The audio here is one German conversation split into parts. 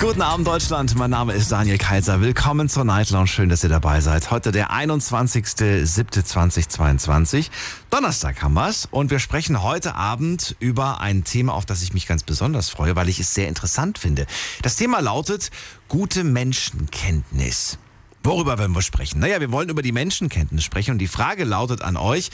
Guten Abend Deutschland, mein Name ist Daniel Kaiser. Willkommen zur Night Lounge. Schön, dass ihr dabei seid. Heute der 21.07.2022. Donnerstag haben wir's und wir sprechen heute Abend über ein Thema, auf das ich mich ganz besonders freue, weil ich es sehr interessant finde. Das Thema lautet gute Menschenkenntnis. Worüber werden wir sprechen? Naja, wir wollen über die Menschenkenntnis sprechen und die Frage lautet an euch,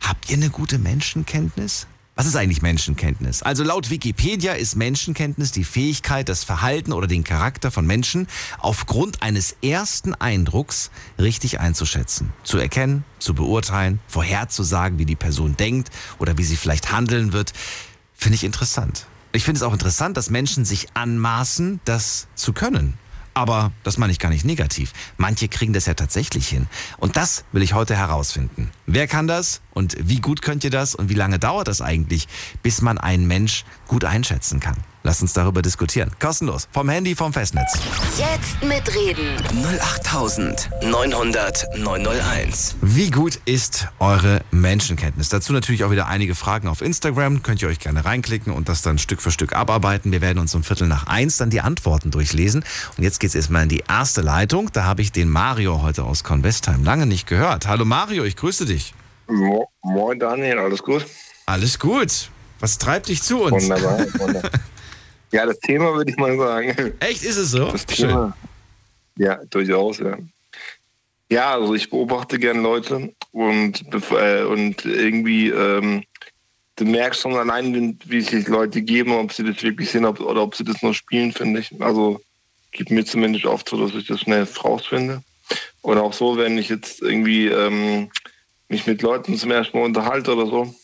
habt ihr eine gute Menschenkenntnis? Was ist eigentlich Menschenkenntnis? Also laut Wikipedia ist Menschenkenntnis die Fähigkeit, das Verhalten oder den Charakter von Menschen aufgrund eines ersten Eindrucks richtig einzuschätzen, zu erkennen, zu beurteilen, vorherzusagen, wie die Person denkt oder wie sie vielleicht handeln wird. Finde ich interessant. Ich finde es auch interessant, dass Menschen sich anmaßen, das zu können. Aber das meine ich gar nicht negativ. Manche kriegen das ja tatsächlich hin. Und das will ich heute herausfinden. Wer kann das und wie gut könnt ihr das und wie lange dauert das eigentlich, bis man einen Mensch gut einschätzen kann? Lasst uns darüber diskutieren. Kostenlos. Vom Handy, vom Festnetz. Jetzt mitreden. 08900 901. Wie gut ist eure Menschenkenntnis? Dazu natürlich auch wieder einige Fragen auf Instagram. Könnt ihr euch gerne reinklicken und das dann Stück für Stück abarbeiten. Wir werden uns um Viertel nach eins dann die Antworten durchlesen. Und jetzt geht's erstmal in die erste Leitung. Da habe ich den Mario heute aus Convestheim lange nicht gehört. Hallo Mario, ich grüße dich. Mo Moin Daniel, alles gut? Alles gut. Was treibt dich zu uns? Wunderbar, wunderbar. ja, das Thema würde ich mal sagen. Echt, ist es so? Das Thema. Ja, durchaus, ja. Ja, also ich beobachte gerne Leute und, äh, und irgendwie, ähm, du merkst schon allein, wie sich Leute geben, ob sie das wirklich sehen ob, oder ob sie das nur spielen, finde ich. Also gibt mir zumindest oft so, dass ich das schnell rausfinde. Oder auch so, wenn ich jetzt irgendwie ähm, mich mit Leuten zum ersten Mal unterhalte oder so.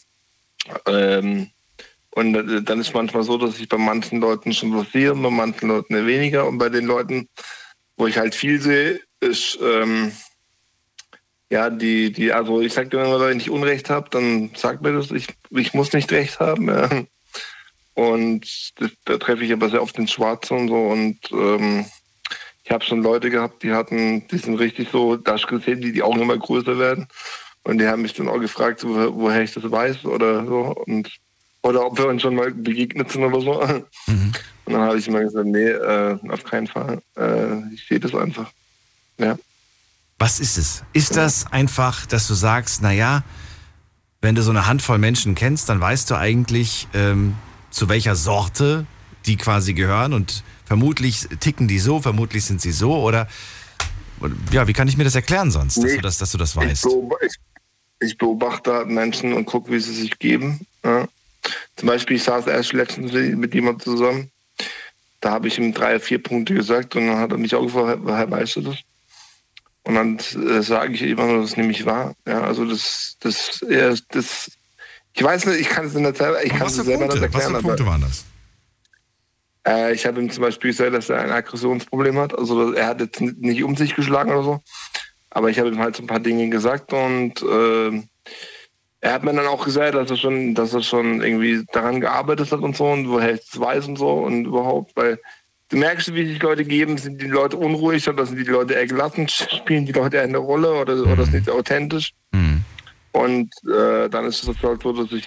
Ähm, und dann ist manchmal so, dass ich bei manchen Leuten schon was sehe, bei manchen Leuten weniger. Und bei den Leuten, wo ich halt viel sehe, ist, ähm, ja, die, die, also ich sage immer, wenn ich Unrecht habe, dann sagt mir das, ich, ich muss nicht recht haben. Ja. Und das, da treffe ich aber sehr oft den Schwarzen und so. Und ähm, ich habe schon Leute gehabt, die hatten, die sind richtig so, da hast du gesehen, die die Augen immer größer werden. Und die haben mich dann auch gefragt, wo, woher ich das weiß oder so. Und oder ob wir uns schon mal begegnet sind oder so. Mhm. Und dann habe ich immer gesagt, nee, äh, auf keinen Fall. Äh, ich sehe das einfach. Ja. Was ist es? Ist das einfach, dass du sagst, naja, wenn du so eine Handvoll Menschen kennst, dann weißt du eigentlich, ähm, zu welcher Sorte die quasi gehören und vermutlich ticken die so, vermutlich sind sie so oder ja, wie kann ich mir das erklären sonst, nee, dass, du das, dass du das weißt? Ich, ich beobachte Menschen und gucke, wie sie sich geben. Ja. Zum Beispiel, ich saß erst letztens mit jemandem zusammen. Da habe ich ihm drei, vier Punkte gesagt und dann hat er mich auch gefragt, woher weißt du das? Und dann äh, sage ich immer nur, dass es nämlich wahr. Ja, also das, das, ja, das, ich weiß nicht, ich kann es nicht selber, ich kann es selber Punkte? nicht erklären. Was für Punkte waren das? Äh, ich habe ihm zum Beispiel gesagt, dass er ein Aggressionsproblem hat. Also er hat jetzt nicht um sich geschlagen oder so. Aber ich habe ihm halt so ein paar Dinge gesagt und äh, er hat mir dann auch gesagt, dass er schon, dass er schon irgendwie daran gearbeitet hat und so und woher ich es weiß und so und überhaupt, weil du merkst, wie sich Leute geben, sind die Leute unruhig oder sind die Leute eher gelassen, spielen die Leute eine Rolle oder, mhm. oder sind die authentisch. Mhm. Und äh, dann ist es halt so, dass ich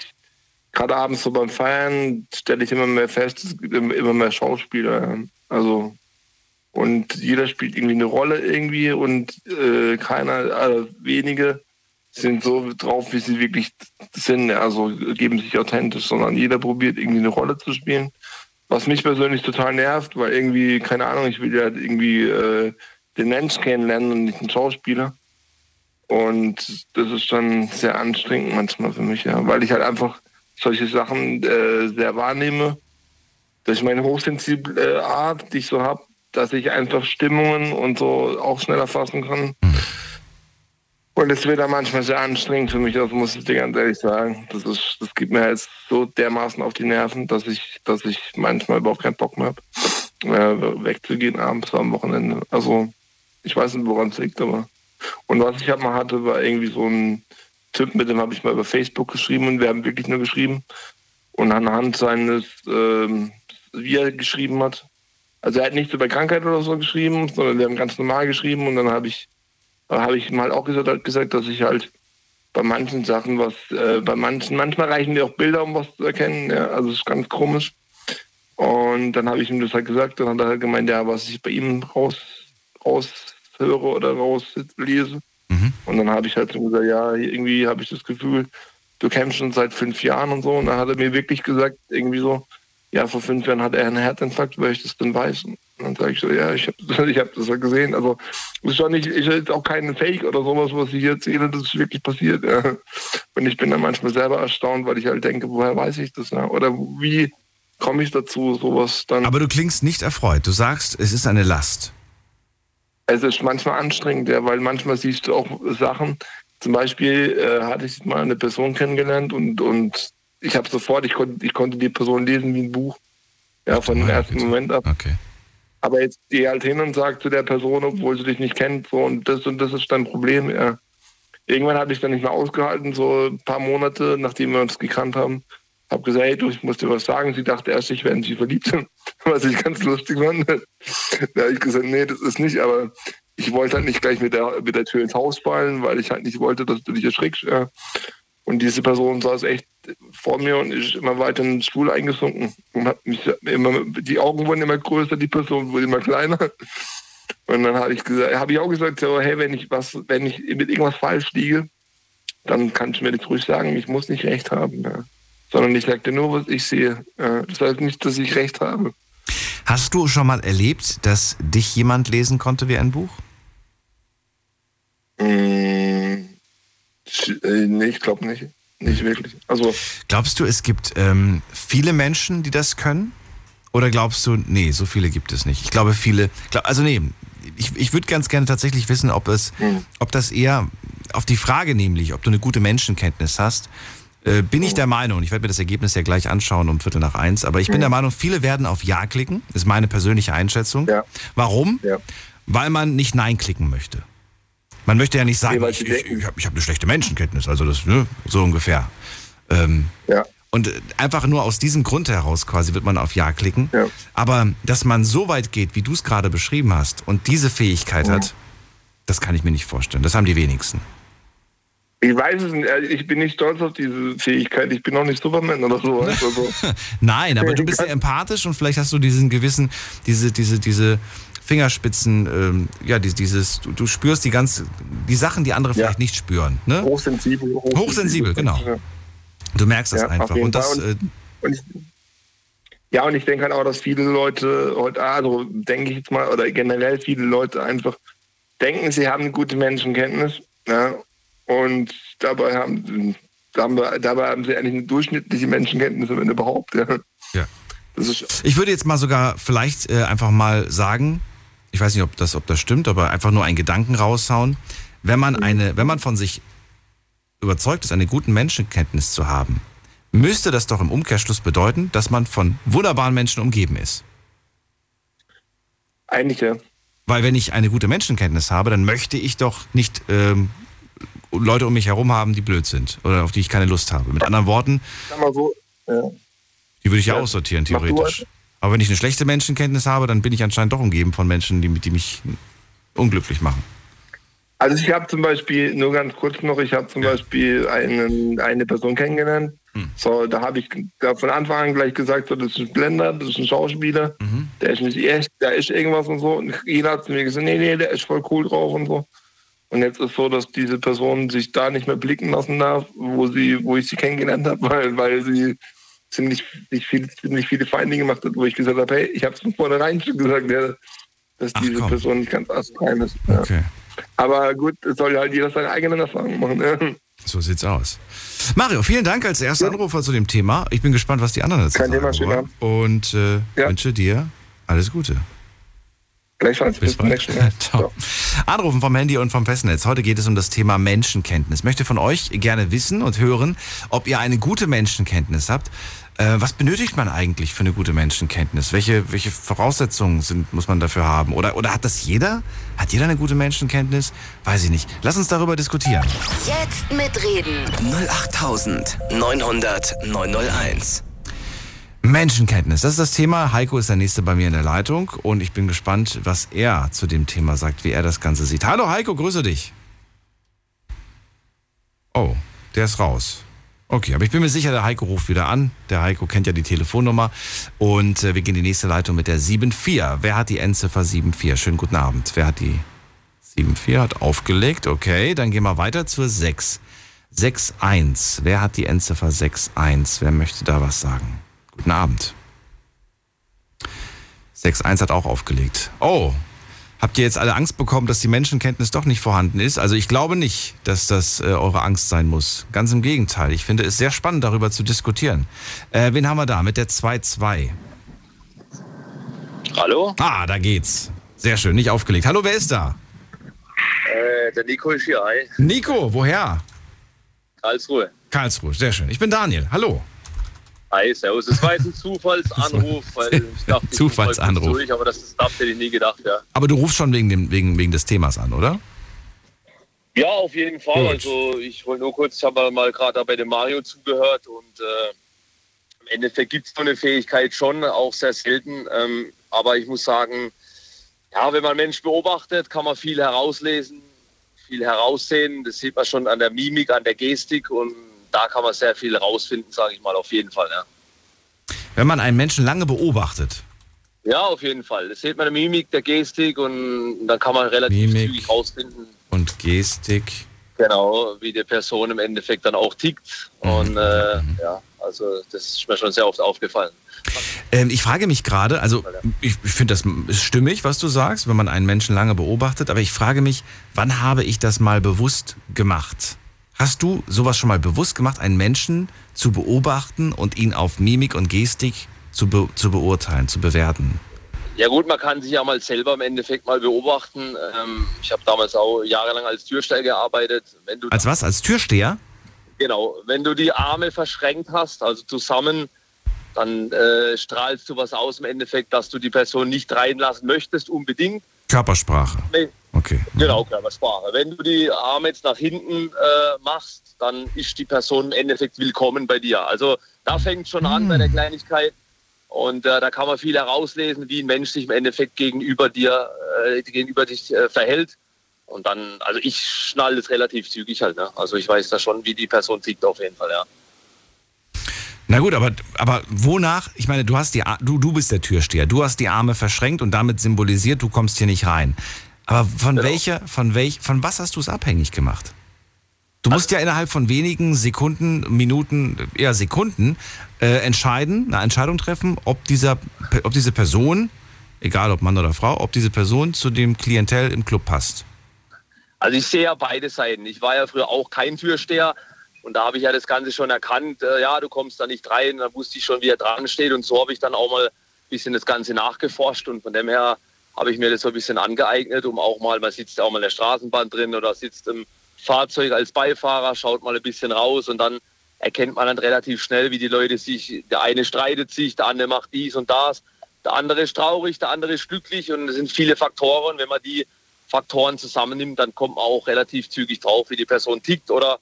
gerade abends so beim Feiern stelle ich immer mehr fest, es gibt immer mehr Schauspieler. Also und jeder spielt irgendwie eine Rolle irgendwie und äh, keiner, also wenige sind so drauf, wie sie wirklich sind, also geben sich authentisch, sondern jeder probiert irgendwie eine Rolle zu spielen. Was mich persönlich total nervt, weil irgendwie, keine Ahnung, ich will ja irgendwie äh, den Mensch kennenlernen und nicht den Schauspieler. Und das ist schon sehr anstrengend manchmal für mich, ja, weil ich halt einfach solche Sachen äh, sehr wahrnehme. Durch meine hochsensible Art, die ich so habe, dass ich einfach Stimmungen und so auch schneller fassen kann. Und es wird dann manchmal sehr anstrengend für mich, das muss ich dir ganz ehrlich sagen. Das, ist, das geht mir halt so dermaßen auf die Nerven, dass ich, dass ich manchmal überhaupt keinen Bock mehr habe, äh, wegzugehen abends am Wochenende. Also ich weiß nicht, woran es liegt, aber. Und was ich halt mal hatte, war irgendwie so ein Typ, mit dem habe ich mal über Facebook geschrieben und wir haben wirklich nur geschrieben. Und anhand seines, ähm, wie er geschrieben hat, Also er hat nichts über Krankheit oder so geschrieben, sondern wir haben ganz normal geschrieben und dann habe ich, habe ich mal auch gesagt, gesagt, dass ich halt bei manchen Sachen was, äh, bei manchen, manchmal reichen mir auch Bilder, um was zu erkennen. Ja, also es ist ganz komisch. Und dann habe ich ihm das halt gesagt, dann hat er halt gemeint, ja, was ich bei ihm raus, raushöre oder rauslese. Mhm. Und dann habe ich halt so gesagt, ja, irgendwie habe ich das Gefühl, du kämpfst schon seit fünf Jahren und so. Und dann hat er mir wirklich gesagt, irgendwie so, ja, vor fünf Jahren hat er einen Herzinfarkt, weil ich das denn weiß. Und dann sage ich so, ja, ich habe ich hab das ja gesehen. Also das ist schon nicht, ich ist auch kein Fake oder sowas, was ich erzähle, das ist wirklich passiert. Ja. Und ich bin dann manchmal selber erstaunt, weil ich halt denke, woher weiß ich das? Ja? Oder wie komme ich dazu, sowas dann. Aber du klingst nicht erfreut. Du sagst, es ist eine Last. Es ist manchmal anstrengend, ja, weil manchmal siehst du auch Sachen. Zum Beispiel äh, hatte ich mal eine Person kennengelernt und, und ich habe sofort, ich konnte, ich konnte die Person lesen wie ein Buch. Ja, von dem ersten. Moment ab. Okay. Aber jetzt geh halt hin und sag zu der Person, obwohl sie dich nicht kennt, so und das und das ist dein Problem. Ja. Irgendwann hatte ich dann nicht mehr ausgehalten, so ein paar Monate, nachdem wir uns gekannt haben. Hab gesagt, hey, du, ich muss dir was sagen. Sie dachte erst, ich wäre in sie verliebt, was ich ganz lustig fand. da habe ich gesagt, nee, das ist nicht, aber ich wollte halt nicht gleich mit der, mit der Tür ins Haus fallen, weil ich halt nicht wollte, dass du dich erschrickst. Ja. Und diese Person saß echt vor mir und ist immer weiter in den Stuhl eingesunken und hat mich immer, die Augen wurden immer größer, die Person wurde immer kleiner. Und dann habe ich gesagt, habe ich auch gesagt, so, hey, wenn ich was, wenn ich mit irgendwas falsch liege, dann kannst du mir das ruhig sagen, ich muss nicht recht haben. Ja sondern ich sage dir nur, was ich sehe. Das heißt nicht, dass ich recht habe. Hast du schon mal erlebt, dass dich jemand lesen konnte wie ein Buch? Mmh, nee, ich glaube nicht. Nicht wirklich. Also, glaubst du, es gibt ähm, viele Menschen, die das können? Oder glaubst du, nee, so viele gibt es nicht? Ich glaube, viele. Glaub, also, nee, ich, ich würde ganz gerne tatsächlich wissen, ob, es, mhm. ob das eher auf die Frage, nämlich, ob du eine gute Menschenkenntnis hast, äh, bin ich der Meinung, ich werde mir das Ergebnis ja gleich anschauen um Viertel nach eins, aber ich bin der Meinung, viele werden auf Ja klicken, ist meine persönliche Einschätzung. Ja. Warum? Ja. Weil man nicht Nein klicken möchte. Man möchte ja nicht sagen, ich, ich, ich habe hab eine schlechte Menschenkenntnis, also das, ne, so ungefähr. Ähm, ja. Und äh, einfach nur aus diesem Grund heraus quasi wird man auf Ja klicken. Ja. Aber dass man so weit geht, wie du es gerade beschrieben hast und diese Fähigkeit mhm. hat, das kann ich mir nicht vorstellen. Das haben die wenigsten. Ich weiß es nicht. Äh, ich bin nicht stolz auf diese Fähigkeit. Ich bin auch nicht Superman oder so. Also. Nein, aber du bist ja empathisch und vielleicht hast du diesen gewissen, diese, diese, diese Fingerspitzen, ähm, ja, dieses, du, du, spürst die ganz, die Sachen, die andere ja. vielleicht nicht spüren. Ne? Hochsensibel, hochsensibel. Hochsensibel, genau. Du merkst das ja, einfach. Und das, äh, und ich, ja, und ich denke halt auch, dass viele Leute heute, also denke ich jetzt mal, oder generell viele Leute einfach denken, sie haben eine gute Menschenkenntnis. Ja, und dabei haben, dabei haben sie eigentlich eine durchschnittliche Menschenkenntnis, wenn überhaupt. Ja. ja. ich würde jetzt mal sogar vielleicht äh, einfach mal sagen, ich weiß nicht, ob das, ob das stimmt, aber einfach nur einen Gedanken raushauen. Wenn man mhm. eine, wenn man von sich überzeugt ist, eine gute Menschenkenntnis zu haben, müsste das doch im Umkehrschluss bedeuten, dass man von wunderbaren Menschen umgeben ist. Eigentlich ja. Weil wenn ich eine gute Menschenkenntnis habe, dann möchte ich doch nicht ähm, Leute um mich herum haben, die blöd sind oder auf die ich keine Lust habe. Mit anderen Worten, so, ja. die würde ich ja, ja aussortieren, theoretisch. Aber wenn ich eine schlechte Menschenkenntnis habe, dann bin ich anscheinend doch umgeben von Menschen, die, die mich unglücklich machen. Also ich habe zum Beispiel, nur ganz kurz noch, ich habe zum ja. Beispiel einen, eine Person kennengelernt. Hm. So, da habe ich da von Anfang an gleich gesagt, so, das ist ein Blender, das ist ein Schauspieler, mhm. der ist nicht echt, der ist irgendwas und so. Und jeder hat zu mir gesagt, nee, nee, der ist voll cool drauf und so. Und jetzt ist so, dass diese Person sich da nicht mehr blicken lassen darf, wo sie, wo ich sie kennengelernt habe, weil, weil sie ziemlich, viele, ziemlich viele Feinde gemacht hat, wo ich gesagt habe, hey, ich habe es von vornherein schon gesagt, ja, dass Ach, diese komm. Person nicht ganz astrein ist. Ja. Okay. Aber gut, es soll halt jeder seine eigenen Erfahrungen machen. Ja. So sieht's aus. Mario, vielen Dank als erster ja. Anrufer zu dem Thema. Ich bin gespannt, was die anderen dazu Kein sagen. Thema, Und äh, wünsche dir alles Gute. Gleichfalls. Bis, Mal. Ciao. Anrufen vom Handy und vom Festnetz. Heute geht es um das Thema Menschenkenntnis. Ich möchte von euch gerne wissen und hören, ob ihr eine gute Menschenkenntnis habt. Äh, was benötigt man eigentlich für eine gute Menschenkenntnis? Welche, welche Voraussetzungen sind, muss man dafür haben? Oder, oder hat das jeder? Hat jeder eine gute Menschenkenntnis? Weiß ich nicht. Lass uns darüber diskutieren. Jetzt mitreden. 08900 901. Menschenkenntnis, das ist das Thema. Heiko ist der Nächste bei mir in der Leitung und ich bin gespannt, was er zu dem Thema sagt, wie er das Ganze sieht. Hallo Heiko, grüße dich. Oh, der ist raus. Okay, aber ich bin mir sicher, der Heiko ruft wieder an. Der Heiko kennt ja die Telefonnummer. Und äh, wir gehen in die nächste Leitung mit der 7-4. Wer hat die Endziffer 7-4? Schönen guten Abend. Wer hat die 7-4? Hat aufgelegt. Okay, dann gehen wir weiter zur 6. 6-1. Wer hat die Endziffer 6-1? Wer möchte da was sagen? Guten Abend. 6-1 hat auch aufgelegt. Oh, Habt ihr jetzt alle Angst bekommen, dass die Menschenkenntnis doch nicht vorhanden ist? Also ich glaube nicht, dass das äh, eure Angst sein muss. Ganz im Gegenteil. Ich finde es sehr spannend, darüber zu diskutieren. Äh, wen haben wir da mit der 2-2? Hallo? Ah, da geht's. Sehr schön, nicht aufgelegt. Hallo, wer ist da? Äh, der Nico ist hier. Hi. Nico, woher? Karlsruhe. Karlsruhe, sehr schön. Ich bin Daniel. Hallo. Hi, servus. Das war jetzt ein Zufallsanruf, weil ich dachte, ich Zufallsanruf. durch, aber das, ist, das hätte ich nie gedacht, ja. Aber du rufst schon wegen, dem, wegen, wegen des Themas an, oder? Ja, auf jeden Fall. Gut. Also ich wollte nur kurz, ich habe mal gerade bei dem Mario zugehört und äh, im Endeffekt gibt es so eine Fähigkeit schon, auch sehr selten. Ähm, aber ich muss sagen, ja, wenn man Menschen beobachtet, kann man viel herauslesen, viel heraussehen. Das sieht man schon an der Mimik, an der Gestik und da kann man sehr viel rausfinden, sage ich mal, auf jeden Fall. Ja. Wenn man einen Menschen lange beobachtet, Ja, auf jeden Fall. Das sieht man der Mimik, der Gestik und dann kann man relativ Mimik. zügig rausfinden, und Gestik. genau, wie die Person im Endeffekt dann auch tickt. Mhm. Und äh, ja, also das ist mir schon sehr oft aufgefallen. Ähm, ich frage mich gerade, also ich, ich finde das ist stimmig, was du sagst, wenn man einen Menschen lange beobachtet, aber ich frage mich, wann habe ich das mal bewusst gemacht? Hast du sowas schon mal bewusst gemacht, einen Menschen zu beobachten und ihn auf Mimik und Gestik zu, be zu beurteilen, zu bewerten? Ja gut, man kann sich ja mal selber im Endeffekt mal beobachten. Ähm, ich habe damals auch jahrelang als Türsteher gearbeitet. Als was? Als Türsteher? Genau, wenn du die Arme verschränkt hast, also zusammen, dann äh, strahlst du was aus im Endeffekt, dass du die Person nicht reinlassen möchtest, unbedingt. Körpersprache. Wenn, Okay. genau, Körpersprache. Wenn du die Arme jetzt nach hinten äh, machst, dann ist die Person im Endeffekt willkommen bei dir. Also da fängt schon an bei der Kleinigkeit. Und äh, da kann man viel herauslesen, wie ein Mensch sich im Endeffekt gegenüber dir, äh, gegenüber dich äh, verhält. Und dann, also ich schnall das relativ zügig halt. Ne? Also ich weiß da schon, wie die Person tickt auf jeden Fall, ja. Na gut, aber, aber wonach, ich meine, du hast die, du, du bist der Türsteher, du hast die Arme verschränkt und damit symbolisiert, du kommst hier nicht rein. Aber von Genau. welcher, von welch, von was hast du es abhängig gemacht? Du musst ja innerhalb von wenigen Sekunden, Minuten, eher Sekunden äh, entscheiden, eine Entscheidung treffen, ob dieser, ob diese Person, egal ob Mann oder Frau, ob diese Person zu dem Klientel im Club passt. Also ich sehe ja beide Seiten. Ich war ja früher auch kein Türsteher und da habe ich ja das Ganze schon erkannt. Äh, ja, du kommst da nicht rein. Da wusste ich schon, wie er dran steht und so habe ich dann auch mal ein bisschen das Ganze nachgeforscht und von dem her habe ich mir das so ein bisschen angeeignet, um auch mal, man sitzt auch mal in der Straßenbahn drin oder sitzt im Fahrzeug als Beifahrer, schaut mal ein bisschen raus und dann erkennt man dann relativ schnell, wie die Leute sich, der eine streitet sich, der andere macht dies und das, der andere ist traurig, der andere ist glücklich und es sind viele Faktoren. Wenn man die Faktoren zusammennimmt, dann kommt man auch relativ zügig drauf, wie die Person tickt oder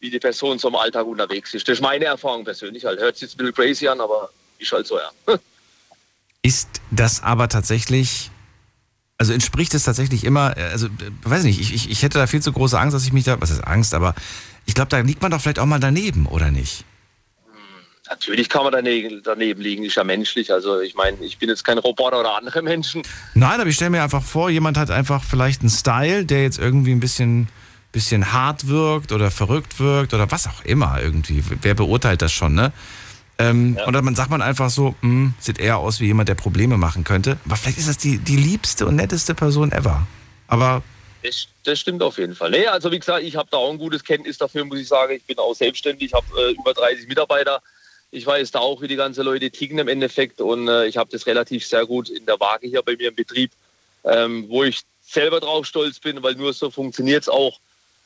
wie die Person so im Alltag unterwegs ist. Das ist meine Erfahrung persönlich. Halt. Hört sich jetzt ein bisschen crazy an, aber ist halt so, ja. Ist das aber tatsächlich, also entspricht es tatsächlich immer, äh, also äh, weiß nicht, ich, ich, ich hätte da viel zu große Angst, dass ich mich da, was ist Angst, aber ich glaube, da liegt man doch vielleicht auch mal daneben, oder nicht? Natürlich kann man daneben, daneben liegen, ist ja menschlich. Also ich meine, ich bin jetzt kein Roboter oder andere Menschen. Nein, aber ich stelle mir einfach vor, jemand hat einfach vielleicht einen Style, der jetzt irgendwie ein bisschen, bisschen hart wirkt oder verrückt wirkt oder was auch immer irgendwie. Wer beurteilt das schon, ne? Ähm, Und dann sagt man einfach so, hm, sieht eher aus wie jemand, der Probleme machen könnte. Aber vielleicht ist das die, die liebste und netteste Person ever. Aber Das, das stimmt auf jeden Fall. Nee, also wie gesagt, ich habe da auch ein gutes Kenntnis dafür, muss ich sagen. Ich bin auch selbstständig, habe äh, über 30 Mitarbeiter. Ich weiß da auch, wie die ganzen Leute ticken im Endeffekt und äh, ich habe das relativ sehr gut in der Waage hier bei mir im Betrieb, ähm, wo ich selber drauf stolz bin, weil nur so funktioniert es auch.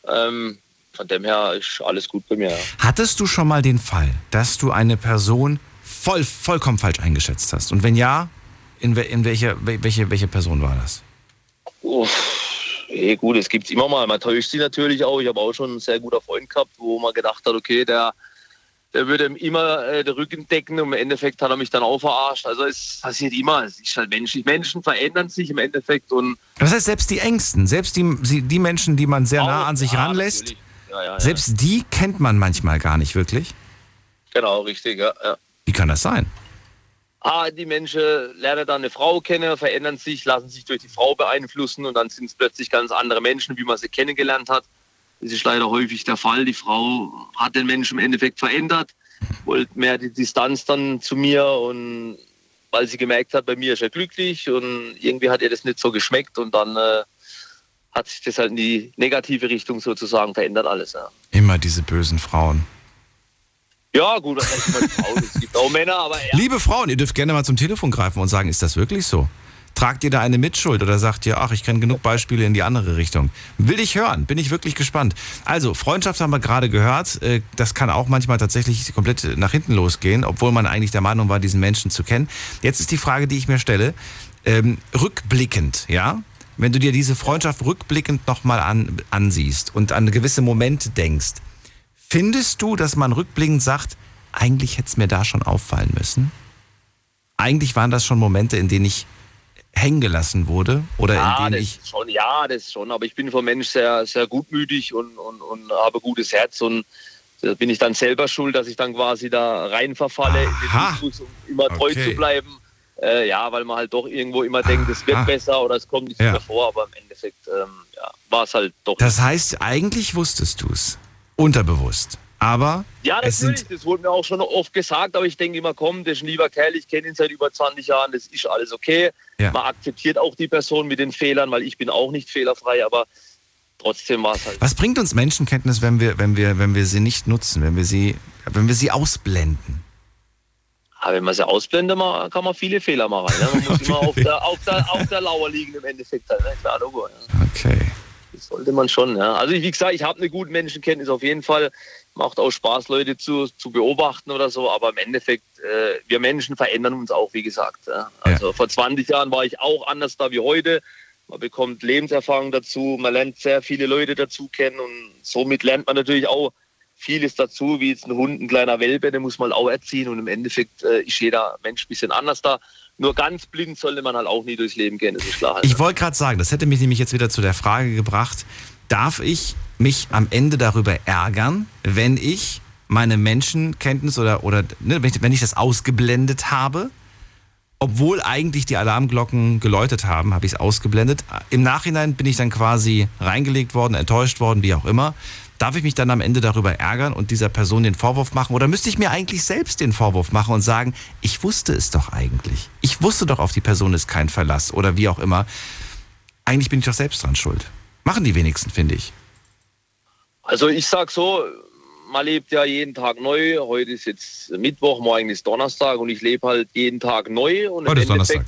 Ähm, von dem her ist alles gut bei mir. Ja. hattest du schon mal den Fall, dass du eine Person voll, vollkommen falsch eingeschätzt hast? Und wenn ja, in, we, in welche, welche, welche Person war das? Uff, eh, gut, es gibt immer mal. Man täuscht sie natürlich auch. Ich habe auch schon einen sehr guter Freund gehabt, wo man gedacht hat, okay, der der würde ihm immer äh, den Rücken decken und im Endeffekt hat er mich dann auch verarscht. Also es passiert immer, es ist halt menschlich. Menschen verändern sich im Endeffekt und. Das heißt, selbst die Ängsten, selbst die, die Menschen, die man sehr nah an sich ranlässt, ja, ja, selbst die kennt man manchmal gar nicht wirklich. Genau, richtig, ja. Wie kann das sein? Ah, die Menschen lernen dann eine Frau kennen, verändern sich, lassen sich durch die Frau beeinflussen und dann sind es plötzlich ganz andere Menschen, wie man sie kennengelernt hat. Das ist leider häufig der Fall. Die Frau hat den Menschen im Endeffekt verändert, wollte mehr die Distanz dann zu mir und weil sie gemerkt hat, bei mir ist er glücklich und irgendwie hat ihr das nicht so geschmeckt und dann äh, hat sich das halt in die negative Richtung sozusagen verändert alles. Ja. Immer diese bösen Frauen. Ja, gut, das heißt immer Frauen. Es gibt auch Männer, aber ja. Liebe Frauen, ihr dürft gerne mal zum Telefon greifen und sagen, ist das wirklich so? Tragt ihr da eine Mitschuld oder sagt ihr, ach, ich kenne genug Beispiele in die andere Richtung? Will ich hören, bin ich wirklich gespannt. Also, Freundschaft haben wir gerade gehört. Äh, das kann auch manchmal tatsächlich komplett nach hinten losgehen, obwohl man eigentlich der Meinung war, diesen Menschen zu kennen. Jetzt ist die Frage, die ich mir stelle, ähm, rückblickend, ja? Wenn du dir diese Freundschaft rückblickend nochmal an, ansiehst und an gewisse Momente denkst, findest du, dass man rückblickend sagt, eigentlich hätte es mir da schon auffallen müssen? Eigentlich waren das schon Momente, in denen ich hängen gelassen wurde? Oder ja, in denen ich schon, ja, das schon. Aber ich bin vom Mensch sehr, sehr gutmütig und, und, und habe gutes Herz und da bin ich dann selber schuld, dass ich dann quasi da rein verfalle, Aha. in den um immer treu okay. zu bleiben. Äh, ja, weil man halt doch irgendwo immer denkt, es wird Aha. besser oder es kommt nicht ja. mehr vor, aber im Endeffekt ähm, ja, war es halt doch. Das heißt, eigentlich wusstest du es. Unterbewusst. Aber. Ja, natürlich, das wurde mir auch schon oft gesagt, aber ich denke immer, komm, das ist ein lieber Kerl, ich kenne ihn seit über 20 Jahren, das ist alles okay. Ja. Man akzeptiert auch die Person mit den Fehlern, weil ich bin auch nicht fehlerfrei, aber trotzdem war es halt. Was bringt uns Menschenkenntnis, wenn wir, wenn wir, wenn wir sie nicht nutzen, wenn wir sie, wenn wir sie ausblenden? Aber wenn man sie ausblendet, kann man viele Fehler machen. Ne? Man muss immer auf der, auf, der, auf der Lauer liegen im Endeffekt. Halt, ne? Klar, Logo. Ja. Okay. Das sollte man schon. Ja. Also wie gesagt, ich habe eine gute Menschenkenntnis auf jeden Fall. Macht auch Spaß, Leute zu, zu beobachten oder so. Aber im Endeffekt, äh, wir Menschen verändern uns auch, wie gesagt. Ja. Also ja. vor 20 Jahren war ich auch anders da wie heute. Man bekommt Lebenserfahrung dazu, man lernt sehr viele Leute dazu kennen und somit lernt man natürlich auch vieles dazu, wie jetzt ein Hund, ein kleiner Welpe, den muss man auch erziehen und im Endeffekt äh, ist jeder Mensch ein bisschen anders da. Nur ganz blind sollte man halt auch nie durchs Leben gehen, das ist klar. Halt. Ich wollte gerade sagen, das hätte mich nämlich jetzt wieder zu der Frage gebracht, darf ich mich am Ende darüber ärgern, wenn ich meine Menschenkenntnis oder, oder ne, wenn ich das ausgeblendet habe? Obwohl eigentlich die Alarmglocken geläutet haben, habe ich es ausgeblendet. Im Nachhinein bin ich dann quasi reingelegt worden, enttäuscht worden, wie auch immer. Darf ich mich dann am Ende darüber ärgern und dieser Person den Vorwurf machen? Oder müsste ich mir eigentlich selbst den Vorwurf machen und sagen, ich wusste es doch eigentlich. Ich wusste doch, auf die Person ist kein Verlass oder wie auch immer. Eigentlich bin ich doch selbst dran schuld. Machen die wenigsten, finde ich. Also ich sag so, man lebt ja jeden Tag neu. Heute ist jetzt Mittwoch, morgen ist Donnerstag und ich lebe halt jeden Tag neu. Und Heute ist Donnerstag.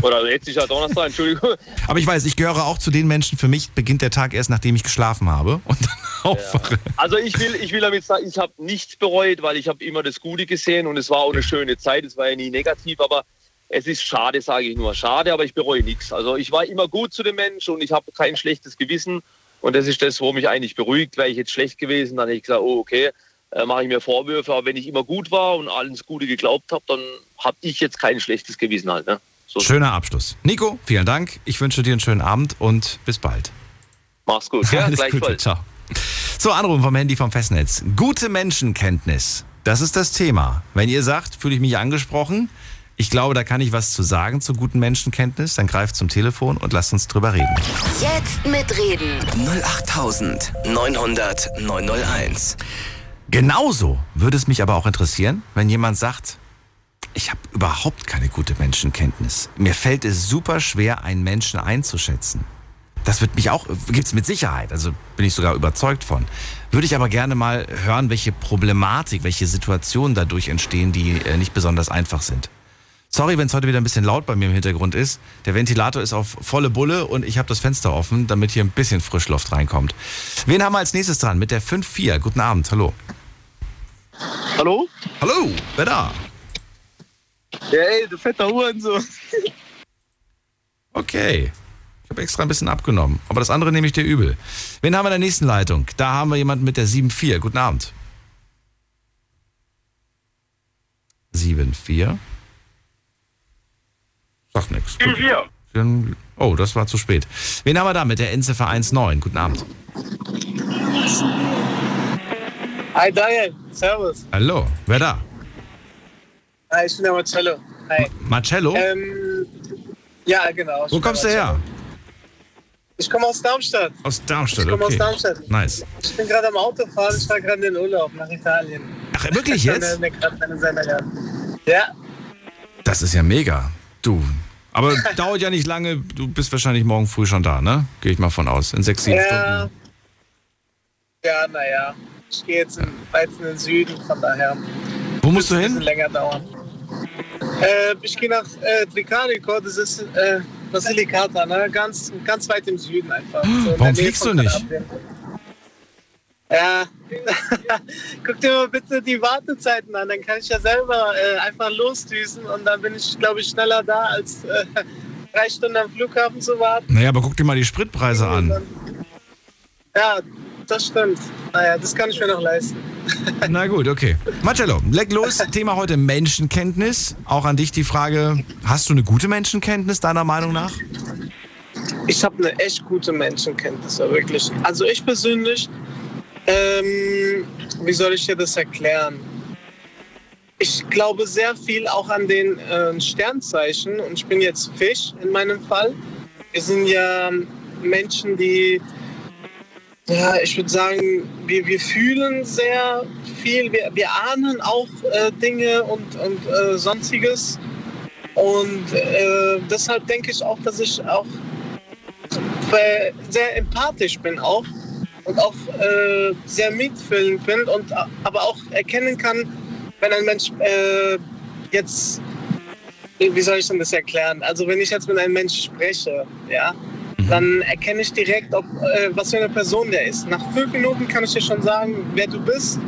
Oder ja Donnerstag, Entschuldigung. Aber ich weiß, ich gehöre auch zu den Menschen, für mich beginnt der Tag erst, nachdem ich geschlafen habe und dann aufwache. Ja. Also ich will, ich will damit sagen, ich habe nichts bereut, weil ich habe immer das Gute gesehen und es war auch eine schöne Zeit, es war ja nie negativ, aber es ist schade, sage ich nur. Schade, aber ich bereue nichts. Also ich war immer gut zu dem Menschen und ich habe kein schlechtes Gewissen. Und das ist das, wo mich eigentlich beruhigt. Wäre ich jetzt schlecht gewesen, dann hätte ich gesagt, oh okay, äh, mache ich mir Vorwürfe. Aber wenn ich immer gut war und alles Gute geglaubt habe, dann habe ich jetzt kein schlechtes Gewissen halt. Ne? So Schöner Abschluss. Nico, vielen Dank. Ich wünsche dir einen schönen Abend und bis bald. Mach's gut. Ja, Alles Gute. Ciao. So, Anrufen vom Handy vom Festnetz. Gute Menschenkenntnis. Das ist das Thema. Wenn ihr sagt, fühle ich mich angesprochen, ich glaube, da kann ich was zu sagen zur guten Menschenkenntnis, dann greift zum Telefon und lasst uns drüber reden. Jetzt mitreden. 08900 901. Genauso würde es mich aber auch interessieren, wenn jemand sagt, ich habe überhaupt keine gute Menschenkenntnis. Mir fällt es super schwer, einen Menschen einzuschätzen. Das wird mich auch, gibt es mit Sicherheit, also bin ich sogar überzeugt von. Würde ich aber gerne mal hören, welche Problematik, welche Situationen dadurch entstehen, die äh, nicht besonders einfach sind. Sorry, wenn es heute wieder ein bisschen laut bei mir im Hintergrund ist. Der Ventilator ist auf volle Bulle und ich habe das Fenster offen, damit hier ein bisschen Frischluft reinkommt. Wen haben wir als nächstes dran? Mit der 5-4. Guten Abend, hallo. Hallo? Hallo, wer da? Ja, ey, du fetter Hurensohn. Okay. Ich habe extra ein bisschen abgenommen. Aber das andere nehme ich dir übel. Wen haben wir in der nächsten Leitung? Da haben wir jemanden mit der 7-4. Guten Abend. 74. Sagt nichts. 74. Oh, das war zu spät. Wen haben wir da mit der Endziffer 19? Guten Abend. Hi Daniel, servus. Hallo, wer da? Hi, ich bin der Marcello. Hi. Marcello? Ähm, ja, genau. ich Wo kommst du her? Ich komme aus Darmstadt. Aus Darmstadt, Ich komme okay. aus Darmstadt. Nice. Ich bin gerade am Autofahren, ich fahre gerade in den Urlaub nach Italien. Ach, wirklich Ich jetzt? Ja, Das ist ja mega. Du. Aber dauert ja nicht lange. Du bist wahrscheinlich morgen früh schon da, ne? Gehe ich mal von aus. In sechs, sieben ja. Stunden. Ja, naja. Ich gehe jetzt in, weit in den Süden, von daher Wo musst du ein bisschen hin? länger dauern. Äh, ich gehe nach äh, Tricarico, das ist äh, Basilicata, ne? ganz, ganz weit im Süden einfach. So Warum fliegst du nicht? Ja, guck dir mal bitte die Wartezeiten an, dann kann ich ja selber äh, einfach losdüsen und dann bin ich, glaube ich, schneller da, als äh, drei Stunden am Flughafen zu warten. Naja, aber guck dir mal die Spritpreise an. Ja, das stimmt. Naja, das kann ich mir noch leisten. Na gut, okay. Marcello, leg los. Thema heute Menschenkenntnis. Auch an dich die Frage, hast du eine gute Menschenkenntnis deiner Meinung nach? Ich habe eine echt gute Menschenkenntnis, ja, wirklich. Also ich persönlich, ähm, wie soll ich dir das erklären? Ich glaube sehr viel auch an den äh, Sternzeichen und ich bin jetzt Fisch in meinem Fall. Wir sind ja Menschen, die, ja, ich würde sagen, wir, wir fühlen sehr viel, wir, wir ahnen auch äh, Dinge und, und äh, sonstiges. Und äh, deshalb denke ich auch, dass ich auch sehr empathisch bin auch und auch äh, sehr mitfühlend bin und aber auch erkennen kann, wenn ein Mensch äh, jetzt, wie soll ich denn das erklären? Also wenn ich jetzt mit einem Mensch spreche, ja, dann erkenne ich direkt, ob, äh, was für eine Person der ist. Nach fünf Minuten kann ich dir schon sagen, wer du bist,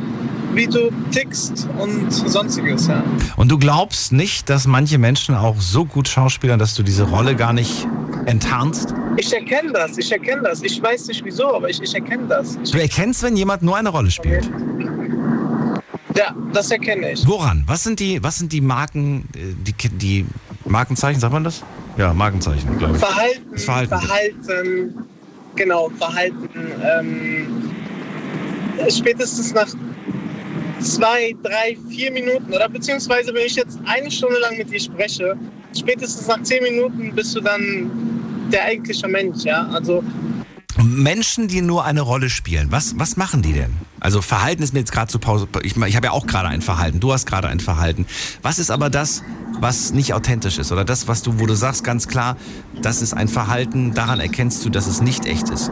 wie du tickst und sonstiges, ja. Und du glaubst nicht, dass manche Menschen auch so gut schauspielern, dass du diese Rolle gar nicht enttarnst? Ich erkenne das, ich erkenne das. Ich weiß nicht wieso, aber ich, ich erkenne das. Ich, Du erkennst, wenn jemand nur eine Rolle spielt. ja, das erkenne ich. Woran? Was sind die, was sind die Marken, äh, die, die Markenzeichen, sagt man das? Ja, Markenzeichen, glaube ich. Verhalten, Das Verhalten. Verhalten, genau, Verhalten. Ähm, spätestens nach zwei, drei, vier Minuten oder beziehungsweise wenn ich jetzt eine Stunde lang mit dir spreche, spätestens nach zehn Minuten bist du dann der eigentliche Mensch, ja. Also Menschen, die nur eine Rolle spielen, was, was machen die denn? Also Verhalten ist mir jetzt gerade zu Pause. Ich, ich habe ja auch gerade ein Verhalten. Du hast gerade ein Verhalten. Was ist aber das, was nicht authentisch ist? Oder das, was du, wo du sagst ganz klar, das ist ein Verhalten, daran erkennst du, dass es nicht echt ist.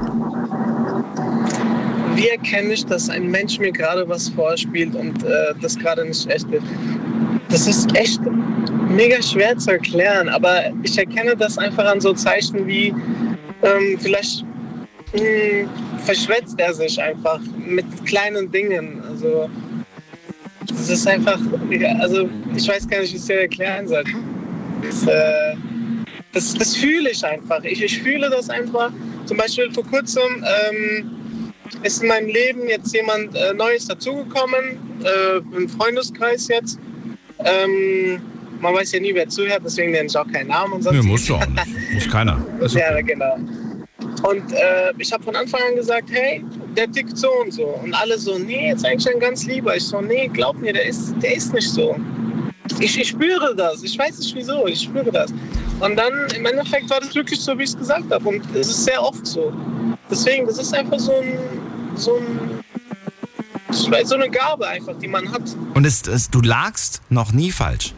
wie erkenne ich, dass ein Mensch mir gerade was vorspielt und äh, das gerade nicht echt ist? Das ist echt mega schwer zu erklären, aber ich erkenne das einfach an so Zeichen wie ähm, vielleicht mh, verschwätzt er sich einfach mit kleinen Dingen. Also das ist einfach, also ich weiß gar nicht, wie ich es dir erklären soll. Das, äh, das, das fühle ich einfach. Ich, ich fühle das einfach. Zum Beispiel vor kurzem ähm, ist in meinem Leben jetzt jemand äh, Neues dazugekommen, äh, im Freundeskreis jetzt. Ähm, man weiß ja nie, wer zuhört, deswegen nenne ich auch keinen Namen und sonst. Nee, musst du auch nicht. Muss keiner. Ist Ja, okay. genau. Und äh, ich habe von Anfang an gesagt, hey, der tickt so und so. Und alle so, nee, jetzt eigentlich ein ganz lieber. Ich so, nee, glaub mir, der ist, der ist nicht so. Ich, ich spüre das. Ich weiß nicht wieso, ich spüre das. Und dann im Endeffekt war das wirklich so, wie ich es gesagt habe. Und es ist sehr oft so. Deswegen, das ist einfach so ein, so ein, ich weiß, so eine Gabe einfach, die man hat. Und es, es, du lagst noch nie falsch.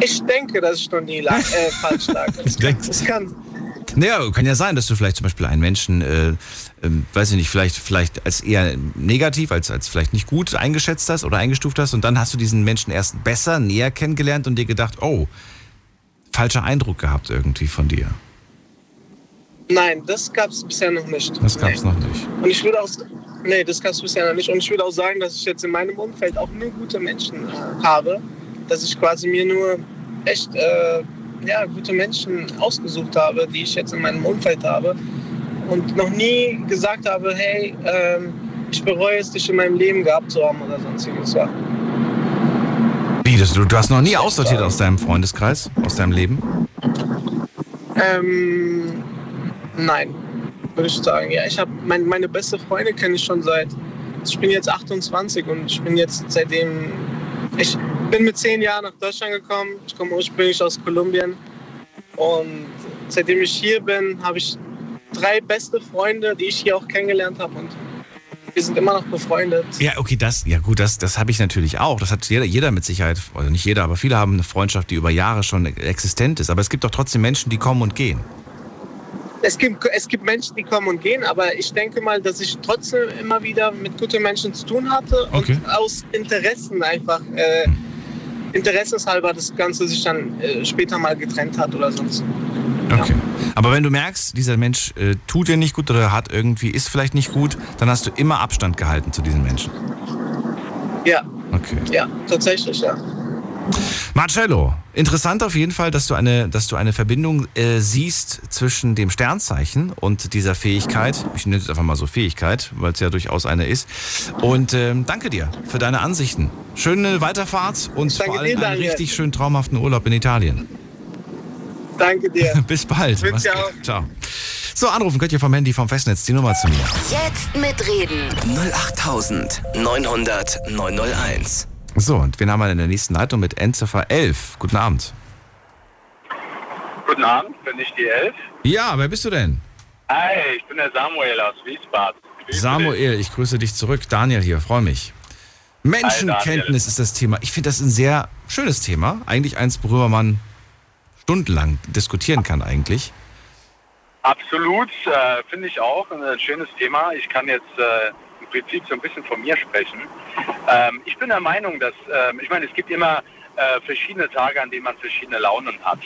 Ich denke, dass ich noch nie lag, äh, falsch lag. Das kann, das kann, Naja, kann ja sein, dass du vielleicht zum Beispiel einen Menschen, äh, ähm, weiß ich nicht, vielleicht, vielleicht als eher negativ, als, als vielleicht nicht gut eingeschätzt hast oder eingestuft hast und dann hast du diesen Menschen erst besser, näher kennengelernt und dir gedacht, oh, falscher Eindruck gehabt irgendwie von dir. nein, das gab es bisher noch nicht. Das gab's nee. noch nicht. Und ich würde auch, nee, das gab es bisher noch nicht. Und ich würde auch sagen, dass ich jetzt in meinem Umfeld auch nur gute Menschen äh, habe, dass ich quasi mir nur echt äh, ja, gute Menschen ausgesucht habe, die ich jetzt in meinem Umfeld habe und noch nie gesagt habe, hey, ähm, ich bereue es, dich in meinem Leben gehabt zu haben oder sonstiges. Ja. Wie, das, du, du hast noch nie aussortiert aus deinem Freundeskreis, aus deinem Leben? Ähm, nein, würde ich sagen. Ja, ich habe mein, meine beste Freunde kenne ich schon seit. Ich bin jetzt 28 und ich bin jetzt seitdem. Ich bin mit zehn Jahren nach Deutschland gekommen. Ich komme ursprünglich aus Kolumbien und seitdem ich hier bin, habe ich drei beste Freunde, die ich hier auch kennengelernt habe und wir sind immer noch befreundet. Ja, okay, das, ja gut, das, das habe ich natürlich auch. Das hat jeder, jeder mit Sicherheit, also nicht jeder, aber viele haben eine Freundschaft, die über Jahre schon existent ist. Aber es gibt doch trotzdem Menschen, die kommen und gehen. Es gibt, es gibt Menschen, die kommen und gehen, aber ich denke mal, dass ich trotzdem immer wieder mit guten Menschen zu tun hatte Okay. und aus Interessen einfach, äh, interessenshalber das Ganze sich dann äh, später mal getrennt hat oder sonst. Okay. Aber wenn du merkst, dieser Mensch äh, tut dir nicht gut oder hat irgendwie, ist vielleicht nicht gut, dann hast du immer Abstand gehalten zu diesen Menschen. Ja, Okay. ja, tatsächlich, ja. Marcello, interessant auf jeden Fall, dass du eine, dass du eine Verbindung äh, siehst zwischen dem Sternzeichen und dieser Fähigkeit. Ich nenne es einfach mal so Fähigkeit, weil es ja durchaus eine ist. Und ähm, danke dir für deine Ansichten. Schöne Weiterfahrt und Danke vor allem dir, einen richtig schön traumhaften Urlaub in Italien. Danke dir. Bis bald. Gut. auch. Ciao. So, anrufen könnt ihr vom Handy vom Festnetz die Nummer zu mir. Jetzt mitreden. 08900 901. So, und wen haben wir in der nächsten Leitung mit Endziffer 11? Guten Abend. Guten Abend, bin ich die Elf? Ja, wer bist du denn? Hi, ich bin der Samuel aus Wiesbaden. Dich. Samuel, ich grüße dich zurück. Daniel hier, freue mich. Menschenkenntnis ist das Thema. Ich finde das ein sehr schönes Thema. Eigentlich eins, worüber man stundenlang diskutieren kann eigentlich. Absolut, äh, finde ich auch ein schönes Thema. Ich kann jetzt äh, Prinzip so ein bisschen von mir sprechen. Ähm, ich bin der Meinung, dass, ähm, ich meine, es gibt immer äh, verschiedene Tage, an denen man verschiedene Launen hat.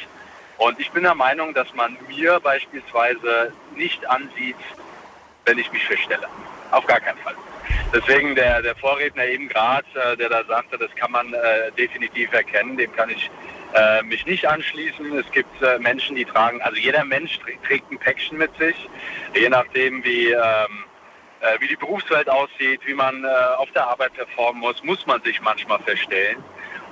Und ich bin der Meinung, dass man mir beispielsweise nicht ansieht, wenn ich mich verstelle. Auf gar keinen Fall. Deswegen der, der Vorredner eben gerade, äh, der da sagte, das kann man äh, definitiv erkennen, dem kann ich äh, mich nicht anschließen. Es gibt äh, Menschen, die tragen, also jeder Mensch trägt, ein Päckchen mit sich, je nachdem wie, ähm, äh, wie die Berufswelt aussieht, wie man äh, auf der Arbeit performen muss, muss man sich manchmal verstellen.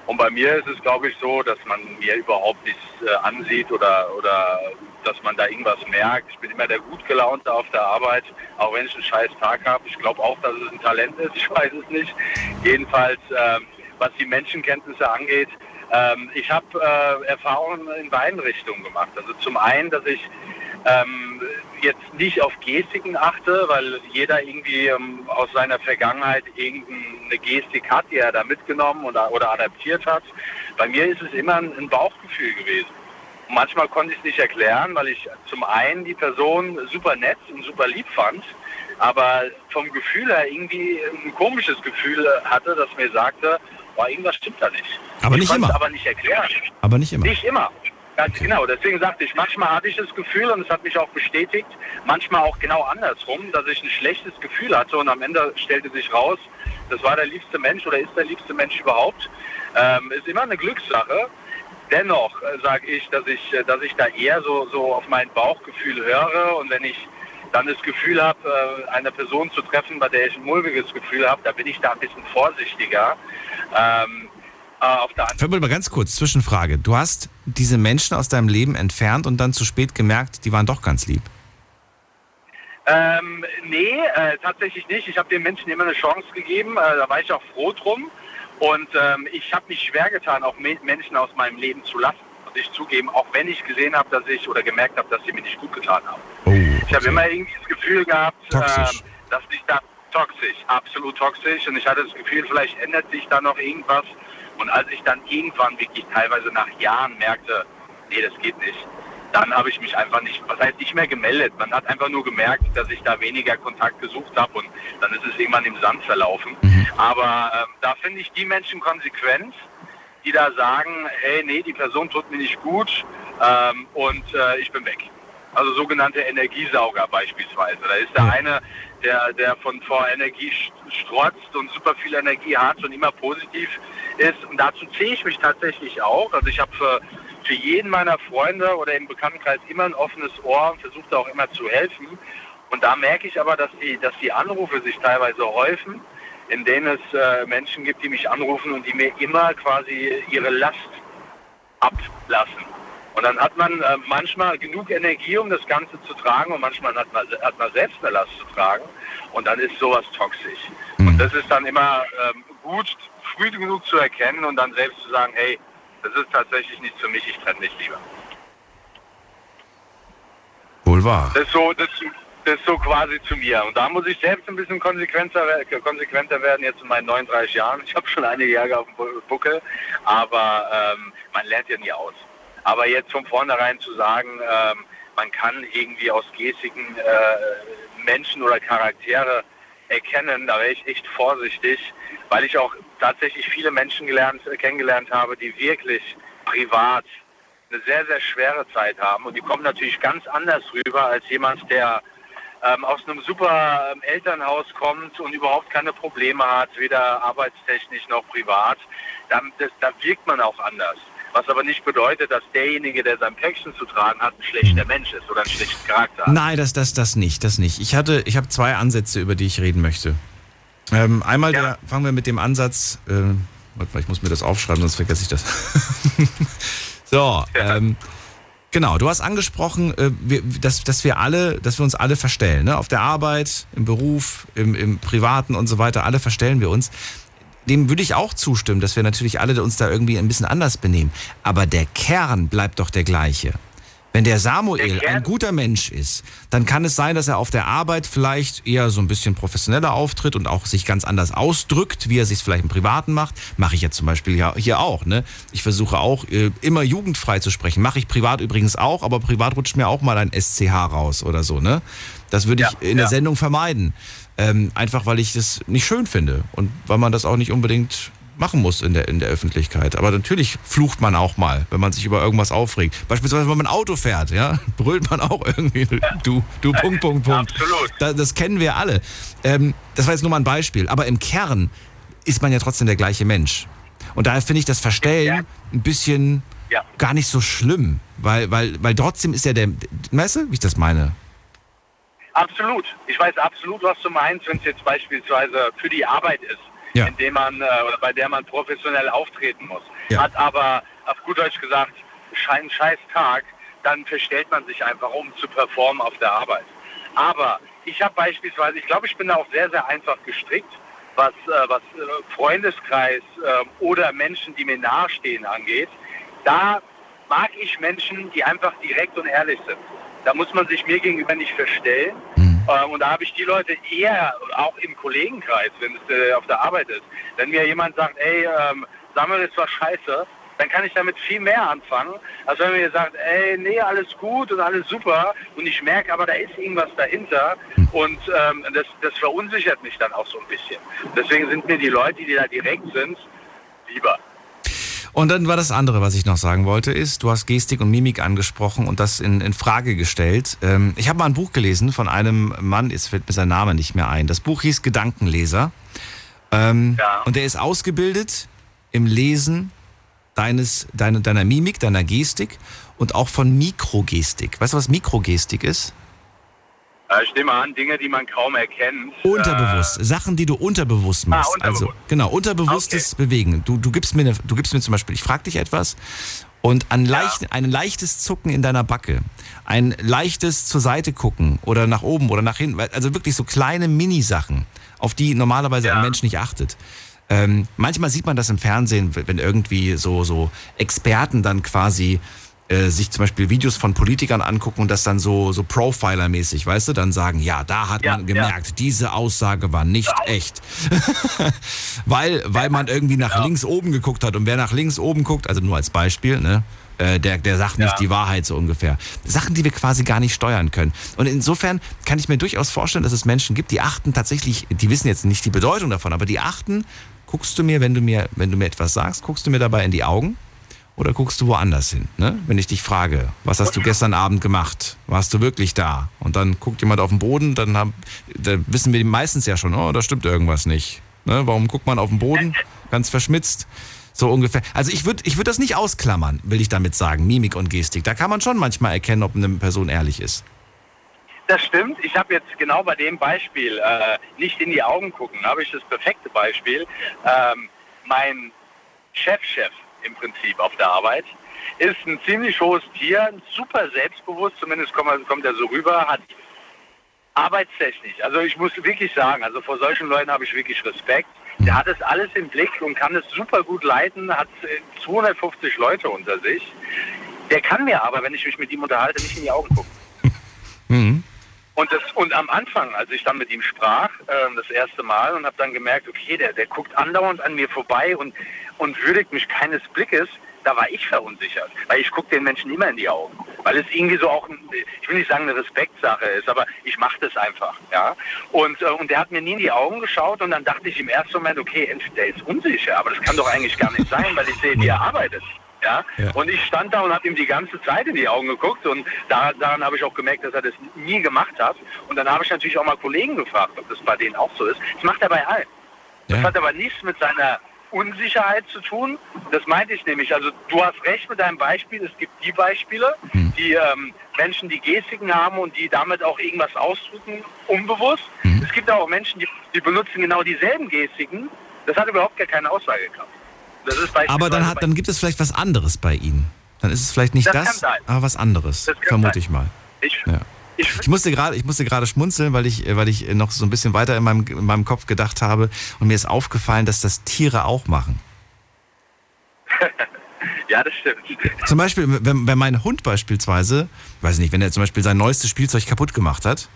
Und bei mir ist es, glaube ich, so, dass man mir überhaupt nichts äh, ansieht oder, oder dass man da irgendwas merkt. Ich bin immer der gut gelaunte auf der Arbeit, auch wenn ich einen scheiß Tag habe. Ich glaube auch, dass es ein Talent ist, ich weiß es nicht. Jedenfalls, ähm, was die Menschenkenntnisse angeht, ähm, ich habe äh, Erfahrungen in beiden Richtungen gemacht. Also zum einen, dass ich ähm, jetzt nicht auf Gestiken achte, weil jeder irgendwie ähm, aus seiner Vergangenheit irgendeine Gestik hat, die er da mitgenommen oder, oder adaptiert hat. Bei mir ist es immer ein, ein Bauchgefühl gewesen. Und manchmal konnte ich es nicht erklären, weil ich zum einen die Person super nett und super lieb fand, aber vom Gefühl her irgendwie ein komisches Gefühl hatte, das mir sagte, boah, irgendwas stimmt da nicht. Aber ich nicht immer. aber nicht erklären. Aber nicht immer. Nicht immer. Ganz genau. Deswegen sagte ich, manchmal hatte ich das Gefühl und es hat mich auch bestätigt, manchmal auch genau andersrum, dass ich ein schlechtes Gefühl hatte und am Ende stellte sich raus, das war der liebste Mensch oder ist der liebste Mensch überhaupt. Ähm, ist immer eine Glückssache. Dennoch äh, sage ich, dass ich, äh, dass ich da eher so, so auf mein Bauchgefühl höre und wenn ich dann das Gefühl habe, äh, eine Person zu treffen, bei der ich ein mulmiges Gefühl habe, da bin ich da ein bisschen vorsichtiger. Ähm, äh, auf der anderen mal ganz kurz, Zwischenfrage. Du hast diese Menschen aus deinem Leben entfernt und dann zu spät gemerkt, die waren doch ganz lieb. Ähm, nee, äh, tatsächlich nicht. Ich habe den Menschen immer eine Chance gegeben. Äh, da war ich auch froh drum. Und ähm, ich habe mich schwer getan, auch Me Menschen aus meinem Leben zu lassen. Muss ich zugeben, auch wenn ich gesehen habe, dass ich oder gemerkt habe, dass sie mir nicht gut getan haben. Oh, Ich habe immer irgendwie das Gefühl gehabt, ähm, dass ich da toxisch, absolut toxisch. Und ich hatte das Gefühl, vielleicht ändert sich da noch irgendwas. Und als ich dann irgendwann wirklich teilweise nach Jahren merkte, nee, das geht nicht, dann habe ich mich einfach nicht, was heißt nicht mehr gemeldet. Man hat einfach nur gemerkt, dass ich da weniger Kontakt gesucht habe und dann ist es irgendwann im Sand verlaufen. Aber ähm, da finde ich die Menschen konsequent, die da sagen, hey, nee, die Person tut mir nicht gut ähm, und äh, ich bin weg. Also sogenannte Energiesauger beispielsweise. Da ist der Ja. eine, der, der von vor Energie st- strotzt und super viel Energie hat und immer positiv ist. Und dazu zähle ich mich tatsächlich auch. Also ich habe für, für jeden meiner Freunde oder im Bekanntenkreis immer ein offenes Ohr und versuche auch immer zu helfen. Und da merke ich aber, dass die, dass die Anrufe sich teilweise häufen, in denen es äh, Menschen gibt, die mich anrufen und die mir immer quasi ihre Last ablassen. Und dann hat man äh, manchmal genug Energie, um das Ganze zu tragen und manchmal hat man, hat man selbst eine Last zu tragen und dann ist sowas toxisch. Mhm. Und das ist dann immer ähm, gut, früh genug zu erkennen und dann selbst zu sagen, hey, das ist tatsächlich nicht für mich, ich trenne mich lieber. Wohl wahr. Das ist so, das, das ist so quasi zu mir. Und da muss ich selbst ein bisschen konsequenter, konsequenter werden, jetzt in meinen 39 Jahren. Ich habe schon einige Jahre auf dem Bu- Buckel, aber ähm, man lernt ja nie aus. Aber jetzt von vornherein zu sagen, ähm, man kann irgendwie aus Gestiken äh, Menschen oder Charaktere erkennen, da wäre ich echt vorsichtig, weil ich auch tatsächlich viele Menschen gelernt, äh, kennengelernt habe, die wirklich privat eine sehr, sehr schwere Zeit haben. Und die kommen natürlich ganz anders rüber als jemand, der ähm, aus einem super ähm, Elternhaus kommt und überhaupt keine Probleme hat, weder arbeitstechnisch noch privat. Da, das, da wirkt man auch anders. Was aber nicht bedeutet, dass derjenige, der sein Päckchen zu tragen hat, ein schlechter Mensch ist oder einen schlechten Charakter hat. Nein, das, das, das nicht, das nicht. Ich hatte, ich habe zwei Ansätze, über die ich reden möchte. Ähm, einmal Ja. der, fangen wir mit dem Ansatz, äh, warte mal, ich muss mir das aufschreiben, sonst vergesse ich das. so, ähm, genau, du hast angesprochen, äh, wir, dass, dass wir alle, dass wir uns alle verstellen, ne? Auf der Arbeit, im Beruf, im, im Privaten und so weiter, alle verstellen wir uns. Dem würde ich auch zustimmen, dass wir natürlich alle uns da irgendwie ein bisschen anders benehmen. Aber der Kern bleibt doch der gleiche. Wenn der Samuel ein guter Mensch ist, dann kann es sein, dass er auf der Arbeit vielleicht eher so ein bisschen professioneller auftritt und auch sich ganz anders ausdrückt, wie er sich vielleicht im Privaten macht. Mache ich jetzt zum Beispiel ja hier auch. Ne? Ich versuche auch äh, immer jugendfrei zu sprechen. Mache ich privat übrigens auch, aber privat rutscht mir auch mal ein SCH raus oder so. Ne? Das würde ich Ja, in der ja. Sendung vermeiden. Ähm, einfach weil ich das nicht schön finde und weil man das auch nicht unbedingt machen muss in der, in der Öffentlichkeit. Aber natürlich flucht man auch mal, wenn man sich über irgendwas aufregt. Beispielsweise, wenn man ein Auto fährt, ja, brüllt man auch irgendwie, du, du, Punkt, Punkt, Punkt. Absolut. Da, das kennen wir alle. Ähm, das war jetzt nur mal ein Beispiel. Aber im Kern ist man ja trotzdem der gleiche Mensch. Und daher finde ich das Verstellen ein bisschen Ja. gar nicht so schlimm, weil, weil, weil trotzdem ist ja der, weißt du, wie ich das meine? Absolut. Ich weiß absolut, was du meinst, wenn es jetzt beispielsweise für die Arbeit ist, Ja. in dem man äh, oder bei der man professionell auftreten muss. Ja. Hat aber auf gut Deutsch gesagt einen scheiß Tag, dann verstellt man sich einfach, um zu performen auf der Arbeit. Aber ich habe beispielsweise, ich glaube, ich bin da auch sehr, sehr einfach gestrickt, was, äh, was äh, Freundeskreis äh, oder Menschen, die mir nahestehen, angeht. Da mag ich Menschen, die einfach direkt und ehrlich sind. Da muss man sich mir gegenüber nicht verstellen. Ähm, und da habe ich die Leute eher, auch im Kollegenkreis, wenn es äh, auf der Arbeit ist. Wenn mir jemand sagt, ey, ähm, Samuel ist was scheiße, dann kann ich damit viel mehr anfangen, als wenn mir sagt, ey, nee, alles gut und alles super. Und ich merke aber, da ist irgendwas dahinter. Und ähm, das, das verunsichert mich dann auch so ein bisschen. Deswegen sind mir die Leute, die da direkt sind, lieber. Und dann war das andere, was ich noch sagen wollte, ist, du hast Gestik und Mimik angesprochen und das in, in Frage gestellt. Ähm, ich habe mal ein Buch gelesen von einem Mann, jetzt fällt mir sein Name nicht mehr ein. Das Buch hieß Gedankenleser. Ähm, Ja. Und er ist ausgebildet im Lesen deines, deiner, deiner Mimik, deiner Gestik und auch von Mikrogestik. Weißt du, was Mikrogestik ist? Äh, ich nehme an, Dinge, die man kaum erkennt. Unterbewusst. Sachen, die du unterbewusst Ah, machst. unterbewusst. Also, genau, unterbewusstes Bewegen. Du, du, gibst mir eine, du gibst mir zum Beispiel, ich frage dich etwas und ein, leicht, ein leichtes Zucken in deiner Backe, ein leichtes zur Seite gucken oder nach oben oder nach hinten, also wirklich so kleine Minisachen, auf die normalerweise Ja. ein Mensch nicht achtet. Ähm, manchmal sieht man das im Fernsehen, wenn irgendwie so, so Experten dann quasi äh, sich zum Beispiel Videos von Politikern angucken und das dann so, so Profiler-mäßig, weißt du, dann sagen, ja, da hat Ja, man gemerkt, diese Aussage war nicht echt. weil, weil man irgendwie nach links oben geguckt hat und wer nach links oben guckt, also nur als Beispiel, ne? äh, Der, der sagt nicht Ja. die Wahrheit so ungefähr. Sachen, die wir quasi gar nicht steuern können. Und insofern kann ich mir durchaus vorstellen, dass es Menschen gibt, die achten tatsächlich, die wissen jetzt nicht die Bedeutung davon, aber die achten, guckst du mir, wenn du mir, wenn du mir etwas sagst, guckst du mir dabei in die Augen? Oder guckst du woanders hin? Ne? Wenn ich dich frage, was hast du gestern Abend gemacht? Warst du wirklich da? Und dann guckt jemand auf den Boden, dann, haben, dann wissen wir meistens ja schon, oh, da stimmt irgendwas nicht. Ne? Warum guckt man auf den Boden? Ganz verschmitzt. So ungefähr. Also ich würde ich würd das nicht ausklammern, will ich damit sagen, Mimik und Gestik. Da kann man schon manchmal erkennen, ob eine Person ehrlich ist. Das stimmt. Ich habe jetzt genau bei dem Beispiel äh, nicht in die Augen gucken, habe ich das perfekte Beispiel. Ähm, mein Chefchef im Prinzip auf der Arbeit ist ein ziemlich hohes Tier, super selbstbewusst, zumindest kommt, er so rüber, hat arbeitstechnisch, also ich muss wirklich sagen, also vor solchen Leuten habe ich wirklich Respekt. Der hat es alles im Blick und kann es super gut leiten, hat 250 äh, Leute unter sich. Der kann mir aber, wenn ich mich mit ihm unterhalte, nicht in die Augen gucken. Mhm. Und, das, und am Anfang, als ich dann mit ihm sprach, äh, das erste Mal, und habe dann gemerkt, okay, der, der guckt andauernd an mir vorbei und, und würdigt mich keines Blickes, da war ich verunsichert. Weil ich gucke den Menschen immer in die Augen. Weil es irgendwie so auch, ich will nicht sagen eine Respektsache ist, aber ich mache das einfach. Ja? Und, äh, und der hat mir nie in die Augen geschaut und dann dachte ich im ersten Moment, okay, der ist unsicher, aber das kann doch eigentlich gar nicht sein, weil ich sehe, wie er arbeitet. Ja? ja? Und ich stand da und habe ihm die ganze Zeit in die Augen geguckt und da, daran habe ich auch gemerkt, dass er das nie gemacht hat. Und dann habe ich natürlich auch mal Kollegen gefragt, ob das bei denen auch so ist. Das macht er bei allen. Das ja. hat aber nichts mit seiner Unsicherheit zu tun. Das meinte ich nämlich. Also du hast recht mit deinem Beispiel. Es gibt die Beispiele, hm. die ähm, Menschen, die Gestiken haben und die damit auch irgendwas ausdrücken, unbewusst. Hm. Es gibt auch Menschen, die, die benutzen genau dieselben Gestiken. Das hat überhaupt gar keine Aussagekraft. aber dann, hat, dann gibt es vielleicht was anderes bei Ihnen. Dann ist es vielleicht nicht das, das aber was anderes, vermute sein. ich mal. Ich, ja. Ich, musste gerade, ich musste gerade schmunzeln, weil ich, weil ich noch so ein bisschen weiter in meinem, in meinem Kopf gedacht habe und mir ist aufgefallen, dass das Tiere auch machen. ja, das stimmt. Zum Beispiel, wenn, wenn mein Hund beispielsweise, weiß nicht, wenn er zum Beispiel sein neuestes Spielzeug kaputt gemacht hat,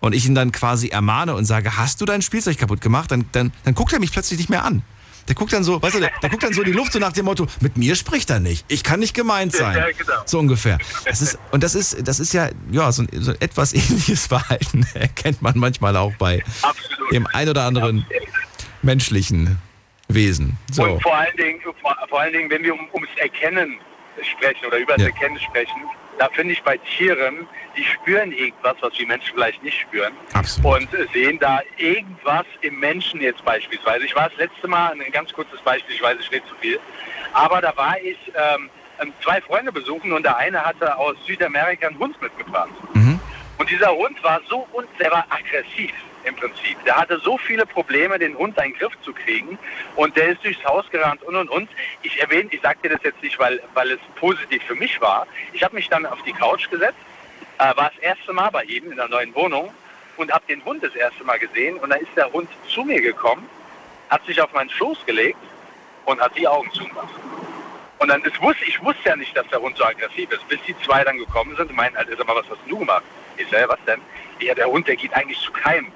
und ich ihn dann quasi ermahne und sage, hast du dein Spielzeug kaputt gemacht, dann, dann, dann guckt er mich plötzlich nicht mehr an. Der guckt dann so, weißt du, der, der, guckt dann so in die Luft so nach dem Motto, mit mir spricht er nicht. Ich kann nicht gemeint sein. Ja, genau. So ungefähr. Das ist, und das ist, das ist ja, ja, so ein, so ein etwas ähnliches Verhalten erkennt man manchmal auch bei Absolut. dem ein oder anderen Absolut. menschlichen Wesen. So. Und vor allen Dingen, vor, vor allen Dingen, wenn wir um, ums Erkennen sprechen oder über das ja. Erkennen sprechen, da finde ich bei Tieren, die spüren irgendwas, was wir Menschen vielleicht nicht spüren. Absolut. Und sehen da irgendwas im Menschen jetzt beispielsweise. Ich war das letzte Mal, ein ganz kurzes Beispiel, ich weiß, ich rede zu viel. Aber da war ich ähm, ähm, zwei Freunde besuchen und der eine hatte aus Südamerika einen Hund mitgebracht. Mhm. Und dieser Hund war so, und der war aggressiv im Prinzip. Der hatte so viele Probleme, den Hund den Griff zu kriegen und der ist durchs Haus gerannt und und und. Ich erwähne, ich sage dir das jetzt nicht, weil, weil es positiv für mich war. Ich habe mich dann auf die Couch gesetzt, äh, war das erste Mal bei ihm in der neuen Wohnung und habe den Hund das erste Mal gesehen und dann ist der Hund zu mir gekommen, hat sich auf meinen Schoß gelegt und hat die Augen zugemacht. Und dann, das wusste, ich wusste ja nicht, dass der Hund so aggressiv ist, bis die zwei dann gekommen sind und meinten, Alter, sag mal, was hast du gemacht? Ich sage, was denn? Ja, der Hund, der geht eigentlich zu keinem.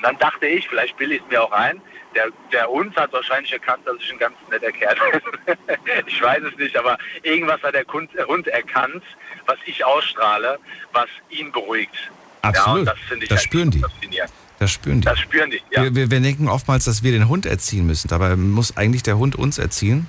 Und dann dachte ich, vielleicht bilde ich es mir auch ein, der, der Hund hat wahrscheinlich erkannt, dass ich ein ganz netter Kerl bin. ich weiß es nicht, aber irgendwas hat der Hund erkannt, was ich ausstrahle, was ihn beruhigt. Absolut. Ja, das, das spüren die. Das spüren die. Das spüren die, ja. Wir, wir, wir, denken oftmals, dass wir den Hund erziehen müssen. Dabei muss eigentlich der Hund uns erziehen.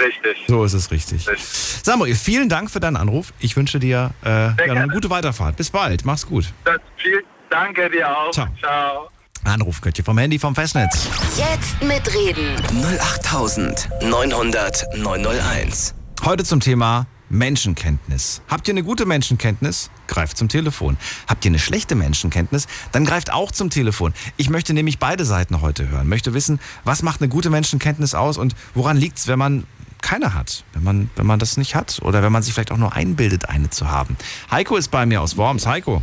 Richtig. So ist es richtig. richtig. Samuel, vielen Dank für deinen Anruf. Ich wünsche dir äh, ja, eine gute Weiterfahrt. Bis bald. Mach's gut. Das, viel, Danke dir auch. Ciao. Ciao. Anruf könnt ihr vom Handy vom Festnetz. Jetzt mitreden. 08900 901. Heute zum Thema Menschenkenntnis. Habt ihr eine gute Menschenkenntnis? Greift zum Telefon. Habt ihr eine schlechte Menschenkenntnis? Dann greift auch zum Telefon. Ich möchte nämlich beide Seiten heute hören. Möchte wissen, was macht eine gute Menschenkenntnis aus und woran liegt es, wenn man keine hat, wenn man, wenn man das nicht hat oder wenn man sich vielleicht auch nur einbildet, eine zu haben. Heiko ist bei mir aus Worms. Heiko.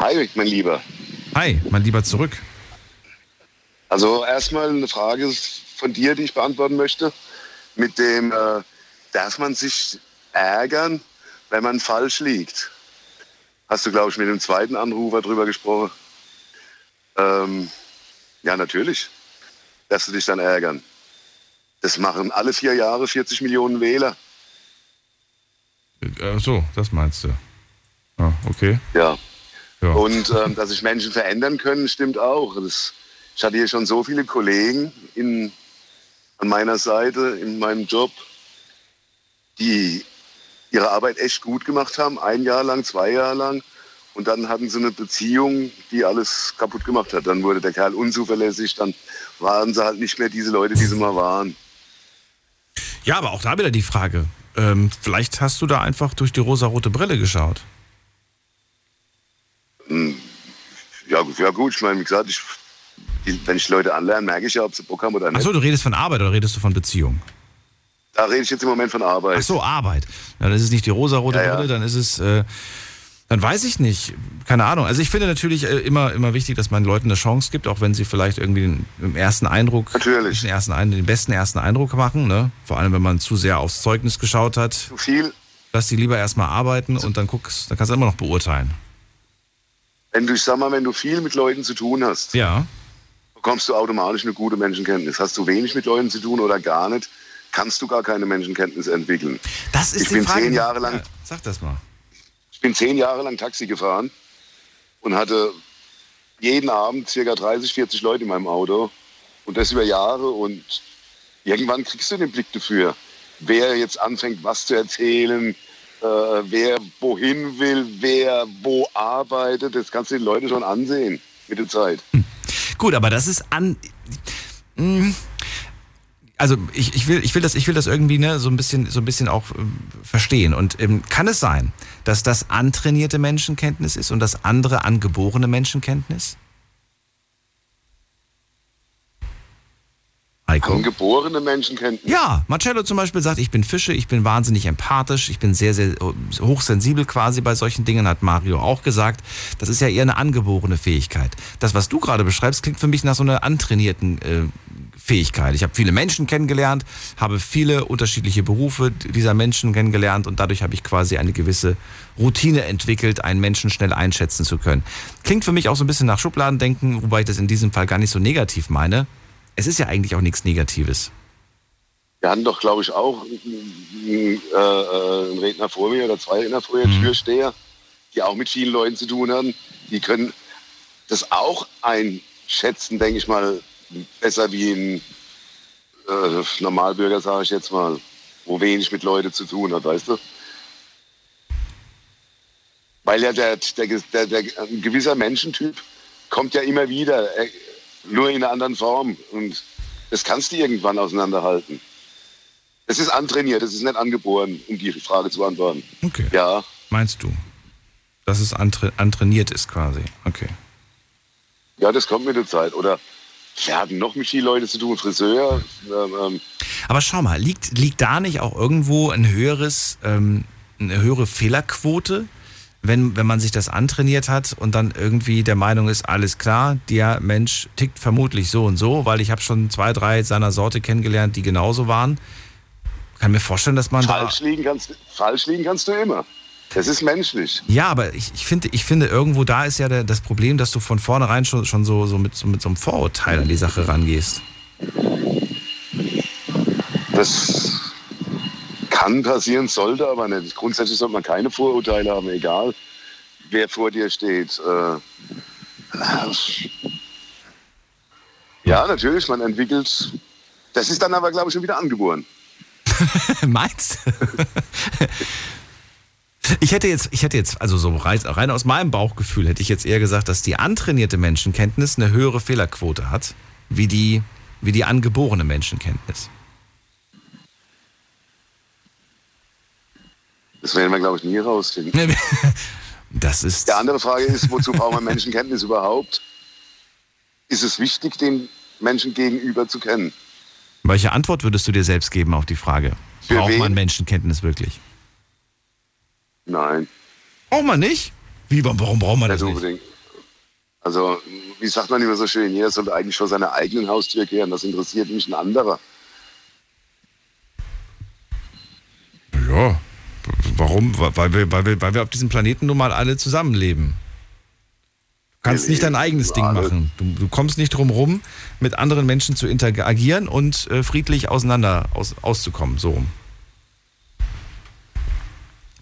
Hi, mein Lieber. Hi, mein Lieber zurück. Also erstmal eine Frage von dir, die ich beantworten möchte. Mit dem, äh, darf man sich ärgern, wenn man falsch liegt? Hast du, glaube ich, mit dem zweiten Anrufer drüber gesprochen? Ähm, ja, natürlich. Darfst du dich dann ärgern. Das machen alle vier Jahre 40 Millionen Wähler. Ach so, das meinst du. Ah, okay. Ja. Ja. Und ähm, dass sich Menschen verändern können, stimmt auch. Das, ich hatte hier schon so viele Kollegen in, an meiner Seite in meinem Job, die ihre Arbeit echt gut gemacht haben, ein Jahr lang, zwei Jahre lang. Und dann hatten sie eine Beziehung, die alles kaputt gemacht hat. Dann wurde der Kerl unzuverlässig, dann waren sie halt nicht mehr diese Leute, die sie mal waren. Ja, aber auch da wieder die Frage. Ähm, vielleicht hast du da einfach durch die rosarote Brille geschaut. Hm, ja, ja gut, ich meine, wie gesagt, ich, wenn ich Leute anlerne, merke ich ja, ob sie Bock haben oder nicht. Achso, du redest von Arbeit oder redest du von Beziehung? Da rede ich jetzt im Moment von Arbeit. Ach so, Arbeit. Ja, dann ist es nicht die rosarote ja, ja. Brille, dann ist es, äh, dann weiß ich nicht. Keine Ahnung. Also ich finde natürlich äh, immer, immer wichtig, dass man Leuten eine Chance gibt, auch wenn sie vielleicht irgendwie den, im ersten Eindruck, natürlich. Den, ersten, den besten ersten Eindruck machen. Ne? Vor allem, wenn man zu sehr aufs Zeugnis geschaut hat. Zu viel. Lass die lieber erstmal arbeiten und dann guckst, dann kannst du immer noch beurteilen. Wenn du, ich sag mal, wenn du viel mit Leuten zu tun hast, ja. bekommst du automatisch eine gute Menschenkenntnis. Hast du wenig mit Leuten zu tun oder gar nicht, kannst du gar keine Menschenkenntnis entwickeln. Das ist ich die bin Frage. zehn Jahre lang. Ja, sag das mal. Ich bin zehn Jahre lang Taxi gefahren und hatte jeden Abend circa 30, 40 Leute in meinem Auto und das über Jahre und irgendwann kriegst du den Blick dafür, wer jetzt anfängt, was zu erzählen, äh, wer wohin will, wer wo arbeitet. Das kannst du den Leuten schon ansehen mit der Zeit. Hm. Gut, aber das ist an. Hm, also ich, ich, will, ich, will das, ich will das irgendwie ne, so, ein bisschen, so ein bisschen auch äh, verstehen. Und ähm, kann es sein, dass das antrainierte Menschenkenntnis ist und das andere angeborene Menschenkenntnis? Heiko. Angeborene Menschenkenntnis? Ja, Marcello zum Beispiel sagt, ich bin Fische, ich bin wahnsinnig empathisch, ich bin sehr, sehr äh, hochsensibel quasi bei solchen Dingen, hat Mario auch gesagt. Das ist ja eher eine angeborene Fähigkeit. Das, was du gerade beschreibst, klingt für mich nach so einer antrainierten äh, Fähigkeit. Ich habe viele Menschen kennengelernt, habe viele unterschiedliche Berufe dieser Menschen kennengelernt und dadurch habe ich quasi eine gewisse Routine entwickelt, einen Menschen schnell einschätzen zu können. Klingt für mich auch so ein bisschen nach Schubladendenken, wobei ich das in diesem Fall gar nicht so negativ meine. Es ist ja eigentlich auch nichts Negatives. Wir hatten doch, glaube ich, auch einen, äh, einen, Redner vor mir oder zwei Redner vor mir, mhm. Türsteher, die auch mit vielen Leuten zu tun haben. Die können das auch einschätzen, denke ich mal, besser wie ein äh, Normalbürger, sage ich jetzt mal, wo wenig mit Leuten zu tun hat, weißt du? Weil ja der, der, der, der ein gewisser Menschentyp kommt ja immer wieder, nur in einer anderen Form. Und das kannst du irgendwann auseinanderhalten. Es ist antrainiert, es ist nicht angeboren, um die Frage zu beantworten. Okay. Ja. Meinst du? Dass es antra antrainiert ist quasi. Okay. Ja, das kommt mit der Zeit. Oder wir hatten noch mit vielen Leuten zu tun, Friseur. Ähm, ähm. Aber schau mal, liegt, liegt da nicht auch irgendwo ein höheres, ähm, eine höhere Fehlerquote, wenn, wenn man sich das antrainiert hat und dann irgendwie der Meinung ist, alles klar, der Mensch tickt vermutlich so und so, weil ich habe schon zwei, drei seiner Sorte kennengelernt, die genauso waren. Kann mir vorstellen, dass man falsch da liegen kannst, falsch liegen kannst du immer. Das ist menschlich. Ja, aber ich, ich, finde, ich finde, irgendwo da ist ja der, das Problem, dass du von vornherein schon, schon so, so, mit, so mit so einem Vorurteil an die Sache rangehst. Das kann passieren, sollte aber nicht. Grundsätzlich sollte man keine Vorurteile haben, egal wer vor dir steht. Äh, ja, natürlich, man entwickelt. Das ist dann aber, glaube ich, schon wieder angeboren. Meinst du? Ich hätte jetzt, ich hätte jetzt, also so rein aus meinem Bauchgefühl hätte ich jetzt eher gesagt, dass die antrainierte Menschenkenntnis eine höhere Fehlerquote hat, wie die, wie die angeborene Menschenkenntnis. Das werden wir, glaube ich, nie herausfinden. Das ist. Die andere Frage ist, wozu braucht man Menschenkenntnis überhaupt? Ist es wichtig, den Menschen gegenüber zu kennen? Welche Antwort würdest du dir selbst geben auf die Frage? Für braucht wen? man Menschenkenntnis wirklich? Nein. Braucht man nicht? Wie, warum braucht man das nicht? Unbedingt. Also, wie sagt man immer so schön, jeder sollte eigentlich vor seiner eigenen Haustür kehren. Das interessiert mich ein anderer. Ja, warum? Weil wir, weil, wir, weil wir auf diesem Planeten nun mal alle zusammenleben. Du kannst nicht dein eigenes Ding machen. Du, du, kommst nicht drum rum, mit anderen Menschen zu interagieren und äh, friedlich auseinander aus, auszukommen. So.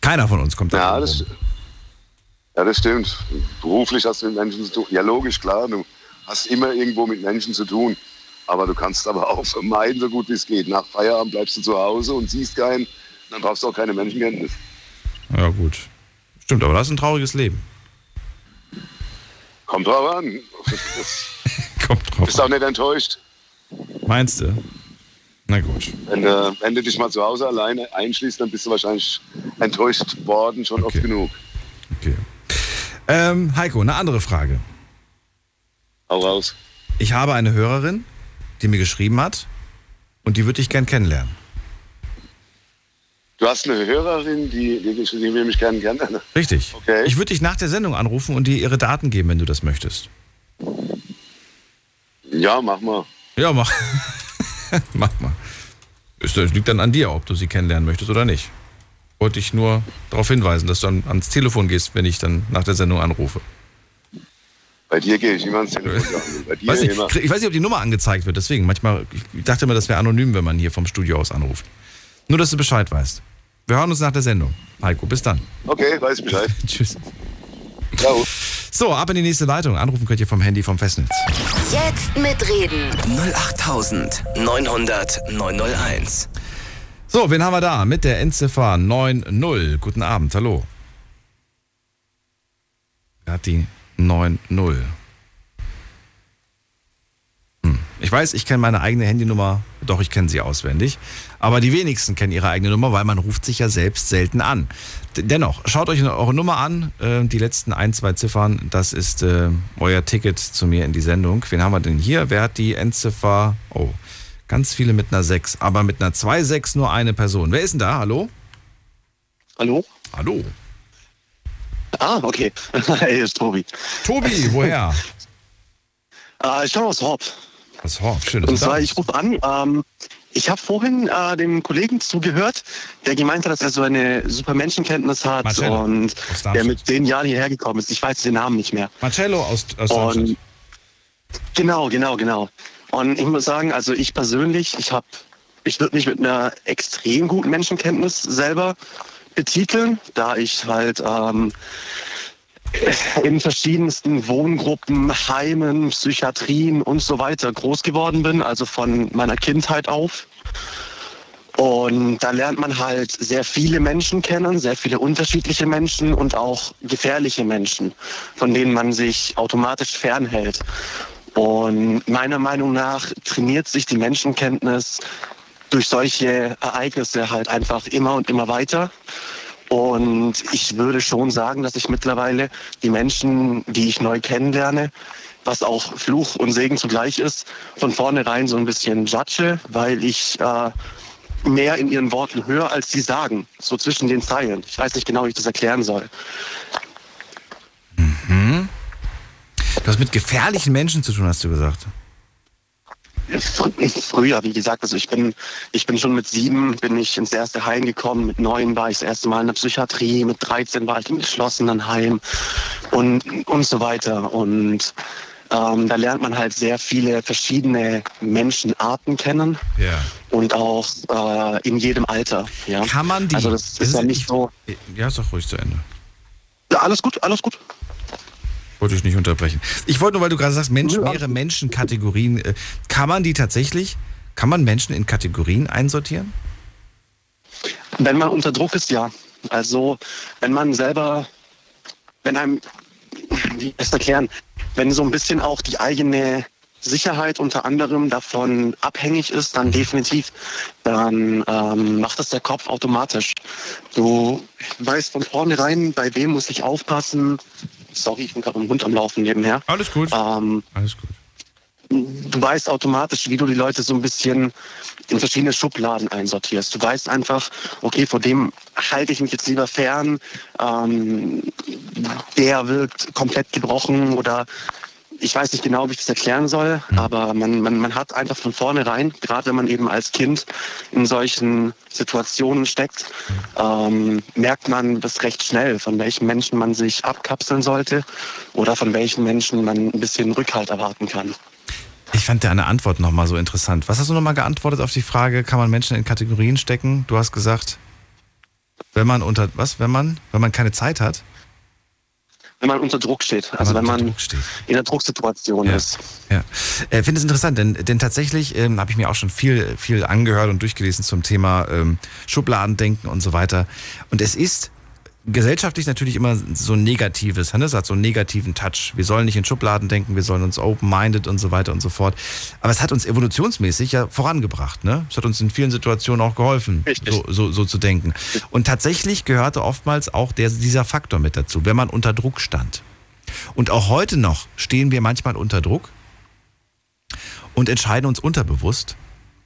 Keiner von uns kommt da ja, das, ja, das stimmt. Beruflich hast du mit Menschen zu tun. Ja, logisch, klar. Du hast immer irgendwo mit Menschen zu tun. Aber du kannst aber auch vermeiden, so gut wie es geht. Nach Feierabend bleibst du zu Hause und siehst keinen. Dann brauchst du auch keine Menschenkenntnis. Ja, gut. Stimmt, aber das ist ein trauriges Leben. Kommt drauf an. Kommt drauf Bist auch nicht enttäuscht. Meinst du? Na gut. Wenn, äh, wenn du dich mal zu Hause alleine einschließt, dann bist du wahrscheinlich enttäuscht worden, schon okay. oft genug. Okay. Ähm, Heiko, eine andere Frage. Hau raus. Ich habe eine Hörerin, die mir geschrieben hat und die würde ich gern kennenlernen. Du hast eine Hörerin, die, die, die will mich gerne kennenlernen. Richtig. Okay. Ich würde dich nach der Sendung anrufen und dir ihre Daten geben, wenn du das möchtest. Ja, mach mal. Ja, mach. mach mal. Es liegt dann an dir, ob du sie kennenlernen möchtest oder nicht. Wollte ich nur darauf hinweisen, dass du dann ans Telefon gehst, wenn ich dann nach der Sendung anrufe. Bei dir gehe ich immer ans Telefon. Weiß nicht, ich weiß nicht, ob die Nummer angezeigt wird, deswegen. Manchmal, ich dachte immer, das wäre anonym, wenn man hier vom Studio aus anruft. Nur, dass du Bescheid weißt. Wir hören uns nach der Sendung. Heiko, bis dann. Okay, weiß Bescheid. Tschüss. Ciao. So, ab in die nächste Leitung. Anrufen könnt ihr vom Handy vom Festnetz. Jetzt mitreden. 08900 901. So, wen haben wir da? Mit der Endziffer 90. Guten Abend, hallo. Wer hat die 90? Hm. Ich weiß, ich kenne meine eigene Handynummer, doch ich kenne sie auswendig. Aber die wenigsten kennen ihre eigene Nummer, weil man ruft sich ja selbst selten an. Dennoch, schaut euch eure Nummer an. Äh, die letzten ein, zwei Ziffern, das ist äh, euer Ticket zu mir in die Sendung. Wen haben wir denn hier? Wer hat die Endziffer? Oh, ganz viele mit einer 6, aber mit einer 2-6 nur eine Person. Wer ist denn da? Hallo? Hallo? Hallo. Ah, okay. hey, hier ist Tobi. Tobi, woher? Äh, ich komme aus Horb. Was Horb, schön, dass Und zwar, ich rufe an, ähm, ich habe vorhin äh, dem Kollegen zugehört, der gemeint hat, dass er so eine super Menschenkenntnis hat Marcello und der mit zehn Jahren hierher gekommen ist. Ich weiß den Namen nicht mehr. Marcello aus, aus. Und genau, genau, genau. Und ich muss sagen, also ich persönlich, ich habe, ich würde mich mit einer extrem guten Menschenkenntnis selber betiteln, da ich halt ähm, in verschiedensten Wohngruppen, Heimen, Psychiatrien und so weiter groß geworden bin, also von meiner Kindheit auf. Und da lernt man halt sehr viele Menschen kennen, sehr viele unterschiedliche Menschen und auch gefährliche Menschen, von denen man sich automatisch fernhält. Und meiner Meinung nach trainiert sich die Menschenkenntnis durch solche Ereignisse halt einfach immer und immer weiter. Und ich würde schon sagen, dass ich mittlerweile die Menschen, die ich neu kennenlerne, was auch Fluch und Segen zugleich ist, von vornherein so ein bisschen judge, weil ich äh, mehr in ihren Worten höre, als sie sagen, so zwischen den Zeilen. Ich weiß nicht genau, wie ich das erklären soll. Du hast mit gefährlichen Menschen zu tun, hast du gesagt. Fr- Früher, wie gesagt, also ich bin, ich bin schon mit sieben bin ich ins erste Heim gekommen, mit neun war ich das erste Mal in der Psychiatrie, mit 13 war ich im geschlossenen Heim und, und so weiter. Und ähm, da lernt man halt sehr viele verschiedene Menschenarten kennen Ja. und auch äh, in jedem Alter. Ja. Kann man die. Also das ist ja nicht so. Ja, ist doch ruhig zu Ende. Ja, alles gut, alles gut. Wollte ich nicht unterbrechen. Ich wollte nur, weil du gerade sagst, alles mehrere Menschenkategorien. äh, Kann man die tatsächlich, kann man Menschen in Kategorien einsortieren? Wenn man unter Druck ist, ja. Also wenn man selber, wenn einem, wie es erklären, wenn so ein bisschen auch die eigene Sicherheit unter anderem davon abhängig ist, dann definitiv, dann ähm, macht das der Kopf automatisch. Du weißt von vornherein, bei wem muss ich aufpassen. Sorry, ich bin gerade im Hund am Laufen nebenher. Alles gut. Ähm, Alles gut. du weißt automatisch, wie du die Leute so ein bisschen in verschiedene Schubladen einsortierst. Du weißt einfach, okay, vor dem halte ich mich jetzt lieber fern, ähm, der wirkt komplett gebrochen oder ich weiß nicht genau, wie ich das erklären soll, aber man, man, man hat einfach von vornherein, gerade wenn man eben als Kind in solchen Situationen steckt, ähm, merkt man das recht schnell, von welchen Menschen man sich abkapseln sollte oder von welchen Menschen man ein bisschen Rückhalt erwarten kann. Ich fand deine Antwort nochmal so interessant. Was hast du nochmal geantwortet auf die Frage, kann man Menschen in Kategorien stecken? Du hast gesagt, wenn man unter, was, wenn man, wenn man keine Zeit hat? Wenn man unter Druck steht, also wenn man steht. in einer Drucksituation Ja. ist. Ja, äh, finde es interessant, denn, denn tatsächlich ähm, habe ich mir auch schon viel, viel angehört und durchgelesen zum Thema ähm, Schubladendenken und so weiter. Und es ist gesellschaftlich natürlich immer so ein negatives, ne? es hat so einen negativen Touch. Wir sollen nicht in Schubladen denken, wir sollen uns open-minded und so weiter und so fort. Aber es hat uns evolutionsmäßig ja vorangebracht. Ne? Es hat uns in vielen Situationen auch geholfen, so, so, so zu denken. Und tatsächlich gehörte oftmals auch der, dieser Faktor mit dazu, wenn man unter Druck stand. Und auch heute noch stehen wir manchmal unter Druck und entscheiden uns unterbewusst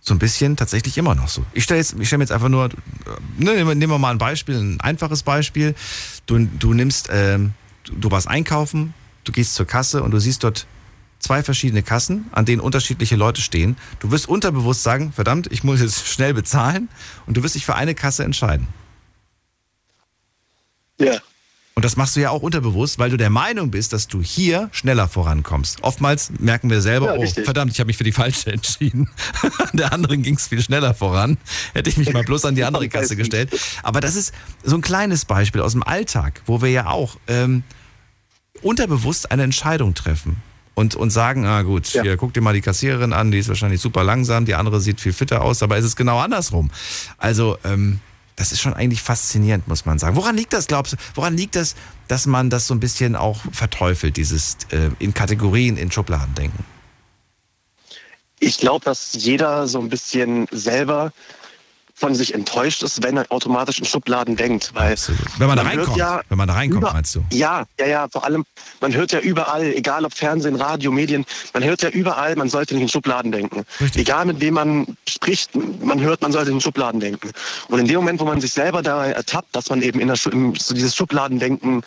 so ein bisschen tatsächlich immer noch so. Ich stelle jetzt, ich stell mir jetzt einfach nur, ne, nehmen wir mal ein Beispiel, ein einfaches Beispiel. Du, du nimmst, du, du warst einkaufen, du gehst zur Kasse und du siehst dort zwei verschiedene Kassen, an denen unterschiedliche Leute stehen. Du wirst unterbewusst sagen, verdammt, ich muss jetzt schnell bezahlen und du wirst dich für eine Kasse entscheiden. Ja. Und das machst du ja auch unterbewusst, weil du der Meinung bist, dass du hier schneller vorankommst. Oftmals merken wir selber, Ja, oh, verdammt, ich habe mich für die falsche entschieden. An der anderen ging es viel schneller voran. Hätte ich mich mal bloß an die andere Kasse gestellt. Aber das ist so ein kleines Beispiel aus dem Alltag, wo wir ja auch ähm, unterbewusst eine Entscheidung treffen. Und, und sagen, ah gut, Ja. hier, guck dir mal die Kassiererin an, die ist wahrscheinlich super langsam, die andere sieht viel fitter aus, aber es ist genau andersrum. Also, ähm, das ist schon eigentlich faszinierend, muss man sagen. Woran liegt das, glaubst du? Woran liegt das, dass man das so ein bisschen auch verteufelt, dieses äh, in Kategorien, in Schubladen denken? Ich glaube, dass jeder so ein bisschen selber von sich enttäuscht ist, wenn er automatisch in Schubladen denkt. Weil Wenn man da reinkommt, ja wenn man da reinkommt, über- meinst du? Ja, ja, ja, vor allem, man hört ja überall, egal ob Fernsehen, Radio, Medien, man hört ja überall, man sollte nicht in Schubladen denken. Egal mit wem man spricht, man hört, man sollte in Schubladen denken. Und in dem Moment, wo man sich selber da ertappt, dass man eben in der im- so dieses Schubladendenken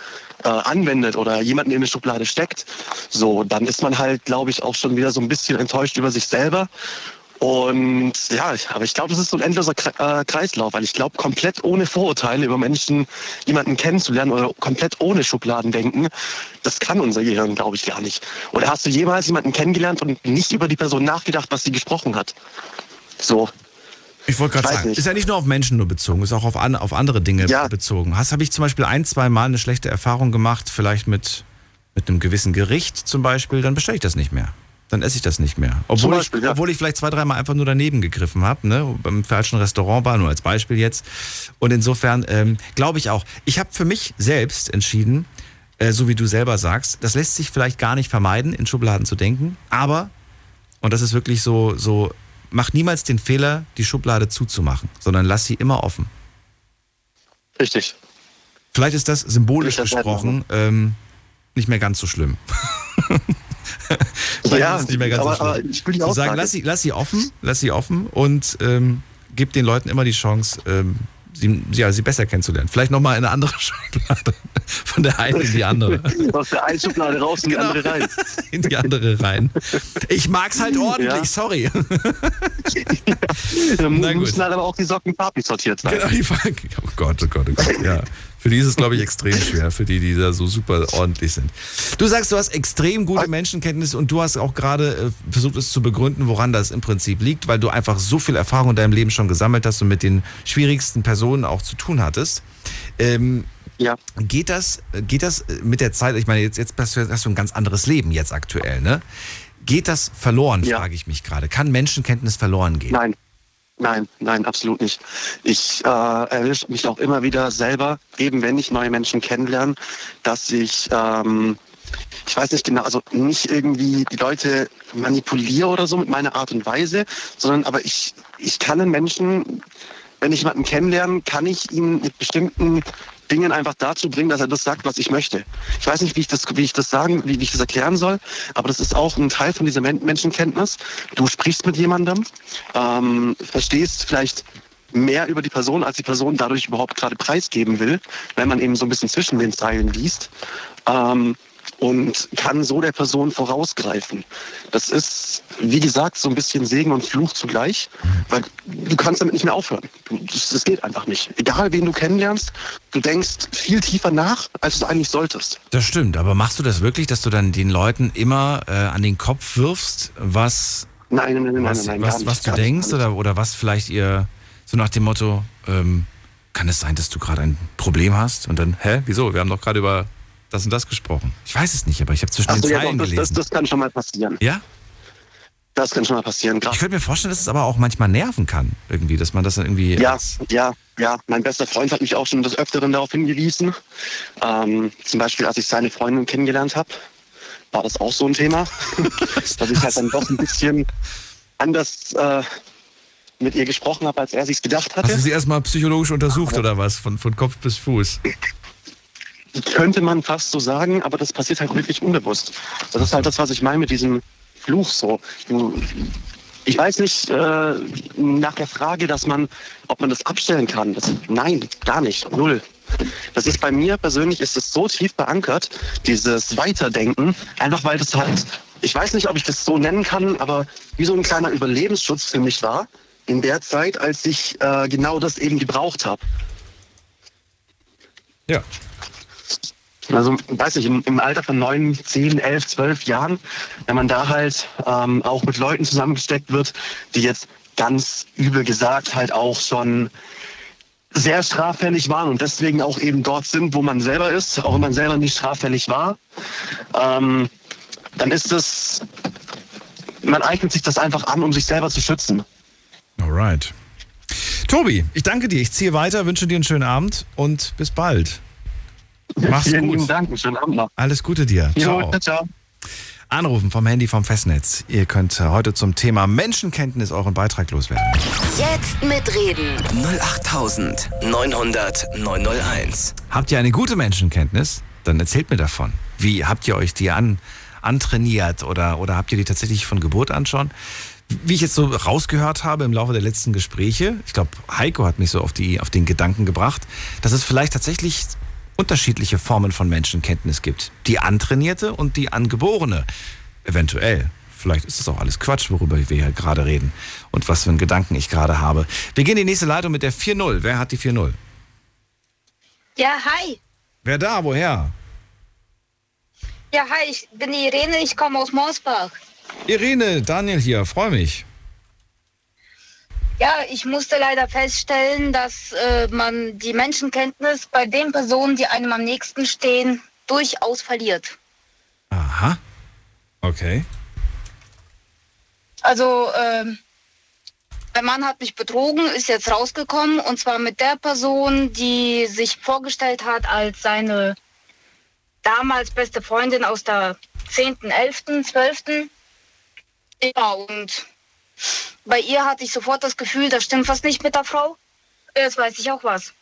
äh, anwendet oder jemanden in eine Schublade steckt, so, dann ist man halt, glaube ich, auch schon wieder so ein bisschen enttäuscht über sich selber. Und ja, aber ich glaube, das ist so ein endloser äh, Kreislauf, weil ich glaube, komplett ohne Vorurteile über Menschen jemanden kennenzulernen oder komplett ohne Schubladen denken, das kann unser Gehirn, glaube ich, gar nicht. Oder hast du jemals jemanden kennengelernt und nicht über die Person nachgedacht, was sie gesprochen hat? So. Ich wollte gerade sagen, nicht. ist ja nicht nur auf Menschen nur bezogen, ist auch auf, an, auf andere Dinge Ja. bezogen. Hast habe ich zum Beispiel ein, zwei Mal eine schlechte Erfahrung gemacht, vielleicht mit, mit einem gewissen Gericht zum Beispiel, dann bestelle ich das nicht mehr. Dann esse ich das nicht mehr. Obwohl, Beispiel, ich, ja. obwohl ich vielleicht zwei, dreimal einfach nur daneben gegriffen habe, ne? beim falschen Restaurant war, nur als Beispiel jetzt. Und insofern ähm, glaube ich auch, ich habe für mich selbst entschieden, äh, so wie du selber sagst, das lässt sich vielleicht gar nicht vermeiden, in Schubladen zu denken, aber und das ist wirklich so, so, mach niemals den Fehler, die Schublade zuzumachen, sondern lass sie immer offen. Richtig. Vielleicht ist das symbolisch gesprochen ähm, nicht mehr ganz so schlimm. Ja, ist nicht mehr ganz aber- so aber ich will die Zu sagen, lass sie, lass sie offen, lass sie offen und ähm, gib den Leuten immer die Chance, ähm, sie, ja, sie besser kennenzulernen. Vielleicht nochmal in eine andere Schublade. Von der einen in die andere. Aus der einen Schublade raus in die Genau. andere rein. In die andere rein. Ich mag's halt ordentlich, Ja. sorry. Da Na gut. müssen halt aber auch die Socken farblich sortiert sein. Genau, die Frage. Oh Gott, oh Gott, oh Gott. Ja. Für die ist es, glaube ich, extrem schwer, für die, die da so super ordentlich sind. Du sagst, du hast extrem gute Menschenkenntnis und du hast auch gerade äh, versucht, es zu begründen, woran das im Prinzip liegt, weil du einfach so viel Erfahrung in deinem Leben schon gesammelt hast und mit den schwierigsten Personen auch zu tun hattest. Ähm, Ja. Geht das, geht das mit der Zeit, ich meine, jetzt, jetzt hast du hast du ein ganz anderes Leben jetzt aktuell, ne? Geht das verloren, Ja. frage ich mich gerade. Kann Menschenkenntnis verloren gehen? Nein. Nein, nein, absolut nicht. Ich äh, erwische mich auch immer wieder selber, eben wenn ich neue Menschen kennenlerne, dass ich, ähm, ich weiß nicht genau, also nicht irgendwie die Leute manipuliere oder so mit meiner Art und Weise, sondern aber ich, ich kann einen Menschen, wenn ich jemanden kennenlerne, kann ich ihn mit bestimmten Dingen einfach dazu bringen, dass er das sagt, was ich möchte. Ich weiß nicht, wie ich das, wie ich das sagen, wie, wie ich das erklären soll, aber das ist auch ein Teil von dieser Men Menschenkenntnis. Du sprichst mit jemandem, ähm, verstehst vielleicht mehr über die Person, als die Person dadurch überhaupt gerade preisgeben will, wenn man eben so ein bisschen zwischen den Zeilen liest. Ähm, und kann so der Person vorausgreifen. Das ist, wie gesagt, so ein bisschen Segen und Fluch zugleich, weil du kannst damit nicht mehr aufhören. Das, das geht einfach nicht. Egal, wen du kennenlernst, du denkst viel tiefer nach, als du eigentlich solltest. Das stimmt, aber machst du das wirklich, dass du dann den Leuten immer äh, an den Kopf wirfst, was, Nein, nein, nein, was, nein, nein, was, was du nicht, denkst oder, oder was vielleicht ihr, so nach dem Motto, ähm, kann es sein, dass du gerade ein Problem hast? Und dann, hä, wieso? Wir haben doch gerade über das und das gesprochen. Ich weiß es nicht, aber ich habe zwischen Ach so, den ja, doch, Zeilen das, das, gelesen. das kann schon mal passieren. ja? Das kann schon mal passieren. Ich könnte mir vorstellen, dass es aber auch manchmal nerven kann, irgendwie, dass man das dann irgendwie. Ja, ja, ja. Mein bester Freund hat mich auch schon des Öfteren darauf hingewiesen. Ähm, zum Beispiel, als ich seine Freundin kennengelernt habe, war das auch so ein Thema. dass ich halt dann doch ein bisschen anders äh, mit ihr gesprochen habe, als er sich's gedacht Hast du hatte. sie erstmal psychologisch untersucht oder was? Von, von Kopf bis Fuß? Könnte man fast so sagen, aber das passiert halt wirklich unbewusst. Das ist halt das, was ich meine mit diesem Fluch so. Ich weiß nicht äh, nach der Frage, dass man, ob man das abstellen kann. Das, nein, gar nicht, null. Das ist bei mir persönlich ist es so tief verankert, dieses Weiterdenken, einfach weil das halt, ich weiß nicht, ob ich das so nennen kann, aber wie so ein kleiner Überlebensschutz für mich war in der Zeit, als ich äh, genau das eben gebraucht habe. Ja. Also, weiß ich, im, Alter von neun, zehn, elf, zwölf Jahren, wenn man da halt ähm, auch mit Leuten zusammengesteckt wird, die jetzt ganz übel gesagt halt auch schon sehr straffällig waren und deswegen auch eben dort sind, wo man selber ist, auch wenn man selber nicht straffällig war, ähm, dann ist es, man eignet sich das einfach an, um sich selber zu schützen. Alright. Tobi, ich danke dir. Ich ziehe weiter, wünsche dir einen schönen Abend und bis bald. Mach's Vielen gut. Vielen Dank, schönen Abend noch. Alles Gute dir. Jo, ciao. ciao. Anrufen vom Handy vom Festnetz. Ihr könnt heute zum Thema Menschenkenntnis euren Beitrag loswerden. Jetzt mitreden. 08900 901. Habt ihr eine gute Menschenkenntnis? Dann erzählt mir davon. Wie habt ihr euch die an, antrainiert oder, oder habt ihr die tatsächlich von Geburt an schon? Wie ich jetzt so rausgehört habe im Laufe der letzten Gespräche, ich glaube, Heiko hat mich so auf, die, auf den Gedanken gebracht, dass es vielleicht tatsächlich unterschiedliche Formen von Menschenkenntnis gibt. Die antrainierte und die angeborene. Eventuell. Vielleicht ist das auch alles Quatsch, worüber wir hier gerade reden. Und was für einen Gedanken ich gerade habe. Wir gehen in die nächste Leitung mit der 4-0. Wer hat die 4-0? Ja, hi. Wer da? Woher? Ja, hi, ich bin Irene, ich komme aus Mosbach. Irene, Daniel hier, freue mich. Ja, ich musste leider feststellen, dass äh, man die Menschenkenntnis bei den Personen, die einem am nächsten stehen, durchaus verliert. Aha. Okay. Also, äh, der Mann hat mich betrogen, ist jetzt rausgekommen und zwar mit der Person, die sich vorgestellt hat als seine damals beste Freundin aus der 10., 11., 12. Ja, und bei ihr hatte ich sofort das Gefühl, da stimmt was nicht mit der Frau. Jetzt weiß ich auch was.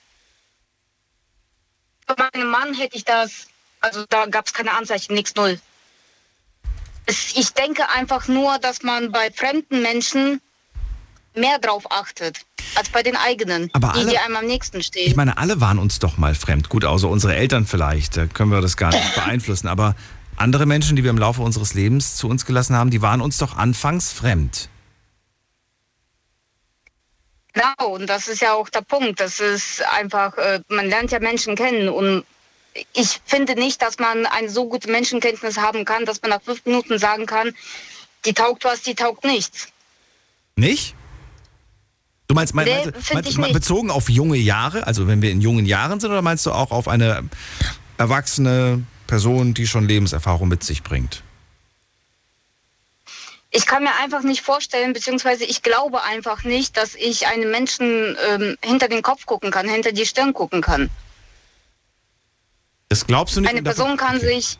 Bei meinem Mann hätte ich das, also da gab es keine Anzeichen, nichts null. Es, ich denke einfach nur, dass man bei fremden Menschen mehr drauf achtet als bei den eigenen, Aber alle, die, die einem am nächsten stehen. Ich meine, alle waren uns doch mal fremd. Gut, außer unsere Eltern vielleicht, da können wir das gar nicht beeinflussen. Aber andere Menschen, die wir im Laufe unseres Lebens zu uns gelassen haben, die waren uns doch anfangs fremd. Genau, und das ist ja auch der Punkt. Das ist einfach, äh, man lernt ja Menschen kennen und ich finde nicht, dass man eine so gute Menschenkenntnis haben kann, dass man nach fünf Minuten sagen kann, die taugt was, die taugt nichts. Nicht? Du meinst, mein, nee, meinst, meinst bezogen auf junge Jahre, also wenn wir in jungen Jahren sind, oder meinst du auch auf eine erwachsene Person, die schon Lebenserfahrung mit sich bringt? Ich kann mir einfach nicht vorstellen, beziehungsweise ich glaube einfach nicht, dass ich einem Menschen ähm, hinter den Kopf gucken kann, hinter die Stirn gucken kann. Das glaubst du nicht? Eine Person kann okay. sich.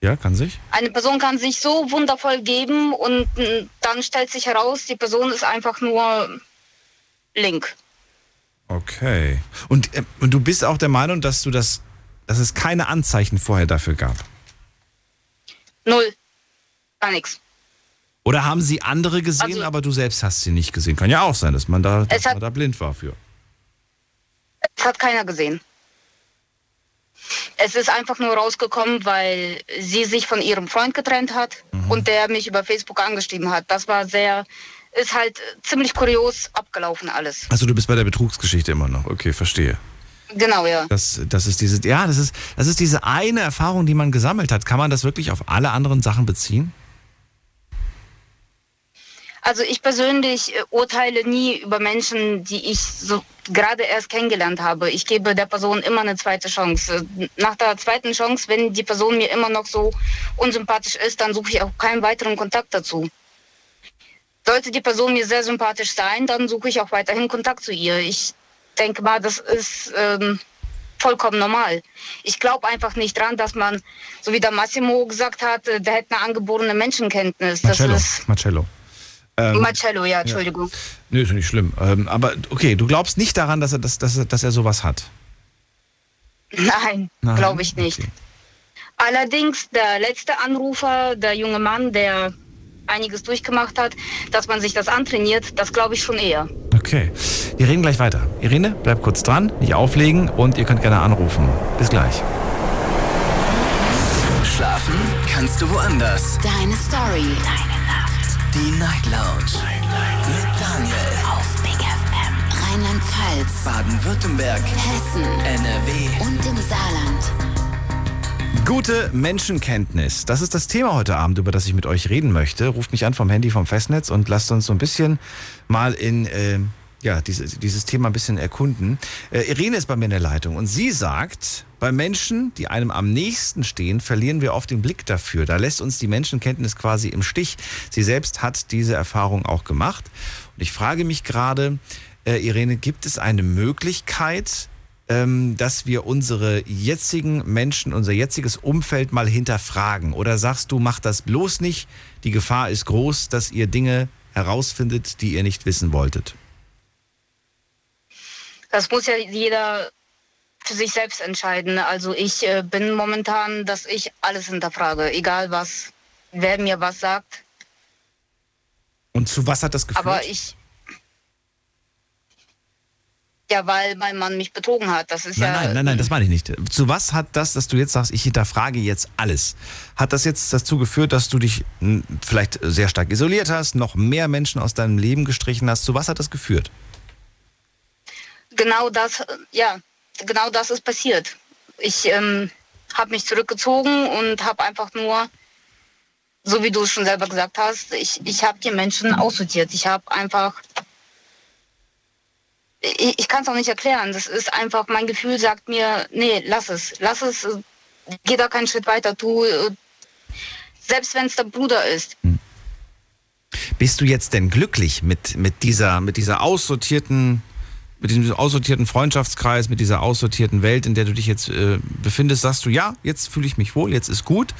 Ja, kann sich? Eine Person kann sich so wundervoll geben und dann stellt sich heraus, die Person ist einfach nur link. Okay. Und, äh, und du bist auch der Meinung, dass du das, dass es keine Anzeichen vorher dafür gab? Null. Gar nichts. Oder haben sie andere gesehen, also, aber du selbst hast sie nicht gesehen? Kann ja auch sein, dass man da, dass hat, man da blind war für. Es hat keiner gesehen. Es ist einfach nur rausgekommen, weil sie sich von ihrem Freund getrennt hat mhm. und der mich über Facebook angeschrieben hat. Das war sehr, ist halt ziemlich kurios abgelaufen alles. Also du bist bei der Betrugsgeschichte immer noch. Okay, verstehe. Genau, ja. Das, das ist diese, ja, das ist, das ist diese eine Erfahrung, die man gesammelt hat. Kann man das wirklich auf alle anderen Sachen beziehen? Also ich persönlich äh, urteile nie über Menschen, die ich so gerade erst kennengelernt habe. Ich gebe der Person immer eine zweite Chance. Nach der zweiten Chance, wenn die Person mir immer noch so unsympathisch ist, dann suche ich auch keinen weiteren Kontakt dazu. Sollte die Person mir sehr sympathisch sein, dann suche ich auch weiterhin Kontakt zu ihr. Ich denke mal, das ist ähm, vollkommen normal. Ich glaube einfach nicht dran, dass man, so wie der Massimo gesagt hat, äh, der hätte eine angeborene Menschenkenntnis. Marcello, Marcello. Ähm, Marcello, ja, Entschuldigung. Ja. Nö, ist nicht schlimm. Ähm, aber okay, du glaubst nicht daran, dass er, dass, dass, dass er sowas hat? Nein, Nein, glaube ich nicht. okay. Allerdings der letzte Anrufer, der junge Mann, der einiges durchgemacht hat, dass man sich das antrainiert, das glaube ich schon eher. Okay. Wir reden gleich weiter. Irene, bleib kurz dran, nicht auflegen und ihr könnt gerne anrufen. Bis gleich. Schlafen kannst du woanders. Deine Story. Deine. Die Night Lounge. Mit Daniel. Auf Big FM. Rheinland-Pfalz. Baden-Württemberg. Hessen. NRW. Und im Saarland. Gute Menschenkenntnis. Das ist das Thema heute Abend, über das ich mit euch reden möchte. Ruft mich an vom Handy vom Festnetz und lasst uns so ein bisschen mal in äh, ja, diese, dieses Thema ein bisschen erkunden. Äh, Irene ist bei mir in der Leitung und sie sagt, bei Menschen, die einem am nächsten stehen, verlieren wir oft den Blick dafür. Da lässt uns die Menschenkenntnis quasi im Stich. Sie selbst hat diese Erfahrung auch gemacht. Und ich frage mich gerade, äh, Irene, gibt es eine Möglichkeit, ähm, dass wir unsere jetzigen Menschen, unser jetziges Umfeld mal hinterfragen? Oder sagst du, macht das bloß nicht? Die Gefahr ist groß, dass ihr Dinge herausfindet, die ihr nicht wissen wolltet. Das muss ja jeder für sich selbst entscheiden. Also ich äh, bin momentan, dass ich alles hinterfrage, egal was, wer mir was sagt. Und zu was hat das geführt? Aber ich. Ja, weil mein Mann mich betrogen hat. Das ist Nein, ja. nein, nein, nein, das meine ich nicht. Zu was hat das, dass du jetzt sagst, ich hinterfrage jetzt alles? Hat das jetzt dazu geführt, dass du dich vielleicht sehr stark isoliert hast, noch mehr Menschen aus deinem Leben gestrichen hast? Zu was hat das geführt? Genau das, ja, genau das ist passiert. Ich ähm, habe mich zurückgezogen und habe einfach nur, so wie du es schon selber gesagt hast, ich, ich habe die Menschen aussortiert. Ich habe einfach, ich, ich kann es auch nicht erklären. Das ist einfach, mein Gefühl sagt mir, nee, lass es, lass es, geh da keinen Schritt weiter. Du, selbst wenn es der Bruder ist. Bist du jetzt denn glücklich mit, mit, dieser, mit dieser aussortierten, mit diesem aussortierten Freundschaftskreis, mit dieser aussortierten Welt, in der du dich jetzt äh, befindest? Sagst du, ja, jetzt fühle ich mich wohl, jetzt ist gut?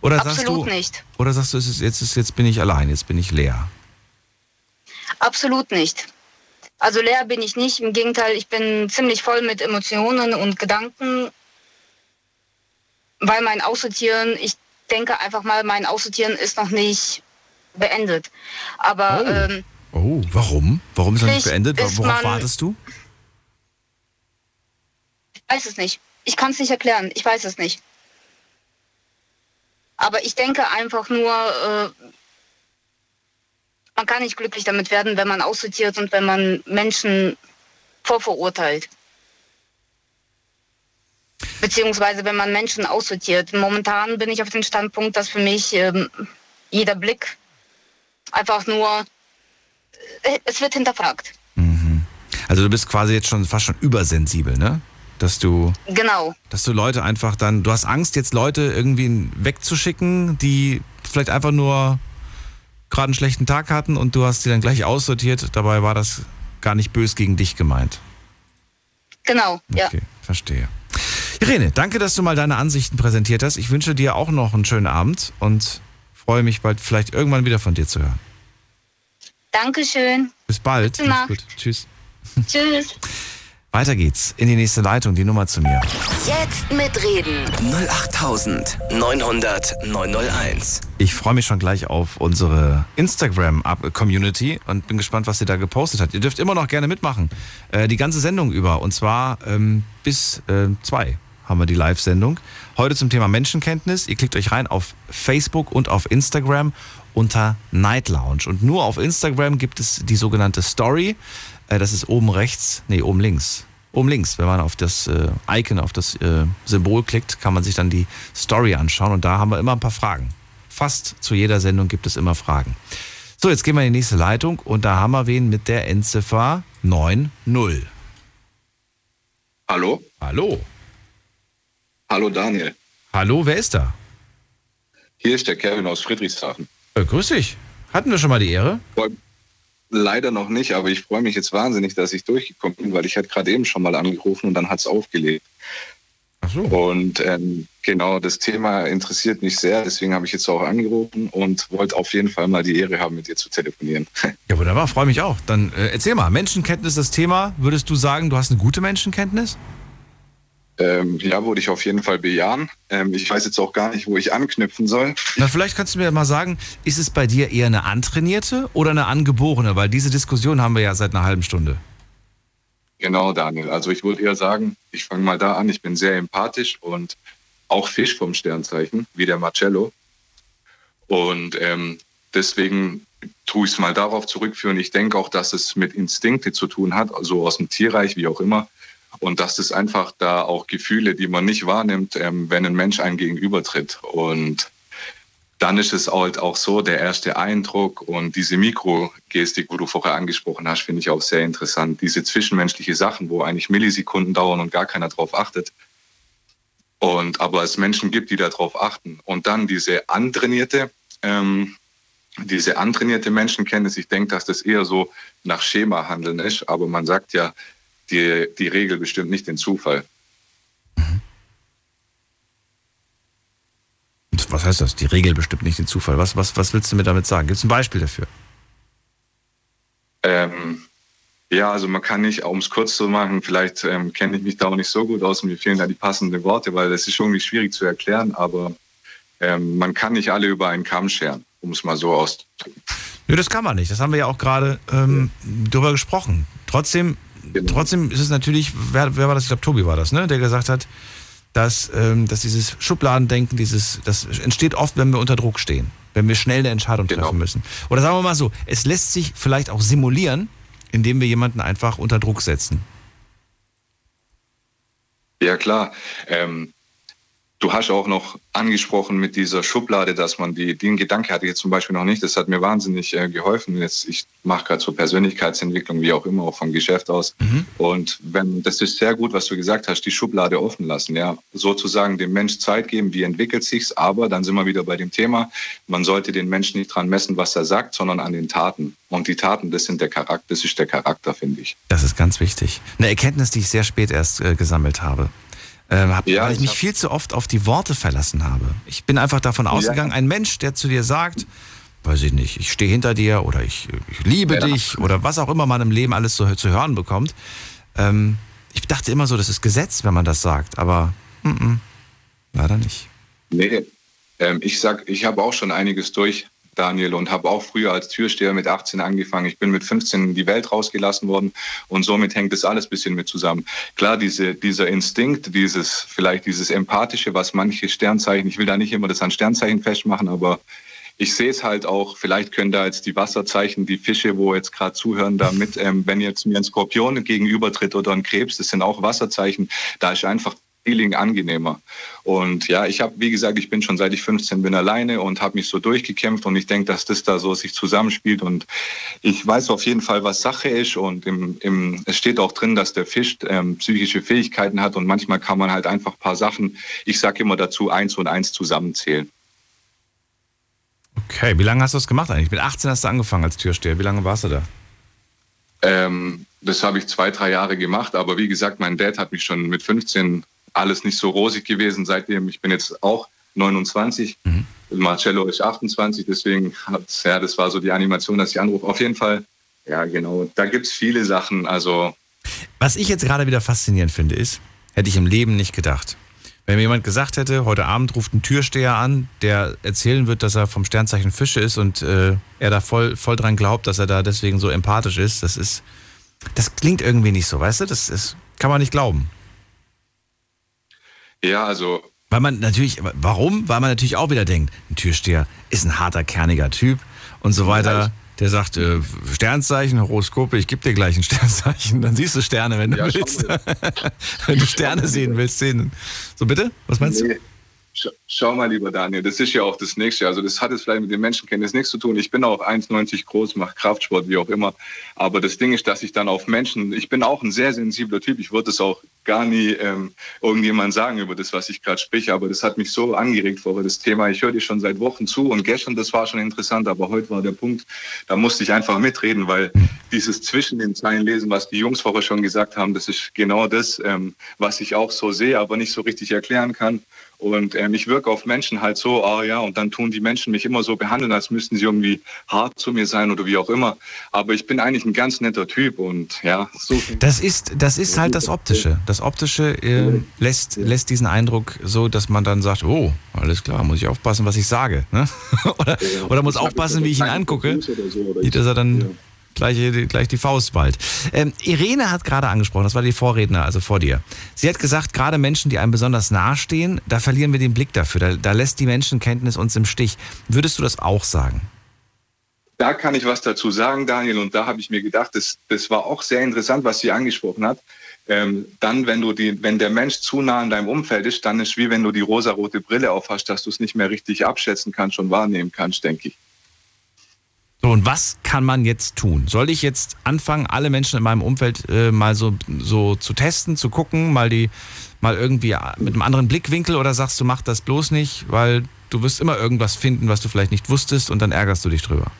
Oder sagst Absolut du, nicht. Oder sagst du, ist, jetzt, ist, jetzt bin ich allein, jetzt bin ich leer? Absolut nicht. Also leer bin ich nicht. Im Gegenteil, ich bin ziemlich voll mit Emotionen und Gedanken, weil mein Aussortieren, ich denke einfach mal, mein Aussortieren ist noch nicht beendet. Aber Oh. ähm, Oh, warum? Warum ist er nicht beendet? Worauf wartest du? ich weiß es nicht. Ich kann es nicht erklären. Ich weiß es nicht. Aber ich denke einfach nur, äh, man kann nicht glücklich damit werden, wenn man aussortiert und wenn man Menschen vorverurteilt. Beziehungsweise wenn man Menschen aussortiert. Momentan bin ich auf dem Standpunkt, dass für mich ähm, jeder Blick einfach nur, äh, es wird hinterfragt. Also du bist quasi jetzt schon fast schon übersensibel, ne? Dass du, Genau. dass du Leute einfach dann, du hast Angst, jetzt Leute irgendwie wegzuschicken, die vielleicht einfach nur gerade einen schlechten Tag hatten und du hast sie dann gleich aussortiert. Dabei war das gar nicht bös gegen dich gemeint. Genau, ja. Okay, verstehe. Irene, danke, dass du mal deine Ansichten präsentiert hast. Ich wünsche dir auch noch einen schönen Abend und freue mich bald vielleicht irgendwann wieder von dir zu hören. Dankeschön. Bis bald. Gute Nacht. gut. Tschüss. Tschüss. Weiter geht's in die nächste Leitung, die Nummer zu mir. Jetzt mitreden. 08900 901. Ich freue mich schon gleich auf unsere Instagram-Community und bin gespannt, was sie da gepostet hat. Ihr dürft immer noch gerne mitmachen. Äh, die ganze Sendung über. Und zwar ähm, bis äh, zwei haben wir die Live-Sendung. Heute zum Thema Menschenkenntnis. Ihr klickt euch rein auf Facebook und auf Instagram unter Night Lounge. Und nur auf Instagram gibt es die sogenannte Story. Äh, das ist oben rechts, nee, oben links. Oben links, wenn man auf das äh, Icon, auf das äh, Symbol klickt, kann man sich dann die Story anschauen. Und da haben wir immer ein paar Fragen. Fast zu jeder Sendung gibt es immer Fragen. So, jetzt gehen wir in die nächste Leitung und da haben wir wen mit der Endziffer 90. Hallo? Hallo. Hallo Daniel. Hallo, wer ist da? Hier ist der Kevin aus Friedrichshafen. Äh, grüß dich. Hatten wir schon mal die Ehre? Leider noch nicht, aber ich freue mich jetzt wahnsinnig, dass ich durchgekommen bin, weil ich hatte gerade eben schon mal angerufen und dann hat es aufgelegt. Ach so. Und ähm, genau, das Thema interessiert mich sehr, deswegen habe ich jetzt auch angerufen und wollte auf jeden Fall mal die Ehre haben, mit dir zu telefonieren. Ja, wunderbar, freue mich auch. Dann äh, erzähl mal, Menschenkenntnis das Thema. Würdest du sagen, du hast eine gute Menschenkenntnis? Ähm, ja, würde ich auf jeden Fall bejahen. Ähm, ich weiß jetzt auch gar nicht, wo ich anknüpfen soll. Na, vielleicht kannst du mir mal sagen, ist es bei dir eher eine antrainierte oder eine angeborene? Weil diese Diskussion haben wir ja seit einer halben Stunde. Genau, Daniel. Also ich würde eher sagen, ich fange mal da an, ich bin sehr empathisch und auch Fisch vom Sternzeichen, wie der Marcello. Und ähm, deswegen tue ich es mal darauf zurückführen. Ich denke auch, dass es mit Instinkte zu tun hat, also aus dem Tierreich, wie auch immer. Und dass es einfach da auch Gefühle, die man nicht wahrnimmt, ähm, wenn ein Mensch einem gegenübertritt. Und dann ist es halt auch so, der erste Eindruck und diese Mikrogestik, wo du vorher angesprochen hast, finde ich auch sehr interessant. Diese zwischenmenschliche Sachen, wo eigentlich Millisekunden dauern und gar keiner drauf achtet. Und aber es Menschen gibt, die darauf achten. Und dann diese antrainierte, ähm, diese antrainierte Menschenkenntnis, ich denke, dass das eher so nach Schema handeln ist, aber man sagt ja, die, die Regel bestimmt nicht den Zufall. Was heißt das? Die Regel bestimmt nicht den Zufall. Was, was, was willst du mir damit sagen? Gibt es ein Beispiel dafür? Ähm, ja, also man kann nicht, um es kurz zu machen, vielleicht ähm, kenne ich mich da auch nicht so gut aus und mir fehlen da die passenden Worte, weil das ist irgendwie schwierig zu erklären, aber ähm, man kann nicht alle über einen Kamm scheren, um es mal so auszudrücken. Nö, das kann man nicht. Das haben wir ja auch gerade ähm, drüber gesprochen. Trotzdem, genau. trotzdem ist es natürlich, wer, wer war das? Ich glaube, Tobi war das, ne? Der gesagt hat, dass, ähm, dass dieses Schubladendenken, dieses, das entsteht oft, wenn wir unter Druck stehen, wenn wir schnell eine Entscheidung genau. treffen müssen. Oder sagen wir mal so, es lässt sich vielleicht auch simulieren, indem wir jemanden einfach unter Druck setzen. Ja klar. Ähm, Du hast auch noch angesprochen mit dieser Schublade, dass man die, den Gedanke hatte ich jetzt zum Beispiel noch nicht. Das hat mir wahnsinnig äh, geholfen. Jetzt, ich mache gerade so Persönlichkeitsentwicklung, wie auch immer, auch vom Geschäft aus. Mhm. Und wenn, das ist sehr gut, was du gesagt hast, die Schublade offen lassen, ja. Sozusagen dem Mensch Zeit geben, wie entwickelt sich's. Aber dann sind wir wieder bei dem Thema. Man sollte den Menschen nicht dran messen, was er sagt, sondern an den Taten. Und die Taten, das sind der Charakter, das ist der Charakter, finde ich. Das ist ganz wichtig. Eine Erkenntnis, die ich sehr spät erst äh, gesammelt habe. Ähm, hab, ja, weil ich mich viel zu oft auf die Worte verlassen habe. Ich bin einfach davon ausgegangen, ja. ein Mensch, der zu dir sagt, weiß ich nicht, ich stehe hinter dir oder ich, ich liebe ja. dich oder was auch immer man im Leben alles so zu hören bekommt. Ähm, ich dachte immer so, das ist Gesetz, wenn man das sagt, aber m -m, leider nicht. Nee, ähm, ich sag, ich habe auch schon einiges durch Daniel, und habe auch früher als Türsteher mit 18 angefangen. Ich bin mit 15 in die Welt rausgelassen worden und somit hängt das alles ein bisschen mit zusammen. Klar, diese, dieser Instinkt, dieses, vielleicht dieses Empathische, was manche Sternzeichen, ich will da nicht immer das an Sternzeichen festmachen, aber ich sehe es halt auch, vielleicht können da jetzt die Wasserzeichen, die Fische, wo jetzt gerade zuhören, damit, ähm, wenn jetzt mir ein Skorpion gegenübertritt oder ein Krebs, das sind auch Wasserzeichen, da ist einfach Feeling angenehmer. Und ja, ich habe, wie gesagt, ich bin schon seit ich 15 bin alleine und habe mich so durchgekämpft und ich denke, dass das da so sich zusammenspielt und ich weiß auf jeden Fall, was Sache ist und im, im, es steht auch drin, dass der Fisch ähm, psychische Fähigkeiten hat und manchmal kann man halt einfach ein paar Sachen, ich sage immer dazu, eins und eins zusammenzählen. Okay, wie lange hast du das gemacht eigentlich? Mit 18 hast du angefangen als Türsteher. Wie lange warst du da? Ähm, das habe ich zwei, drei Jahre gemacht, aber wie gesagt, mein Dad hat mich schon mit 15 alles nicht so rosig gewesen seitdem. Ich bin jetzt auch 29. Mhm. Marcello ist 28, deswegen ja, das war so die Animation, dass ich anrufe. Auf jeden Fall, ja, genau. Da gibt es viele Sachen. Also. Was ich jetzt gerade wieder faszinierend finde, ist, hätte ich im Leben nicht gedacht. Wenn mir jemand gesagt hätte, heute Abend ruft ein Türsteher an, der erzählen wird, dass er vom Sternzeichen Fische ist und äh, er da voll, voll dran glaubt, dass er da deswegen so empathisch ist, das ist, das klingt irgendwie nicht so, weißt du? Das ist, kann man nicht glauben. Ja, also. Weil man natürlich, warum? Weil man natürlich auch wieder denkt, ein Türsteher ist ein harter, kerniger Typ und so weiter. Der sagt, äh, Sternzeichen, Horoskope, ich gebe dir gleich ein Sternzeichen. Dann siehst du Sterne, wenn du ja, willst. wenn du Sterne sehen willst, sehen. So bitte? Was meinst nee. du? Schau mal, lieber Daniel, das ist ja auch das Nächste. Also das hat jetzt vielleicht mit dem Menschenkenntnis nichts zu tun. Ich bin auch 1,90 groß, mache Kraftsport, wie auch immer. Aber das Ding ist, dass ich dann auf Menschen, ich bin auch ein sehr sensibler Typ. Ich würde es auch gar nie ähm, irgendjemand sagen über das, was ich gerade spreche. Aber das hat mich so angeregt vorher, das Thema. Ich höre dir schon seit Wochen zu und gestern, das war schon interessant. Aber heute war der Punkt, da musste ich einfach mitreden, weil dieses zwischen den Zeilen lesen, was die Jungs vorher schon gesagt haben, das ist genau das, ähm, was ich auch so sehe, aber nicht so richtig erklären kann. Und ähm, ich wirke auf Menschen halt so, ah ja, und dann tun die Menschen mich immer so behandeln, als müssten sie irgendwie hart zu mir sein oder wie auch immer. Aber ich bin eigentlich ein ganz netter Typ und ja, so. Das ist, das ist halt das Optische. Das Optische äh, lässt, lässt diesen Eindruck so, dass man dann sagt, oh, alles klar, muss ich aufpassen, was ich sage. Ne? oder, oder muss aufpassen, wie ich ihn angucke. Nicht, dass er dann gleich, gleich die Faust bald. Ähm, Irene hat gerade angesprochen, das war die Vorredner, also vor dir. Sie hat gesagt, gerade Menschen, die einem besonders nahestehen, da verlieren wir den Blick dafür. Da, da lässt die Menschenkenntnis uns im Stich. Würdest du das auch sagen? Da kann ich was dazu sagen, Daniel. Und da habe ich mir gedacht, das, das war auch sehr interessant, was sie angesprochen hat. Ähm, dann, wenn du die, wenn der Mensch zu nah in deinem Umfeld ist, dann ist wie wenn du die rosarote Brille aufhast, dass du es nicht mehr richtig abschätzen kannst und wahrnehmen kannst, denke ich. So, und was kann man jetzt tun? Soll ich jetzt anfangen, alle Menschen in meinem Umfeld äh, mal so, so zu testen, zu gucken, mal die, mal irgendwie mit einem anderen Blickwinkel oder sagst du, mach das bloß nicht, weil du wirst immer irgendwas finden, was du vielleicht nicht wusstest und dann ärgerst du dich drüber?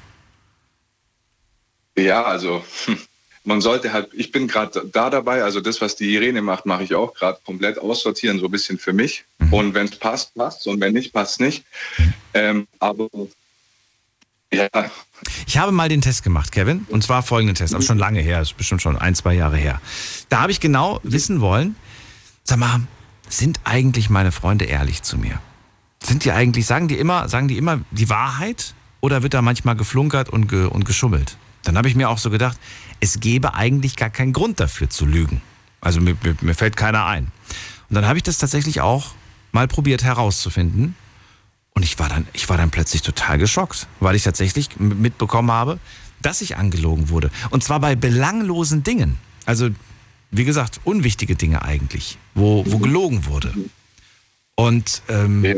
Ja, also hm, man sollte halt, ich bin gerade da dabei, also das, was die Irene macht, mache ich auch gerade komplett aussortieren, so ein bisschen für mich. Mhm. Und wenn es passt, passt und wenn nicht, passt nicht. Ähm, aber ja. Ich habe mal den Test gemacht, Kevin, und zwar folgenden Test, aber schon lange her, ist bestimmt schon ein, zwei Jahre her. Da habe ich genau wissen wollen, sag mal, sind eigentlich meine Freunde ehrlich zu mir? Sind die eigentlich, sagen die immer, sagen die immer die Wahrheit oder wird da manchmal geflunkert und, ge, und geschummelt? Dann habe ich mir auch so gedacht, es gäbe eigentlich gar keinen Grund dafür zu lügen. Also mir, mir, mir fällt keiner ein. Und dann habe ich das tatsächlich auch mal probiert herauszufinden. Und ich war dann, ich war dann plötzlich total geschockt, weil ich tatsächlich mitbekommen habe, dass ich angelogen wurde. Und zwar bei belanglosen Dingen. Also, wie gesagt, unwichtige Dinge eigentlich, wo, wo gelogen wurde. Und ähm, ja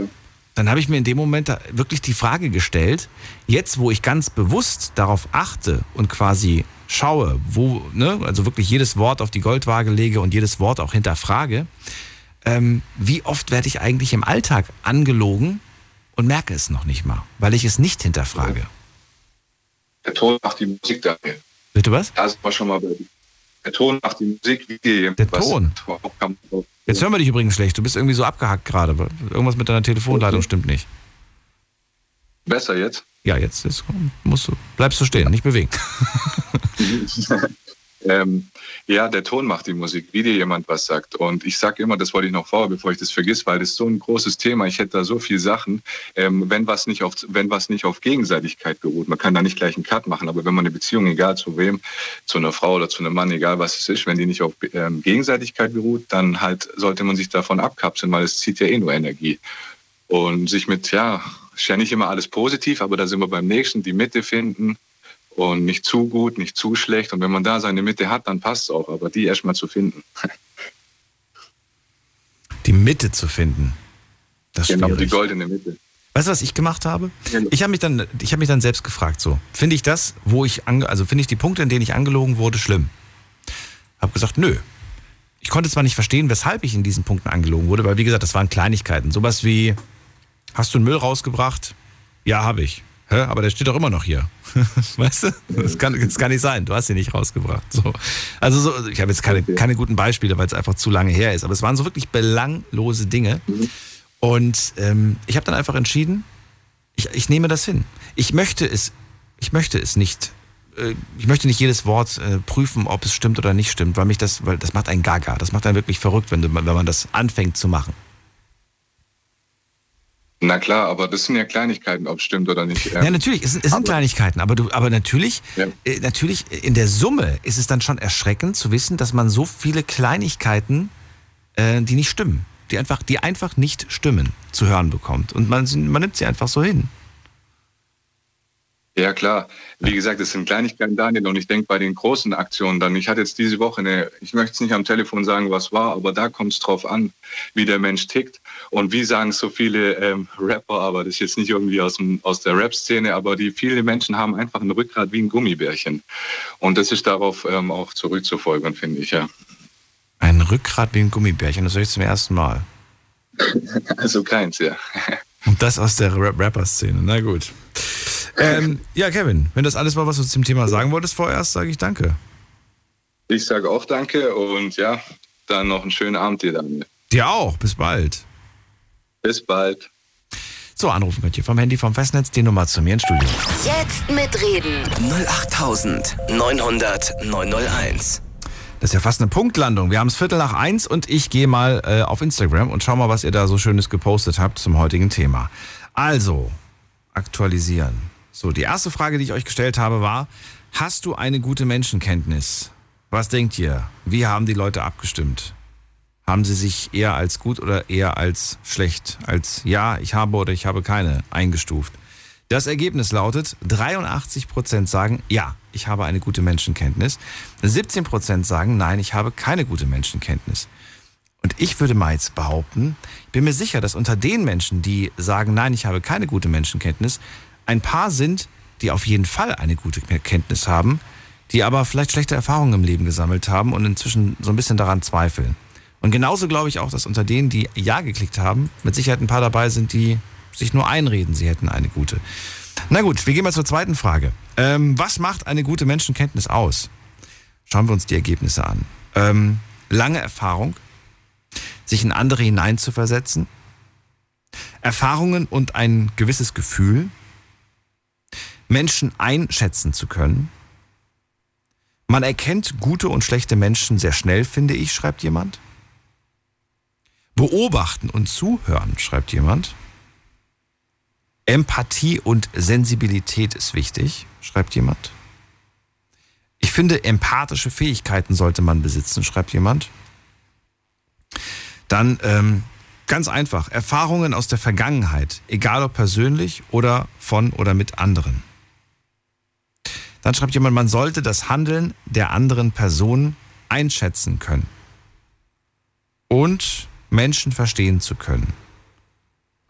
dann habe ich mir in dem Moment wirklich die Frage gestellt, jetzt wo ich ganz bewusst darauf achte und quasi schaue, wo, ne, also wirklich jedes Wort auf die Goldwaage lege und jedes Wort auch hinterfrage, ähm, wie oft werde ich eigentlich im Alltag angelogen und merke es noch nicht mal, weil ich es nicht hinterfrage. Der Ton macht die Musik, Daniel. Bitte was? Das war schon mal bei Der Ton macht die Musik, wie dir Der Ton? Jetzt hören wir dich übrigens schlecht. Du bist irgendwie so abgehackt gerade. Irgendwas mit deiner Telefonleitung stimmt nicht. Besser jetzt? Ja, jetzt, jetzt musst du, bleibst du stehen, nicht bewegen. ähm, ja, der Ton macht die Musik, wie dir jemand was sagt. Und ich sage immer, das wollte ich noch vorher, bevor ich das vergiss, weil das ist so ein großes Thema. Ich hätte da so viele Sachen, ähm, wenn, was nicht auf, wenn was nicht auf Gegenseitigkeit beruht. Man kann da nicht gleich einen Cut machen, aber wenn man eine Beziehung, egal zu wem, zu einer Frau oder zu einem Mann, egal was es ist, wenn die nicht auf ähm, Gegenseitigkeit beruht, dann halt sollte man sich davon abkapseln, weil es zieht ja eh nur Energie. Und sich mit, ja, ist ja nicht immer alles positiv, aber da sind wir beim nächsten, die Mitte finden und nicht zu gut, nicht zu schlecht. Und wenn man da seine Mitte hat, dann passt es auch, aber die erstmal zu finden. Die Mitte zu finden. Das ist genau, schwierig. die goldene Mitte. Weißt du, was ich gemacht habe? Ich habe mich dann, ich habe mich dann selbst gefragt, so finde ich das, wo ich ange, also finde ich die Punkte, in denen ich angelogen wurde, schlimm. Habe gesagt, nö. Ich konnte zwar nicht verstehen, weshalb ich in diesen Punkten angelogen wurde, weil wie gesagt, das waren Kleinigkeiten, sowas wie Hast du einen Müll rausgebracht? Ja, habe ich. Hä? Aber der steht doch immer noch hier. weißt du? Das kann, das kann nicht sein. Du hast ihn nicht rausgebracht. So. Also so, ich habe jetzt keine, keine guten Beispiele, weil es einfach zu lange her ist. Aber es waren so wirklich belanglose Dinge. Und ähm, ich habe dann einfach entschieden, ich, ich nehme das hin. Ich möchte es, ich möchte es nicht. Äh, ich möchte nicht jedes Wort äh, prüfen, ob es stimmt oder nicht stimmt, weil mich das, weil das macht einen Gaga. Das macht einen wirklich verrückt, wenn, wenn man das anfängt zu machen. Na klar, aber das sind ja Kleinigkeiten, ob es stimmt oder nicht. Ja, natürlich, es, es sind Kleinigkeiten, aber, du, aber natürlich, ja. äh, natürlich in der Summe ist es dann schon erschreckend zu wissen, dass man so viele Kleinigkeiten, äh, die nicht stimmen, die einfach, die einfach nicht stimmen, zu hören bekommt. Und man, man nimmt sie einfach so hin. Ja, klar. Wie gesagt, es sind Kleinigkeiten, Daniel, und ich denke bei den großen Aktionen dann, ich hatte jetzt diese Woche eine, ich möchte es nicht am Telefon sagen, was war, aber da kommt es drauf an, wie der Mensch tickt. Und wie sagen so viele ähm, Rapper, aber das ist jetzt nicht irgendwie aus, dem, aus der Rap-Szene, aber die viele Menschen haben einfach ein Rückgrat wie ein Gummibärchen. Und das ist darauf ähm, auch zurückzufolgen, finde ich, ja. Ein Rückgrat wie ein Gummibärchen, das höre ich zum ersten Mal. also keins, ja. Und das aus der Rapper-Szene, na gut. Ähm, ja, Kevin, wenn das alles war, was du zum Thema sagen wolltest vorerst, sage ich danke. Ich sage auch danke und ja, dann noch einen schönen Abend dir, Daniel. Dir auch, bis bald. Bis bald. So, anrufen könnt ihr vom Handy vom Festnetz die Nummer zu mir ins Studio. Jetzt mitreden. 08900 901. Das ist ja fast eine Punktlandung. Wir haben es Viertel nach eins und ich gehe mal äh, auf Instagram und schau mal, was ihr da so Schönes gepostet habt zum heutigen Thema. Also, aktualisieren. So, die erste Frage, die ich euch gestellt habe, war, hast du eine gute Menschenkenntnis? Was denkt ihr? Wie haben die Leute abgestimmt? Haben sie sich eher als gut oder eher als schlecht, als ja, ich habe oder ich habe keine eingestuft? Das Ergebnis lautet, 83% sagen, ja, ich habe eine gute Menschenkenntnis. 17% sagen, nein, ich habe keine gute Menschenkenntnis. Und ich würde mal jetzt behaupten, ich bin mir sicher, dass unter den Menschen, die sagen, nein, ich habe keine gute Menschenkenntnis, ein paar sind, die auf jeden Fall eine gute Kenntnis haben, die aber vielleicht schlechte Erfahrungen im Leben gesammelt haben und inzwischen so ein bisschen daran zweifeln. Und genauso glaube ich auch, dass unter denen, die Ja geklickt haben, mit Sicherheit ein paar dabei sind, die sich nur einreden, sie hätten eine gute. Na gut, wir gehen mal zur zweiten Frage. Ähm, was macht eine gute Menschenkenntnis aus? Schauen wir uns die Ergebnisse an. Ähm, lange Erfahrung, sich in andere hineinzuversetzen, Erfahrungen und ein gewisses Gefühl, Menschen einschätzen zu können. Man erkennt gute und schlechte Menschen sehr schnell, finde ich, schreibt jemand. Beobachten und zuhören, schreibt jemand. Empathie und Sensibilität ist wichtig, schreibt jemand. Ich finde, empathische Fähigkeiten sollte man besitzen, schreibt jemand. Dann ähm, ganz einfach, Erfahrungen aus der Vergangenheit, egal ob persönlich oder von oder mit anderen. Dann schreibt jemand, man sollte das Handeln der anderen Person einschätzen können und Menschen verstehen zu können.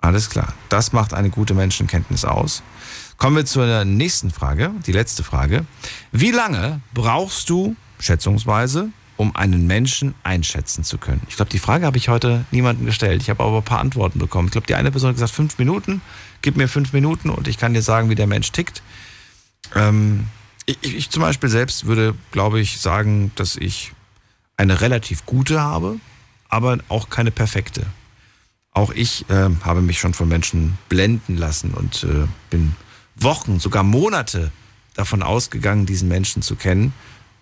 Alles klar. Das macht eine gute Menschenkenntnis aus. Kommen wir zur nächsten Frage, die letzte Frage. Wie lange brauchst du, schätzungsweise, um einen Menschen einschätzen zu können? Ich glaube, die Frage habe ich heute niemandem gestellt. Ich habe aber ein paar Antworten bekommen. Ich glaube, die eine Person hat gesagt, fünf Minuten. Gib mir fünf Minuten und ich kann dir sagen, wie der Mensch tickt. Ähm, ich, ich zum Beispiel selbst würde, glaube ich, sagen, dass ich eine relativ gute habe, aber auch keine perfekte. Auch ich äh, habe mich schon von Menschen blenden lassen und äh, bin Wochen, sogar Monate davon ausgegangen, diesen Menschen zu kennen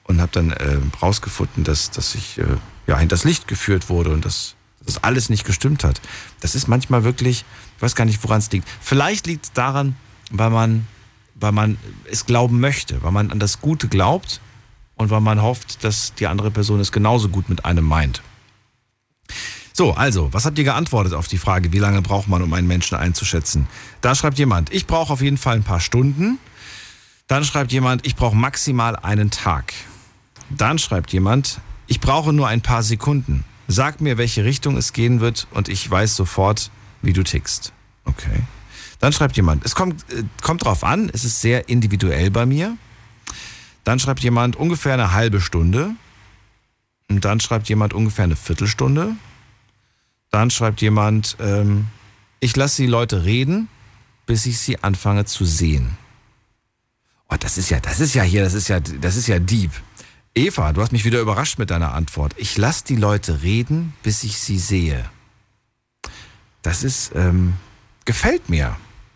und habe dann äh, rausgefunden, dass, dass ich äh, ja, hinters Licht geführt wurde und dass das alles nicht gestimmt hat. Das ist manchmal wirklich, ich weiß gar nicht, woran es liegt. Vielleicht liegt es daran, weil man, weil man es glauben möchte, weil man an das Gute glaubt und weil man hofft, dass die andere Person es genauso gut mit einem meint. So, also, was habt ihr geantwortet auf die Frage, wie lange braucht man, um einen Menschen einzuschätzen? Da schreibt jemand, ich brauche auf jeden Fall ein paar Stunden. Dann schreibt jemand, ich brauche maximal einen Tag. Dann schreibt jemand, ich brauche nur ein paar Sekunden. Sag mir, welche Richtung es gehen wird und ich weiß sofort, wie du tickst. Okay. Dann schreibt jemand, es kommt, äh, kommt drauf an, es ist sehr individuell bei mir. Dann schreibt jemand ungefähr eine halbe Stunde. Und dann schreibt jemand ungefähr eine Viertelstunde. Dann schreibt jemand, ähm, ich lasse die Leute reden, bis ich sie anfange zu sehen. Oh, das ist ja, das ist ja hier, das ist ja, das ist ja deep. Eva, du hast mich wieder überrascht mit deiner Antwort. Ich lasse die Leute reden, bis ich sie sehe. Das ist, ähm, gefällt mir.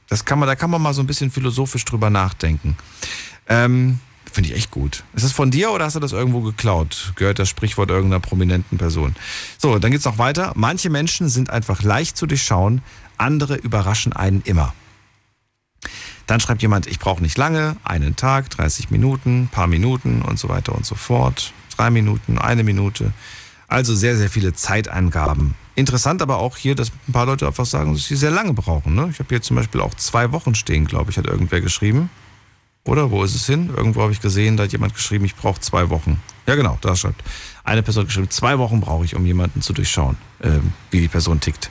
Das kann man, da kann man mal so ein bisschen philosophisch drüber nachdenken. Ähm, Finde ich echt gut. Ist das von dir oder hast du das irgendwo geklaut? Gehört das Sprichwort irgendeiner prominenten Person? So, dann geht's noch weiter. Manche Menschen sind einfach leicht zu durchschauen, andere überraschen einen immer. Dann schreibt jemand, ich brauche nicht lange, einen Tag, 30 Minuten, paar Minuten und so weiter und so fort. Drei Minuten, eine Minute. Also sehr, sehr viele Zeitangaben. Interessant aber auch hier, dass ein paar Leute einfach sagen, dass sie sehr lange brauchen. Ne? Ich habe hier zum Beispiel auch zwei Wochen stehen, glaube ich, hat irgendwer geschrieben. Oder wo ist es hin? Irgendwo habe ich gesehen, da hat jemand geschrieben, ich brauche zwei Wochen. Ja, genau, da schreibt eine Person geschrieben, zwei Wochen brauche ich, um jemanden zu durchschauen, ähm, wie die Person tickt.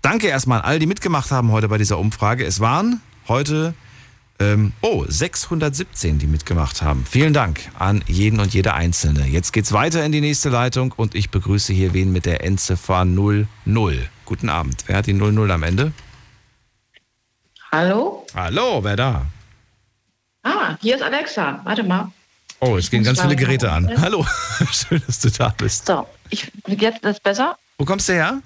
Danke erstmal an all, die mitgemacht haben heute bei dieser Umfrage. Es waren heute, ähm, oh, 617, die mitgemacht haben. Vielen Dank an jeden und jede Einzelne. Jetzt geht's weiter in die nächste Leitung und ich begrüße hier wen mit der Endziffer 00. Guten Abend. Wer hat die 00 am Ende? Hallo? Hallo, wer da? Ah, hier ist Alexa. Warte mal. Oh, es gehen ganz viele Geräte an. Hallo, schön, dass du da bist. So, ich, jetzt ist besser. Wo kommst du her?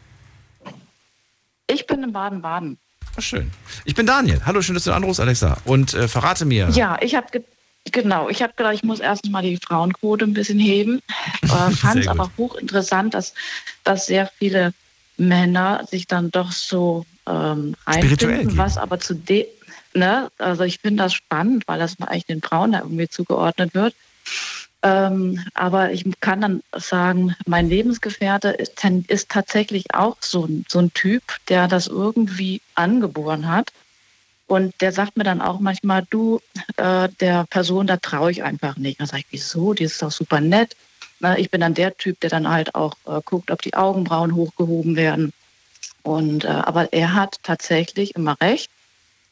Ich bin in Baden-Baden. Oh, schön. Ich bin Daniel. Hallo, schön, dass du anrufst, Alexa. Und äh, verrate mir. Ja, ich habe ge Genau, ich habe gedacht, ich muss erstens mal die Frauenquote ein bisschen heben. Äh, Fand es aber hochinteressant, dass, dass sehr viele Männer sich dann doch so ähm, einfinden, was aber zu dem, ne, also ich finde das spannend, weil das eigentlich den Frauen da irgendwie zugeordnet wird. Ähm, aber ich kann dann sagen, mein Lebensgefährte ist, ist tatsächlich auch so ein, so ein Typ, der das irgendwie angeboren hat. Und der sagt mir dann auch manchmal, du, äh, der Person, da traue ich einfach nicht. Dann sage ich, wieso? Die ist doch super nett. Na, ich bin dann der Typ, der dann halt auch äh, guckt, ob die Augenbrauen hochgehoben werden. Und, äh, aber er hat tatsächlich immer recht.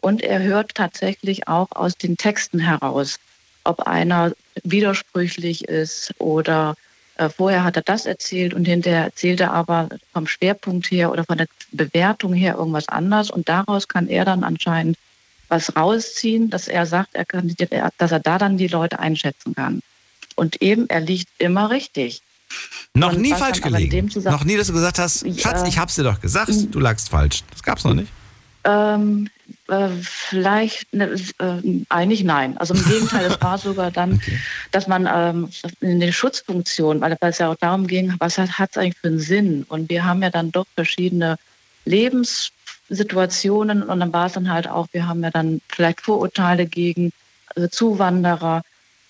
Und er hört tatsächlich auch aus den Texten heraus, ob einer widersprüchlich ist oder äh, vorher hat er das erzählt und hinterher erzählt er aber vom Schwerpunkt her oder von der Bewertung her irgendwas anders und daraus kann er dann anscheinend was rausziehen, dass er sagt, er kann, dass er da dann die Leute einschätzen kann. Und eben, er liegt immer richtig. Noch und nie falsch gelegen. Noch nie, dass du gesagt hast, Schatz, ich hab's dir doch gesagt, du lagst falsch. Das gab's noch nicht. Ähm, äh, vielleicht, ne, äh, eigentlich nein. Also im Gegenteil, es war sogar dann, okay. dass man ähm, in der Schutzfunktion, weil es ja auch darum ging, was hat es eigentlich für einen Sinn? Und wir haben ja dann doch verschiedene Lebenssituationen und dann war es dann halt auch, wir haben ja dann vielleicht Vorurteile gegen also Zuwanderer,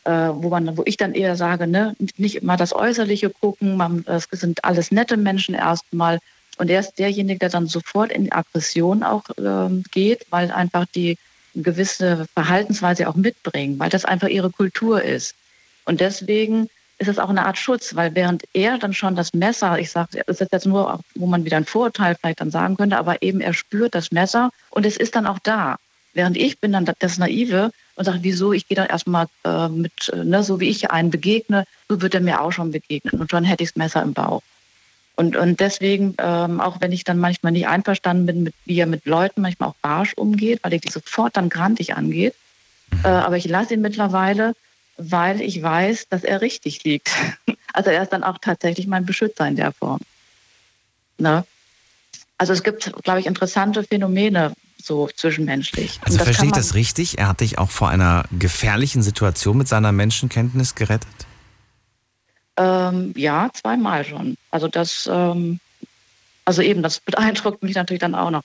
äh, wo man, wo ich dann eher sage, ne, nicht immer das Äußerliche gucken, man, das sind alles nette Menschen erstmal und er ist derjenige, der dann sofort in Aggression auch ähm, geht, weil einfach die gewisse Verhaltensweise auch mitbringen, weil das einfach ihre Kultur ist. Und deswegen ist es auch eine Art Schutz, weil während er dann schon das Messer, ich sage, es ist jetzt nur, wo man wieder ein Vorurteil vielleicht dann sagen könnte, aber eben er spürt das Messer und es ist dann auch da. Während ich bin dann das Naive und sage, wieso, ich gehe dann erstmal äh, mit, äh, ne, so wie ich einen begegne, so wird er mir auch schon begegnen und schon hätte ich das Messer im Bauch. Und, und deswegen, ähm, auch wenn ich dann manchmal nicht einverstanden bin, mit, wie er mit Leuten manchmal auch barsch umgeht, weil ich die sofort dann grantig angeht, äh, aber ich lasse ihn mittlerweile, weil ich weiß, dass er richtig liegt. Also er ist dann auch tatsächlich mein Beschützer in der Form. Ne? Also es gibt, glaube ich, interessante Phänomene so zwischenmenschlich. Also verstehe ich das richtig? Er hat dich auch vor einer gefährlichen Situation mit seiner Menschenkenntnis gerettet? Ähm, ja, zweimal schon. Also das, ähm, also eben, das beeindruckt mich natürlich dann auch noch.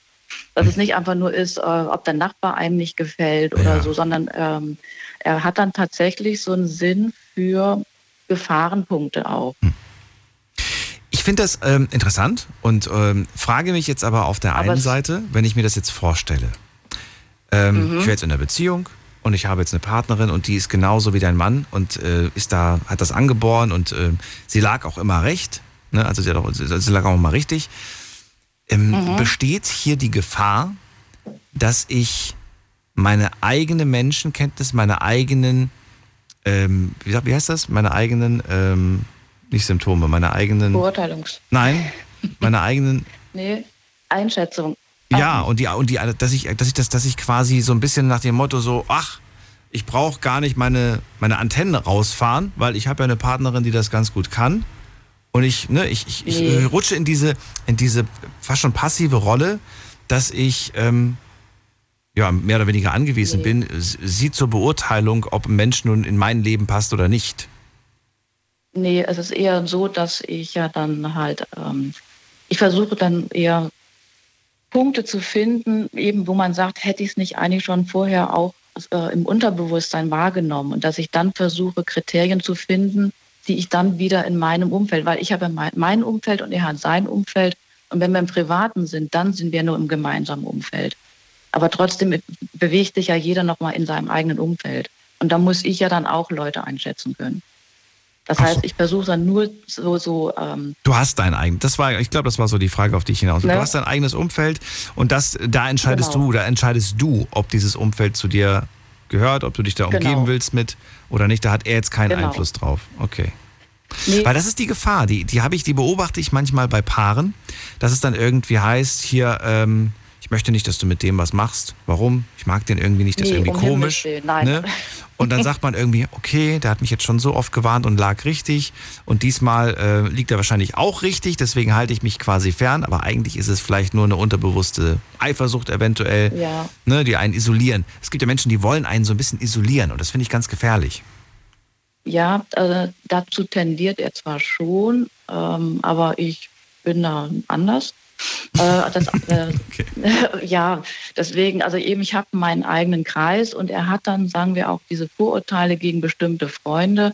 Dass es nicht einfach nur ist, äh, ob der Nachbar einem nicht gefällt oder ja. so, sondern ähm, er hat dann tatsächlich so einen Sinn für Gefahrenpunkte auch. Hm. Ich finde das ähm, interessant und ähm, frage mich jetzt aber auf der aber einen Seite, wenn ich mir das jetzt vorstelle. Ähm, mhm. Ich wäre jetzt in einer Beziehung, und ich habe jetzt eine Partnerin und die ist genauso wie dein Mann und äh, ist da, hat das angeboren und äh, sie lag auch immer recht. Ne? Also sie, hat auch, sie lag auch immer richtig. Ähm, mhm. Besteht hier die Gefahr, dass ich meine eigene Menschenkenntnis, meine eigenen, ähm, wie, wie heißt das? Meine eigenen, ähm, nicht Symptome, meine eigenen. Beurteilungs. Nein, meine eigenen. nee, Einschätzung. Ja, und die, und die, dass ich, dass ich das, dass ich quasi so ein bisschen nach dem Motto so, ach, ich brauche gar nicht meine, meine Antennen rausfahren, weil ich habe ja eine Partnerin, die das ganz gut kann. Und ich, ne, ich, ich, ich nee. rutsche in diese, in diese fast schon passive Rolle, dass ich ähm, ja, mehr oder weniger angewiesen nee. bin, sie zur Beurteilung, ob ein Mensch nun in mein Leben passt oder nicht. Nee, es ist eher so, dass ich ja dann halt, ähm, ich versuche dann eher Punkte zu finden, eben wo man sagt, hätte ich es nicht eigentlich schon vorher auch äh, im Unterbewusstsein wahrgenommen und dass ich dann versuche, Kriterien zu finden, die ich dann wieder in meinem Umfeld, weil ich habe mein, mein Umfeld und er hat sein Umfeld und wenn wir im Privaten sind, dann sind wir nur im gemeinsamen Umfeld. Aber trotzdem bewegt sich ja jeder nochmal in seinem eigenen Umfeld. Und da muss ich ja dann auch Leute einschätzen können. Das heißt, ich versuche dann nur so. so ähm, du hast dein eigenes, das war, ich glaube, das war so die Frage, auf die ich hinaus. Ne? Du hast dein eigenes Umfeld und das, da entscheidest genau. du, da entscheidest du, ob dieses Umfeld zu dir gehört, ob du dich da umgeben genau. willst mit oder nicht. Da hat er jetzt keinen genau. Einfluss drauf. Okay. Nee. Weil das ist die Gefahr, die, die habe ich, die beobachte ich manchmal bei Paaren, dass es dann irgendwie heißt, hier, ähm, möchte nicht, dass du mit dem was machst. Warum? Ich mag den irgendwie nicht, der nee, ist irgendwie um komisch. Nein. Ne? Und dann sagt man irgendwie, okay, der hat mich jetzt schon so oft gewarnt und lag richtig. Und diesmal äh, liegt er wahrscheinlich auch richtig, deswegen halte ich mich quasi fern. Aber eigentlich ist es vielleicht nur eine unterbewusste Eifersucht eventuell, ja. ne, die einen isolieren. Es gibt ja Menschen, die wollen einen so ein bisschen isolieren und das finde ich ganz gefährlich. Ja, äh, dazu tendiert er zwar schon, ähm, aber ich bin da anders. Äh, das, äh, okay. ja, deswegen, also eben, ich habe meinen eigenen Kreis und er hat dann, sagen wir auch, diese Vorurteile gegen bestimmte Freunde,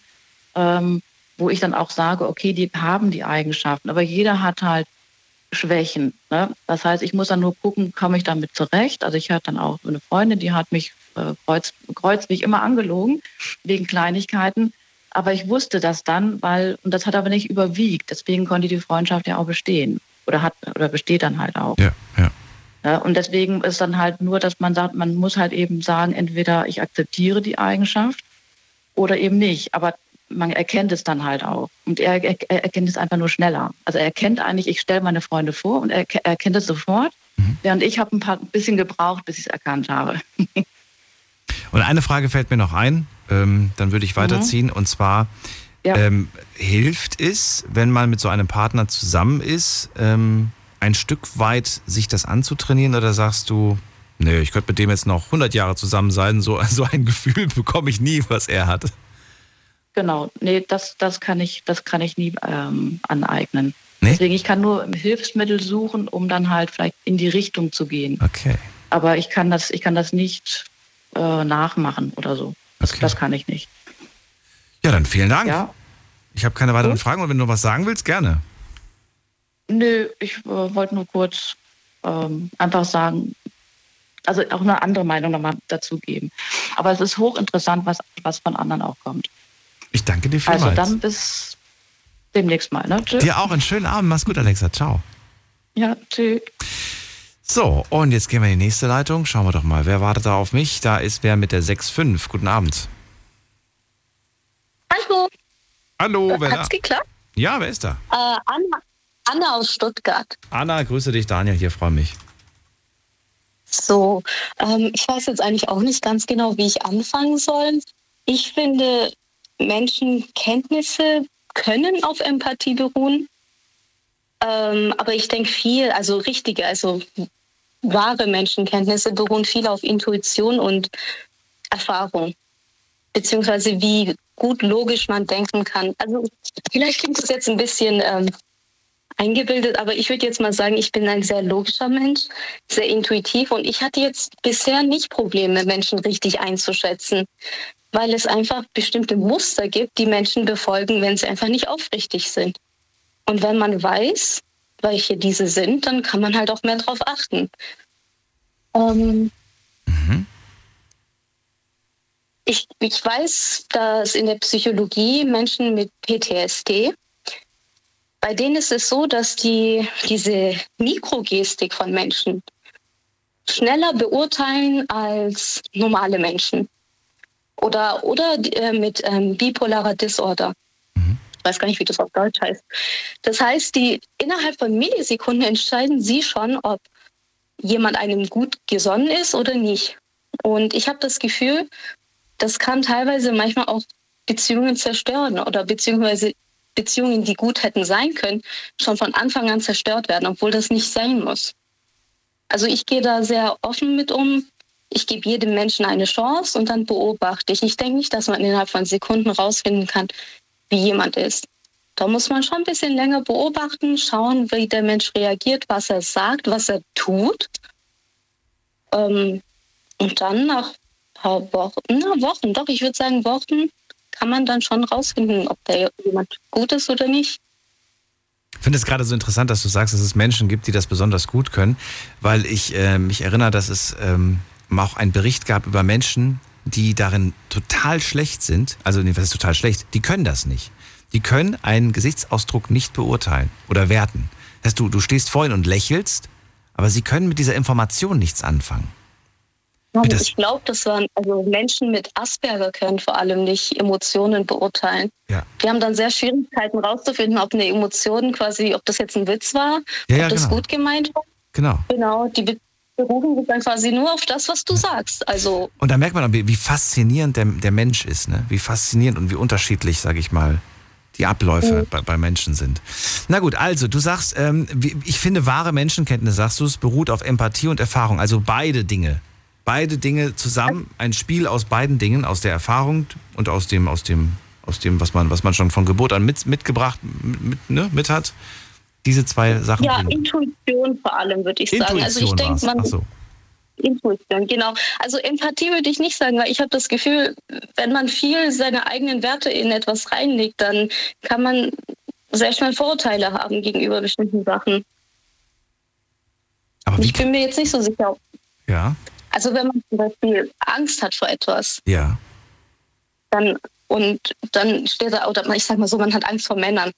ähm, wo ich dann auch sage, okay, die haben die Eigenschaften, aber jeder hat halt Schwächen. Ne? Das heißt, ich muss dann nur gucken, komme ich damit zurecht. Also ich hatte dann auch eine Freundin, die hat mich äh, kreuz, kreuz wie ich immer angelogen, wegen Kleinigkeiten. Aber ich wusste das dann, weil, und das hat aber nicht überwiegt. Deswegen konnte die Freundschaft ja auch bestehen oder hat oder besteht dann halt auch. Ja, ja. ja, und deswegen ist dann halt nur, dass man sagt, man muss halt eben sagen, entweder ich akzeptiere die Eigenschaft oder eben nicht. Aber man erkennt es dann halt auch. Und er, er, er erkennt es einfach nur schneller. Also er erkennt eigentlich, ich stelle meine Freunde vor und er, er erkennt es sofort. Mhm. Während ich habe ein paar ein bisschen gebraucht, bis ich es erkannt habe. und eine Frage fällt mir noch ein, ähm, dann würde ich weiterziehen. Mhm. Und zwar, ja. Ähm, hilft es, wenn man mit so einem Partner zusammen ist, ähm, ein Stück weit sich das anzutrainieren oder sagst du, nee, ich könnte mit dem jetzt noch 100 Jahre zusammen sein, so, so ein Gefühl bekomme ich nie, was er hat. Genau, nee, das, das, kann, ich, das kann ich nie ähm, aneignen. Nee? Deswegen, ich kann nur Hilfsmittel suchen, um dann halt vielleicht in die Richtung zu gehen. Okay. Aber ich kann das, ich kann das nicht äh, nachmachen oder so. Das, okay. das kann ich nicht. Ja, dann vielen Dank. Ja. Ich habe keine weiteren Gut. Fragen und wenn du noch was sagen willst, gerne. Nö, ich äh, wollte nur kurz ähm, einfach sagen, also auch eine andere Meinung nochmal dazu geben. Aber es ist hochinteressant, was, was von anderen auch kommt. Ich danke dir vielmals. Also dann bis demnächst mal. Ne? Tschüss. Dir auch einen schönen Abend. Mach's gut, Alexa. Ciao. Ja, tschüss. So, und jetzt gehen wir in die nächste Leitung. Schauen wir doch mal, wer wartet da auf mich? Da ist wer mit der 6.5. Guten Abend. Hallo. Hallo, wer Hat's da? geklappt? Ja, wer ist da? Äh, Anna, Anna aus Stuttgart. Anna, grüße dich, Daniel hier, freue mich. So, ähm, ich weiß jetzt eigentlich auch nicht ganz genau, wie ich anfangen soll. Ich finde, Menschenkenntnisse können auf Empathie beruhen. Ähm, aber ich denke viel, also richtige, also wahre Menschenkenntnisse beruhen viel auf Intuition und Erfahrung beziehungsweise wie gut logisch man denken kann. Also vielleicht klingt das jetzt ein bisschen ähm, eingebildet, aber ich würde jetzt mal sagen, ich bin ein sehr logischer Mensch, sehr intuitiv und ich hatte jetzt bisher nicht Probleme, Menschen richtig einzuschätzen, weil es einfach bestimmte Muster gibt, die Menschen befolgen, wenn sie einfach nicht aufrichtig sind. Und wenn man weiß, welche diese sind, dann kann man halt auch mehr darauf achten. Ähm, mhm. Ich, ich weiß, dass in der Psychologie Menschen mit PTSD, bei denen ist es so, dass die diese Mikrogestik von Menschen schneller beurteilen als normale Menschen. Oder, oder äh, mit ähm, bipolarer Disorder. Mhm. Ich weiß gar nicht, wie das auf Deutsch heißt. Das heißt, die innerhalb von Millisekunden entscheiden sie schon, ob jemand einem gut gesonnen ist oder nicht. Und ich habe das Gefühl, das kann teilweise manchmal auch Beziehungen zerstören oder beziehungsweise Beziehungen, die gut hätten sein können, schon von Anfang an zerstört werden, obwohl das nicht sein muss. Also ich gehe da sehr offen mit um. Ich gebe jedem Menschen eine Chance und dann beobachte ich. Ich denke nicht, dass man innerhalb von Sekunden rausfinden kann, wie jemand ist. Da muss man schon ein bisschen länger beobachten, schauen, wie der Mensch reagiert, was er sagt, was er tut. Ähm, und dann nach paar Wochen, na, Wochen, doch, ich würde sagen Wochen, kann man dann schon rausfinden, ob da jemand gut ist oder nicht. Ich finde es gerade so interessant, dass du sagst, dass es Menschen gibt, die das besonders gut können, weil ich äh, mich erinnere, dass es ähm, auch einen Bericht gab über Menschen, die darin total schlecht sind. Also, was ist total schlecht? Die können das nicht. Die können einen Gesichtsausdruck nicht beurteilen oder werten. Das heißt, du, du stehst vor ihnen und lächelst, aber sie können mit dieser Information nichts anfangen. Ich glaube, das waren also Menschen mit Asperger können vor allem nicht Emotionen beurteilen. Ja. Die haben dann sehr Schwierigkeiten rauszufinden, ob eine Emotion quasi, ob das jetzt ein Witz war, ja, ob ja, das genau. gut gemeint war. Genau. Genau. Die, berufen sich dann quasi nur auf das, was du sagst. Also und da merkt man, wie, wie faszinierend der, der Mensch ist, ne? wie faszinierend und wie unterschiedlich, sage ich mal, die Abläufe mhm. bei, bei, Menschen sind. Na gut, also du sagst, ähm, ich finde wahre Menschenkenntnis, sagst du, es beruht auf Empathie und Erfahrung, also beide Dinge. Beide Dinge zusammen, ein Spiel aus beiden Dingen, aus der Erfahrung und aus dem, aus dem, aus dem, was man, was man schon von Geburt an mit, mitgebracht, mit, ne, mit hat. Diese zwei Sachen. Ja, Intuition vor allem, würde ich Intuition sagen. Also ich denke, man. Ach so. Intuition, genau. Also Empathie würde ich nicht sagen, weil ich habe das Gefühl, wenn man viel seine eigenen Werte in etwas reinlegt, dann kann man sehr schnell Vorurteile haben gegenüber bestimmten Sachen. Aber ich bin mir jetzt nicht so sicher. Ja. Also wenn man zum Beispiel Angst hat vor etwas. Ja. Dann und dann steht da, oder ich sag mal so, man hat Angst vor Männern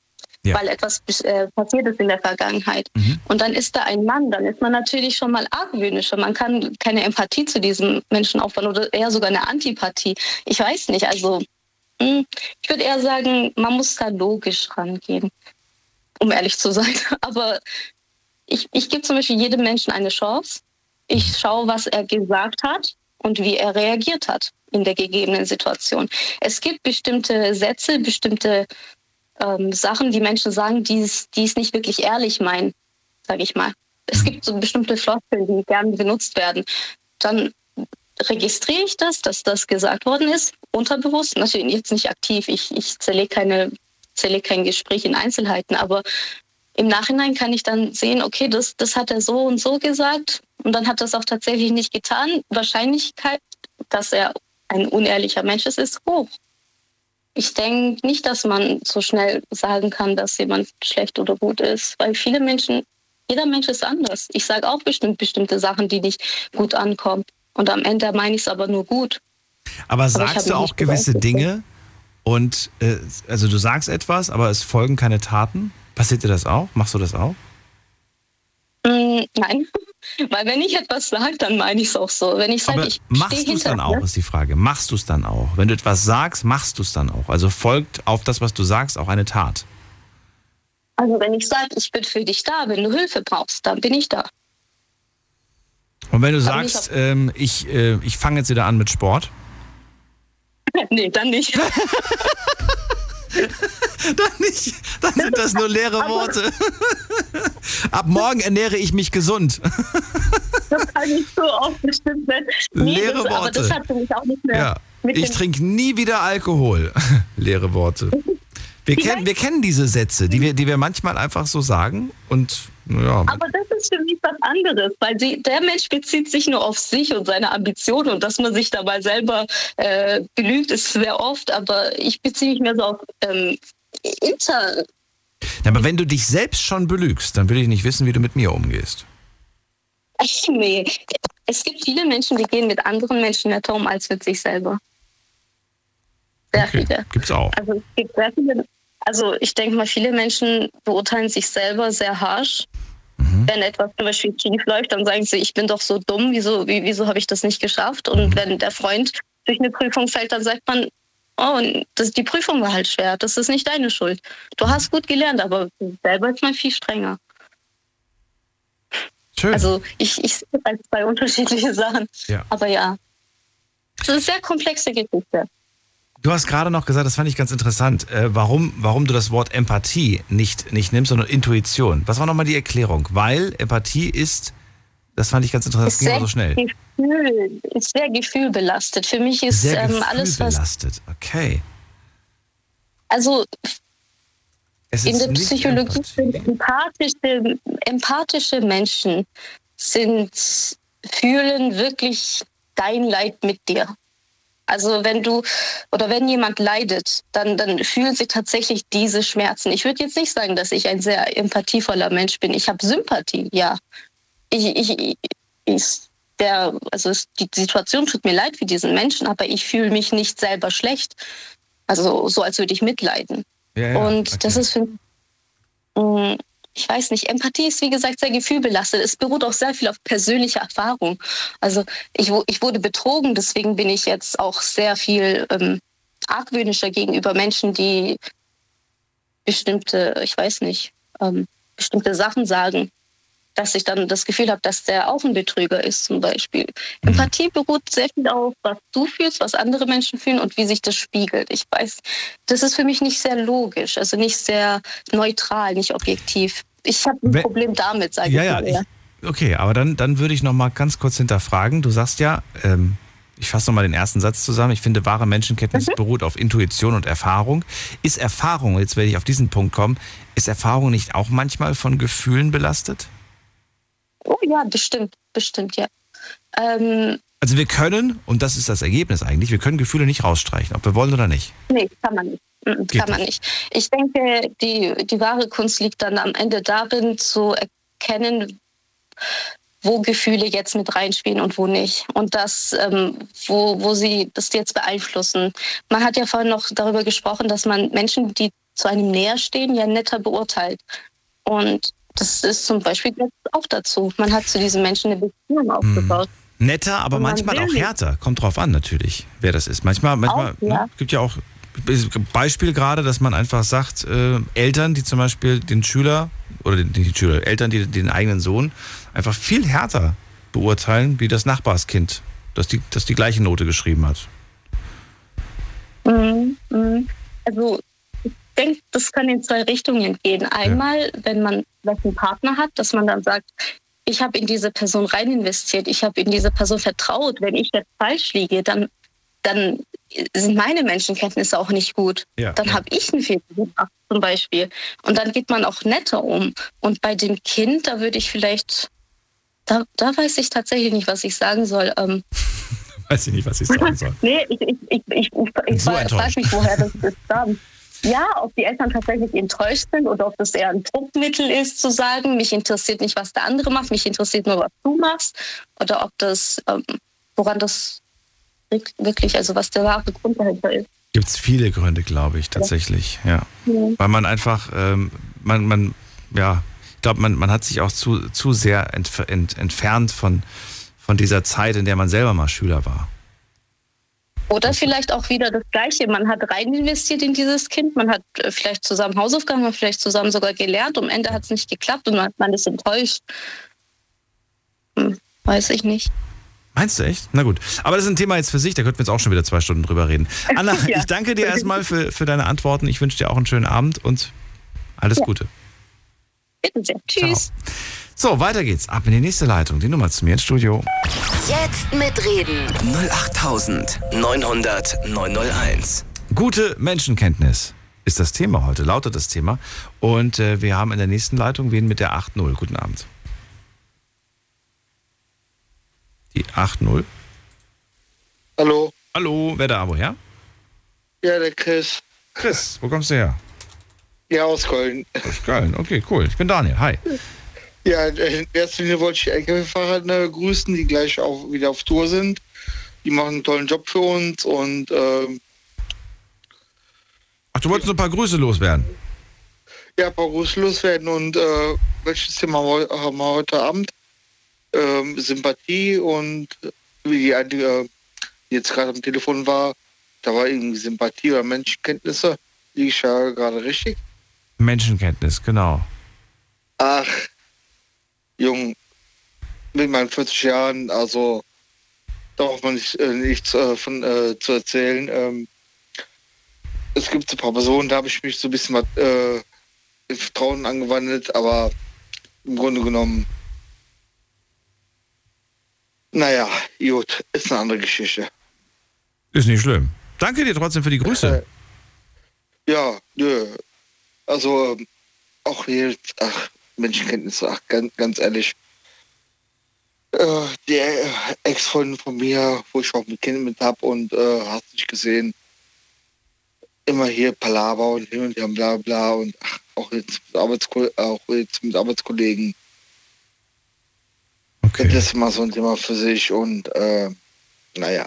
ja. weil etwas äh, passiert ist in der Vergangenheit. Mhm. Und dann ist da ein Mann, dann ist man natürlich schon mal argwöhnischer. Man kann keine Empathie zu diesem Menschen aufbauen oder eher sogar eine Antipathie. Ich weiß nicht, also hm, ich würde eher sagen, man muss da logisch rangehen, um ehrlich zu sein. Aber ich, ich gebe zum Beispiel jedem Menschen eine Chance. Ich schaue, was er gesagt hat und wie er reagiert hat in der gegebenen Situation. Es gibt bestimmte Sätze, bestimmte ähm, Sachen, die Menschen sagen, die es, die es nicht wirklich ehrlich meinen, sage ich mal. Es gibt so bestimmte Floskeln, die gerne benutzt werden. Dann registriere ich das, dass das gesagt worden ist, unterbewusst. Natürlich jetzt nicht aktiv. Ich, ich zerlege keine, zerlege kein Gespräch in Einzelheiten, aber im Nachhinein kann ich dann sehen, okay, das, das hat er so und so gesagt und dann hat das auch tatsächlich nicht getan. Wahrscheinlichkeit, dass er ein unehrlicher Mensch ist, ist hoch. Ich denke nicht, dass man so schnell sagen kann, dass jemand schlecht oder gut ist, weil viele Menschen, jeder Mensch ist anders. Ich sage auch bestimmt bestimmte Sachen, die nicht gut ankommen. Und am Ende meine ich es aber nur gut. Aber sagst aber du auch gewisse Dinge und äh, also du sagst etwas, aber es folgen keine Taten? Passiert dir das auch? Machst du das auch? Mm, nein. Weil wenn ich etwas sage, dann meine ich es auch so. Wenn ich sage, ich machst du es dann auch, ist die Frage. Machst du es dann auch? Wenn du etwas sagst, machst du es dann auch? Also folgt auf das, was du sagst, auch eine Tat. Also wenn ich sage, ich bin für dich da, wenn du Hilfe brauchst, dann bin ich da. Und wenn du Aber sagst, ähm, ich, äh, ich fange jetzt wieder an mit Sport? nee, dann nicht. dann nicht. Dann sind das nur leere Worte. Ab morgen ernähre ich mich gesund. das kann ich so oft bestimmt Nee, leere das, Worte. Aber das hat für mich auch nicht mehr. Ja. Ich trinke nie wieder Alkohol. leere Worte. Wir, kenn, wir kennen diese Sätze, die wir, die wir manchmal einfach so sagen und ja. Aber das ist für mich was anderes, weil die, der Mensch bezieht sich nur auf sich und seine Ambitionen und dass man sich dabei selber äh, belügt, ist sehr oft, aber ich beziehe mich mehr so auf ähm, Inter. aber wenn du dich selbst schon belügst, dann will ich nicht wissen, wie du mit mir umgehst. Nee, es gibt viele Menschen, die gehen mit anderen Menschen netter um als mit sich selber. Sehr okay. viele. Gibt's auch. Also es gibt sehr viele also ich denke mal, viele Menschen beurteilen sich selber sehr harsch. Mhm. Wenn etwas zum Beispiel schief läuft, dann sagen sie, ich bin doch so dumm, wieso, wieso habe ich das nicht geschafft? Und mhm. wenn der Freund durch eine Prüfung fällt, dann sagt man, oh, das, die Prüfung war halt schwer, das ist nicht deine Schuld. Du hast gut gelernt, aber selber ist man viel strenger. Schön. Also ich, ich sehe als zwei unterschiedliche Sachen. Ja. Aber ja, das ist eine sehr komplexe Geschichte. Du hast gerade noch gesagt, das fand ich ganz interessant, äh, warum, warum du das Wort Empathie nicht, nicht nimmst, sondern Intuition. Was war nochmal die Erklärung? Weil Empathie ist, das fand ich ganz interessant, das ging aber so schnell. Gefühl, ist sehr gefühlbelastet. Für mich ist sehr ähm, alles was. Gefühlbelastet, okay. Also in der Psychologie sind empathische, empathische Menschen sind, fühlen wirklich dein Leid mit dir. Also wenn du oder wenn jemand leidet, dann, dann fühlen sie tatsächlich diese Schmerzen. Ich würde jetzt nicht sagen, dass ich ein sehr empathievoller Mensch bin. Ich habe Sympathie, ja. Ich, ich, ich, der, also es, die Situation tut mir leid für diesen Menschen, aber ich fühle mich nicht selber schlecht. Also so, als würde ich mitleiden. Ja, ja, Und okay. das ist für mm, ich weiß nicht, Empathie ist wie gesagt sehr gefühlbelastet. Es beruht auch sehr viel auf persönlicher Erfahrung. Also ich, ich wurde betrogen, deswegen bin ich jetzt auch sehr viel ähm, argwöhnischer gegenüber Menschen, die bestimmte, ich weiß nicht, ähm, bestimmte Sachen sagen. Dass ich dann das Gefühl habe, dass der auch ein Betrüger ist zum Beispiel. Mhm. Empathie beruht sehr viel auf, was du fühlst, was andere Menschen fühlen und wie sich das spiegelt. Ich weiß, das ist für mich nicht sehr logisch, also nicht sehr neutral, nicht objektiv. Ich habe ein Wenn, Problem damit, sage ja, ich ja, ich, okay, aber dann, dann würde ich noch mal ganz kurz hinterfragen. Du sagst ja, ähm, ich fasse nochmal den ersten Satz zusammen. Ich finde, wahre Menschenkenntnis mhm. beruht auf Intuition und Erfahrung. Ist Erfahrung, jetzt werde ich auf diesen Punkt kommen, ist Erfahrung nicht auch manchmal von Gefühlen belastet? Oh ja, bestimmt, bestimmt, ja. Ähm, also wir können, und das ist das Ergebnis eigentlich, wir können Gefühle nicht rausstreichen, ob wir wollen oder nicht. Nee, kann man nicht. Mhm, kann man nicht. Ich denke, die, die wahre Kunst liegt dann am Ende darin, zu erkennen, wo Gefühle jetzt mit reinspielen und wo nicht. Und das, ähm, wo, wo sie das jetzt beeinflussen. Man hat ja vorhin noch darüber gesprochen, dass man Menschen, die zu einem näher stehen, ja netter beurteilt. Und das ist zum Beispiel auch dazu. Man hat zu diesen Menschen eine Beziehung hm. aufgebaut. Netter, aber manchmal auch härter. Kommt drauf an, natürlich, wer das ist. Manchmal, manchmal auch, ja. ne, gibt ja auch Beispiel gerade, dass man einfach sagt, äh, Eltern, die zum Beispiel den Schüler oder den, die Schüler, Eltern, die den eigenen Sohn einfach viel härter beurteilen, wie das Nachbarskind, das die, das die gleiche Note geschrieben hat. Mhm, mhm. Also denke, das kann in zwei Richtungen gehen. Einmal, ja. wenn man einen Partner hat, dass man dann sagt, ich habe in diese Person rein investiert, ich habe in diese Person vertraut. Wenn ich jetzt falsch liege, dann, dann sind meine Menschenkenntnisse auch nicht gut. Ja, dann ja. habe ich einen Fehler gemacht, zum Beispiel. Und dann geht man auch netter um. Und bei dem Kind, da würde ich vielleicht da, da weiß ich tatsächlich nicht, was ich sagen soll. Ähm, weiß ich nicht, was ich sagen soll. nee, ich, ich, ich, ich, ich so frage mich, woher das ist. Ja, ob die Eltern tatsächlich enttäuscht sind oder ob das eher ein Druckmittel ist, zu sagen, mich interessiert nicht, was der andere macht, mich interessiert nur, was du machst. Oder ob das, ähm, woran das wirklich, also was der wahre Grund dahinter ist. Gibt es viele Gründe, glaube ich, tatsächlich, ja. ja. Weil man einfach, ähm, man, man, ja, ich glaube, man, man hat sich auch zu, zu sehr ent, ent, entfernt von, von dieser Zeit, in der man selber mal Schüler war. Oder vielleicht auch wieder das Gleiche. Man hat rein investiert in dieses Kind, man hat äh, vielleicht zusammen Hausaufgaben, man hat vielleicht zusammen sogar gelernt. Am Ende hat es nicht geklappt und man, man ist enttäuscht. Hm, weiß ich nicht. Meinst du echt? Na gut. Aber das ist ein Thema jetzt für sich, da könnten wir jetzt auch schon wieder zwei Stunden drüber reden. Anna, ja. ich danke dir erstmal für, für deine Antworten. Ich wünsche dir auch einen schönen Abend und alles ja. Gute. Bitte sehr. Tschüss. Ciao. So, weiter geht's. Ab in die nächste Leitung. Die Nummer zu mir ins Studio. Jetzt mitreden. 08900 901. Gute Menschenkenntnis ist das Thema heute, lautet das Thema. Und äh, wir haben in der nächsten Leitung wen mit der 8.0. Guten Abend. Die 8.0. Hallo. Hallo, wer da, woher? Ja, der Chris. Chris, wo kommst du her? Ja, aus Köln. Aus Köln, okay, cool. Ich bin Daniel, hi. Ja, in erster Linie wollte ich die LKW-Fahrer grüßen, die gleich auch wieder auf Tour sind. Die machen einen tollen Job für uns und. Ähm, Ach, du wolltest noch ein paar Grüße loswerden? Ja, ein paar Grüße loswerden und äh, welches Thema haben wir heute Abend? Ähm, Sympathie und wie die, äh, die jetzt gerade am Telefon war, da war irgendwie Sympathie oder Menschenkenntnisse. Liege ich ja gerade richtig? Menschenkenntnis, genau. Ach, Jung, mit meinen 40 Jahren, also da braucht man nicht, äh, nichts äh, von äh, zu erzählen. Ähm, es gibt so ein paar Personen, da habe ich mich so ein bisschen äh, in Vertrauen angewandelt, aber im Grunde genommen, naja, gut, ist eine andere Geschichte. Ist nicht schlimm. Danke dir trotzdem für die Grüße. Äh, ja, nö, also auch jetzt, ach, Menschenkenntnis, ach, ganz, ganz ehrlich. Äh, die Ex-Freundin von mir, wo ich auch mit Kindern mit habe und äh, hast nicht gesehen, immer hier Palaver und hin und her bla bla und ach, auch, jetzt auch jetzt mit Arbeitskollegen. Okay. Das ist mal so ein Thema für sich und äh, naja.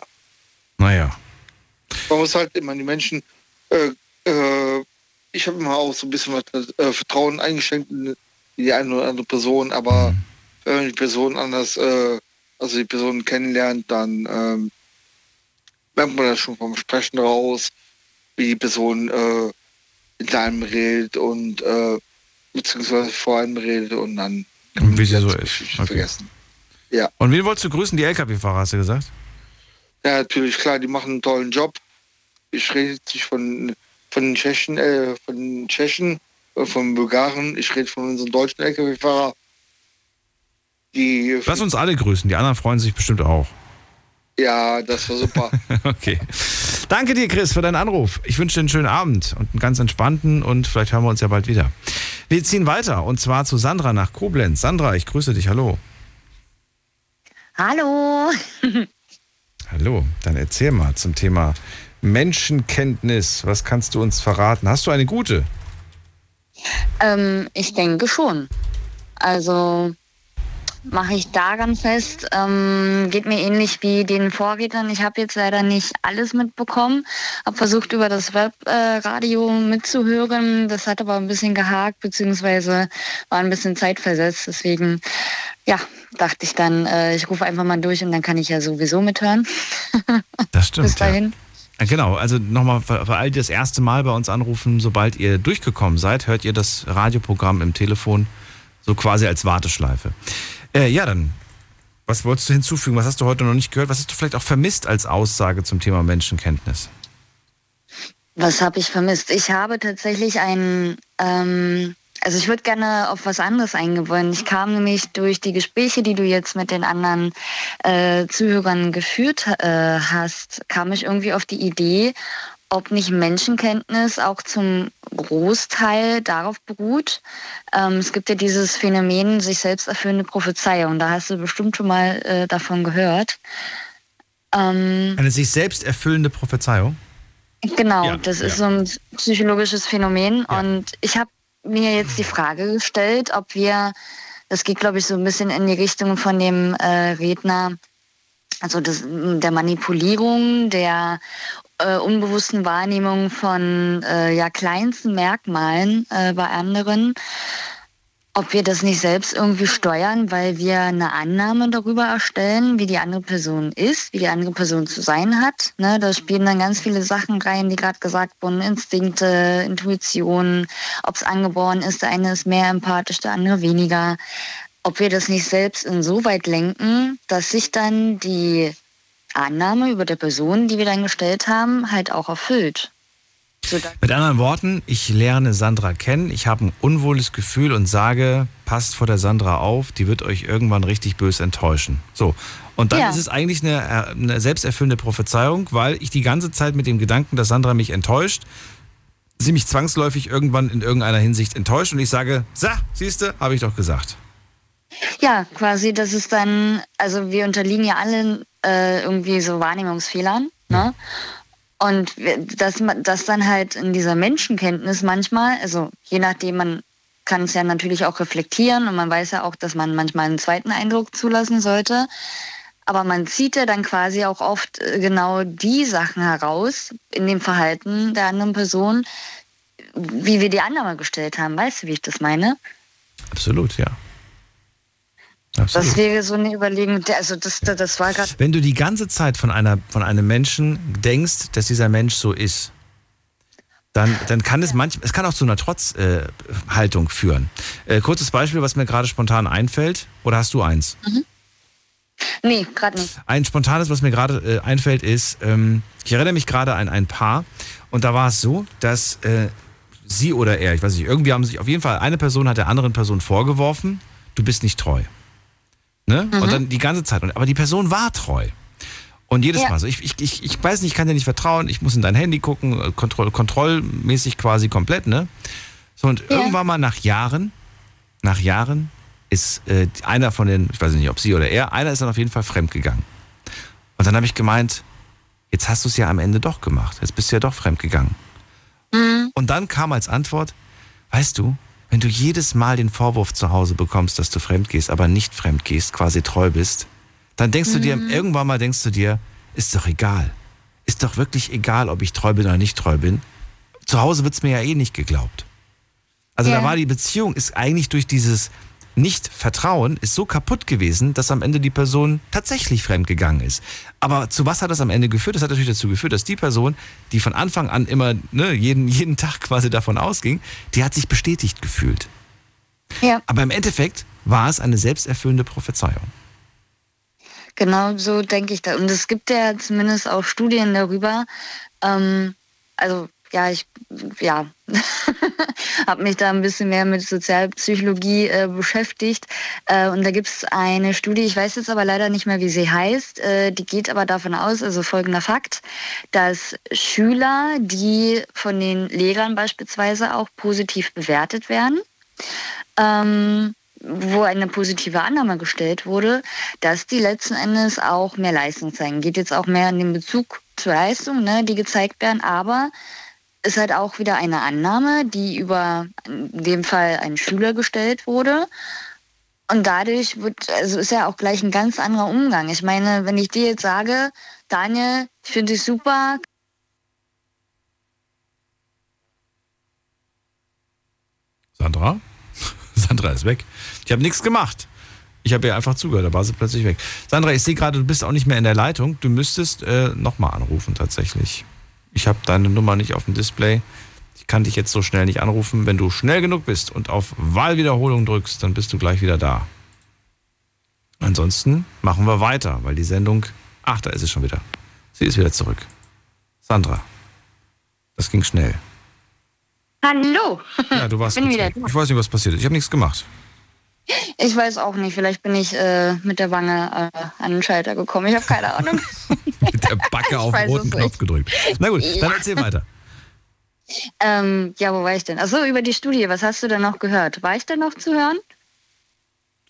Naja. Man muss halt immer die Menschen äh, äh, ich habe immer auch so ein bisschen was, äh, Vertrauen eingeschränkt in die eine oder andere Person, aber mhm. wenn man die Person anders, äh, also die Person kennenlernt, dann ähm, merkt man das schon vom Sprechen raus, wie die Person äh, mit einem redet und äh, beziehungsweise vor einem redet und dann Und wie sie so ist. Okay. Vergessen. Ja. Und wen wolltest du grüßen? Die LKW-Fahrer, hast du gesagt? Ja, natürlich, klar, die machen einen tollen Job. Ich rede nicht von, von Tschechen, äh, von Tschechen, äh, von Bulgaren. Ich rede von unseren deutschen LKW-Fahrer. Lass uns alle grüßen, die anderen freuen sich bestimmt auch. Ja, das war super. okay. Danke dir, Chris, für deinen Anruf. Ich wünsche dir einen schönen Abend und einen ganz entspannten und vielleicht hören wir uns ja bald wieder. Wir ziehen weiter und zwar zu Sandra nach Koblenz. Sandra, ich grüße dich. Hallo. Hallo. Hallo, dann erzähl mal zum Thema Menschenkenntnis. Was kannst du uns verraten? Hast du eine gute? Ähm, ich denke schon. Also mache ich da ganz fest. Ähm, geht mir ähnlich wie den Vorrednern. Ich habe jetzt leider nicht alles mitbekommen, habe versucht über das Webradio äh, mitzuhören. Das hat aber ein bisschen gehakt, beziehungsweise war ein bisschen zeitversetzt. Deswegen, ja, dachte ich dann, äh, ich rufe einfach mal durch und dann kann ich ja sowieso mithören. Das stimmt. Bis dahin. Ja. Genau, also nochmal für, all die das erste Mal bei uns anrufen, sobald ihr durchgekommen seid, hört ihr das Radioprogramm im Telefon so quasi als Warteschleife. Äh, ja, dann, was wolltest du hinzufügen? Was hast du heute noch nicht gehört? Was hast du vielleicht auch vermisst als Aussage zum Thema Menschenkenntnis? Was habe ich vermisst? Ich habe tatsächlich ein, ähm, also ich würde gerne auf was anderes eingehen. Ich kam nämlich durch die Gespräche, die du jetzt mit den anderen äh, Zuhörern geführt äh, hast, kam ich irgendwie auf die Idee, ob nicht Menschenkenntnis auch zum Großteil darauf beruht. Ähm, es gibt ja dieses Phänomen sich selbst erfüllende Prophezeiung. Da hast du bestimmt schon mal äh, davon gehört. Ähm, Eine sich selbst erfüllende Prophezeiung? Genau, ja, das ja. ist so ein psychologisches Phänomen. Ja. Und ich habe mir jetzt die Frage gestellt, ob wir, das geht glaube ich so ein bisschen in die Richtung von dem äh, Redner, also das, der Manipulierung, der äh, unbewussten Wahrnehmung von äh, ja, kleinsten Merkmalen äh, bei anderen, ob wir das nicht selbst irgendwie steuern, weil wir eine Annahme darüber erstellen, wie die andere Person ist, wie die andere Person zu sein hat. Ne, da spielen dann ganz viele Sachen rein, die gerade gesagt wurden, Instinkte, Intuition, ob es angeboren ist, der eine ist mehr empathisch, der andere weniger. Ob wir das nicht selbst insoweit lenken, dass sich dann die Annahme über der Person, die wir dann gestellt haben, halt auch erfüllt. Mit anderen Worten, ich lerne Sandra kennen, ich habe ein unwohles Gefühl und sage, passt vor der Sandra auf, die wird euch irgendwann richtig böse enttäuschen. So. Und dann ja. ist es eigentlich eine, eine selbsterfüllende Prophezeiung, weil ich die ganze Zeit mit dem Gedanken, dass Sandra mich enttäuscht, sie mich zwangsläufig irgendwann in irgendeiner Hinsicht enttäuscht und ich sage, so, siehste, habe ich doch gesagt. Ja, quasi, das ist dann, also wir unterliegen ja alle äh, irgendwie so Wahrnehmungsfehlern. Ne? Und dass, dass dann halt in dieser Menschenkenntnis manchmal, also je nachdem, man kann es ja natürlich auch reflektieren und man weiß ja auch, dass man manchmal einen zweiten Eindruck zulassen sollte. Aber man zieht ja dann quasi auch oft äh, genau die Sachen heraus in dem Verhalten der anderen Person, wie wir die Annahme gestellt haben. Weißt du, wie ich das meine? Absolut, ja. Absolut. Das wäre so eine Überlegung, also das, das war gerade. Wenn du die ganze Zeit von, einer, von einem Menschen denkst, dass dieser Mensch so ist, dann, dann kann es manchmal, es kann auch zu einer Trotzhaltung äh, führen. Äh, kurzes Beispiel, was mir gerade spontan einfällt, oder hast du eins? Mhm. Nee, gerade nicht. Ein spontanes, was mir gerade äh, einfällt, ist, ähm, ich erinnere mich gerade an ein Paar und da war es so, dass äh, sie oder er, ich weiß nicht, irgendwie haben sich, auf jeden Fall eine Person hat der anderen Person vorgeworfen, du bist nicht treu. Ne? Mhm. Und dann die ganze Zeit. Aber die Person war treu. Und jedes ja. Mal so, ich, ich, ich, ich weiß nicht, ich kann dir nicht vertrauen, ich muss in dein Handy gucken, äh, kontroll, kontrollmäßig quasi komplett, ne? So, und ja. irgendwann mal nach Jahren, nach Jahren ist äh, einer von den, ich weiß nicht, ob sie oder er, einer ist dann auf jeden Fall fremdgegangen. Und dann habe ich gemeint, jetzt hast du es ja am Ende doch gemacht, jetzt bist du ja doch fremdgegangen. Mhm. Und dann kam als Antwort, weißt du, wenn du jedes Mal den Vorwurf zu Hause bekommst, dass du fremd gehst, aber nicht fremd gehst, quasi treu bist, dann denkst mhm. du dir, mhm. irgendwann mal denkst du dir, ist doch egal. Ist doch wirklich egal, ob ich treu bin oder nicht treu bin. Zu Hause wird es mir ja eh nicht geglaubt. Also ja. da war die Beziehung, ist eigentlich durch dieses nicht-Vertrauen ist so kaputt gewesen, dass am Ende die Person tatsächlich fremdgegangen ist. Aber zu was hat das am Ende geführt? Das hat natürlich dazu geführt, dass die Person, die von Anfang an immer ne, jeden, jeden Tag quasi davon ausging, die hat sich bestätigt gefühlt. Ja. Aber im Endeffekt war es eine selbsterfüllende Prophezeiung. Genau so denke ich da. Und es gibt ja zumindest auch Studien darüber. Ähm, also ja, ich ja, habe mich da ein bisschen mehr mit Sozialpsychologie äh, beschäftigt. Äh, und da gibt es eine Studie, ich weiß jetzt aber leider nicht mehr, wie sie heißt, äh, die geht aber davon aus, also folgender Fakt, dass Schüler, die von den Lehrern beispielsweise auch positiv bewertet werden, ähm, wo eine positive Annahme gestellt wurde, dass die letzten Endes auch mehr Leistung zeigen. Geht jetzt auch mehr in den Bezug zur Leistung, ne, die gezeigt werden, aber ist halt auch wieder eine Annahme, die über in dem Fall einen Schüler gestellt wurde. Und dadurch wird, also ist ja auch gleich ein ganz anderer Umgang. Ich meine, wenn ich dir jetzt sage, Daniel, ich finde dich super. Sandra? Sandra ist weg. Ich habe nichts gemacht. Ich habe ihr einfach zugehört, da war sie plötzlich weg. Sandra, ich sehe gerade, du bist auch nicht mehr in der Leitung. Du müsstest äh, nochmal anrufen tatsächlich. Ich habe deine Nummer nicht auf dem Display. Ich kann dich jetzt so schnell nicht anrufen. Wenn du schnell genug bist und auf Wahlwiederholung drückst, dann bist du gleich wieder da. Ansonsten machen wir weiter, weil die Sendung. Ach, da ist sie schon wieder. Sie ist wieder zurück. Sandra. Das ging schnell. Hallo. Ja, du warst. Bin wieder Ich weiß nicht, was passiert ist. Ich habe nichts gemacht. Ich weiß auch nicht. Vielleicht bin ich äh, mit der Wange äh, an den Schalter gekommen. Ich habe keine Ahnung. mit der Backe auf den roten Knopf gedrückt. Na gut, ja. dann erzähl weiter. Ähm, ja, wo war ich denn? Achso, über die Studie. Was hast du denn noch gehört? War ich denn noch zu hören?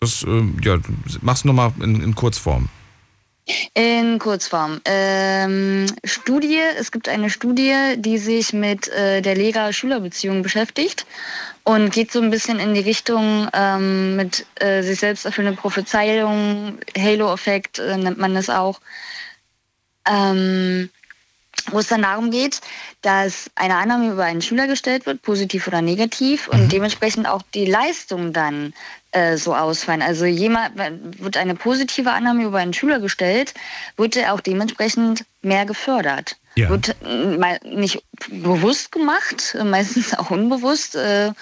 Das, ähm, ja, mach's nochmal in, in Kurzform. In Kurzform. Ähm, Studie, es gibt eine Studie, die sich mit äh, der Lehrer-Schüler-Beziehung beschäftigt und geht so ein bisschen in die Richtung ähm, mit äh, sich selbst erfüllende Prophezeiung, Halo-Effekt äh, nennt man das auch, ähm, wo es dann darum geht, dass eine Annahme über einen Schüler gestellt wird, positiv oder negativ, und mhm. dementsprechend auch die Leistung dann äh, so ausfallen. Also jemand wird eine positive Annahme über einen Schüler gestellt, wird er auch dementsprechend mehr gefördert. Ja. Wird mal nicht bewusst gemacht, meistens auch unbewusst. Äh,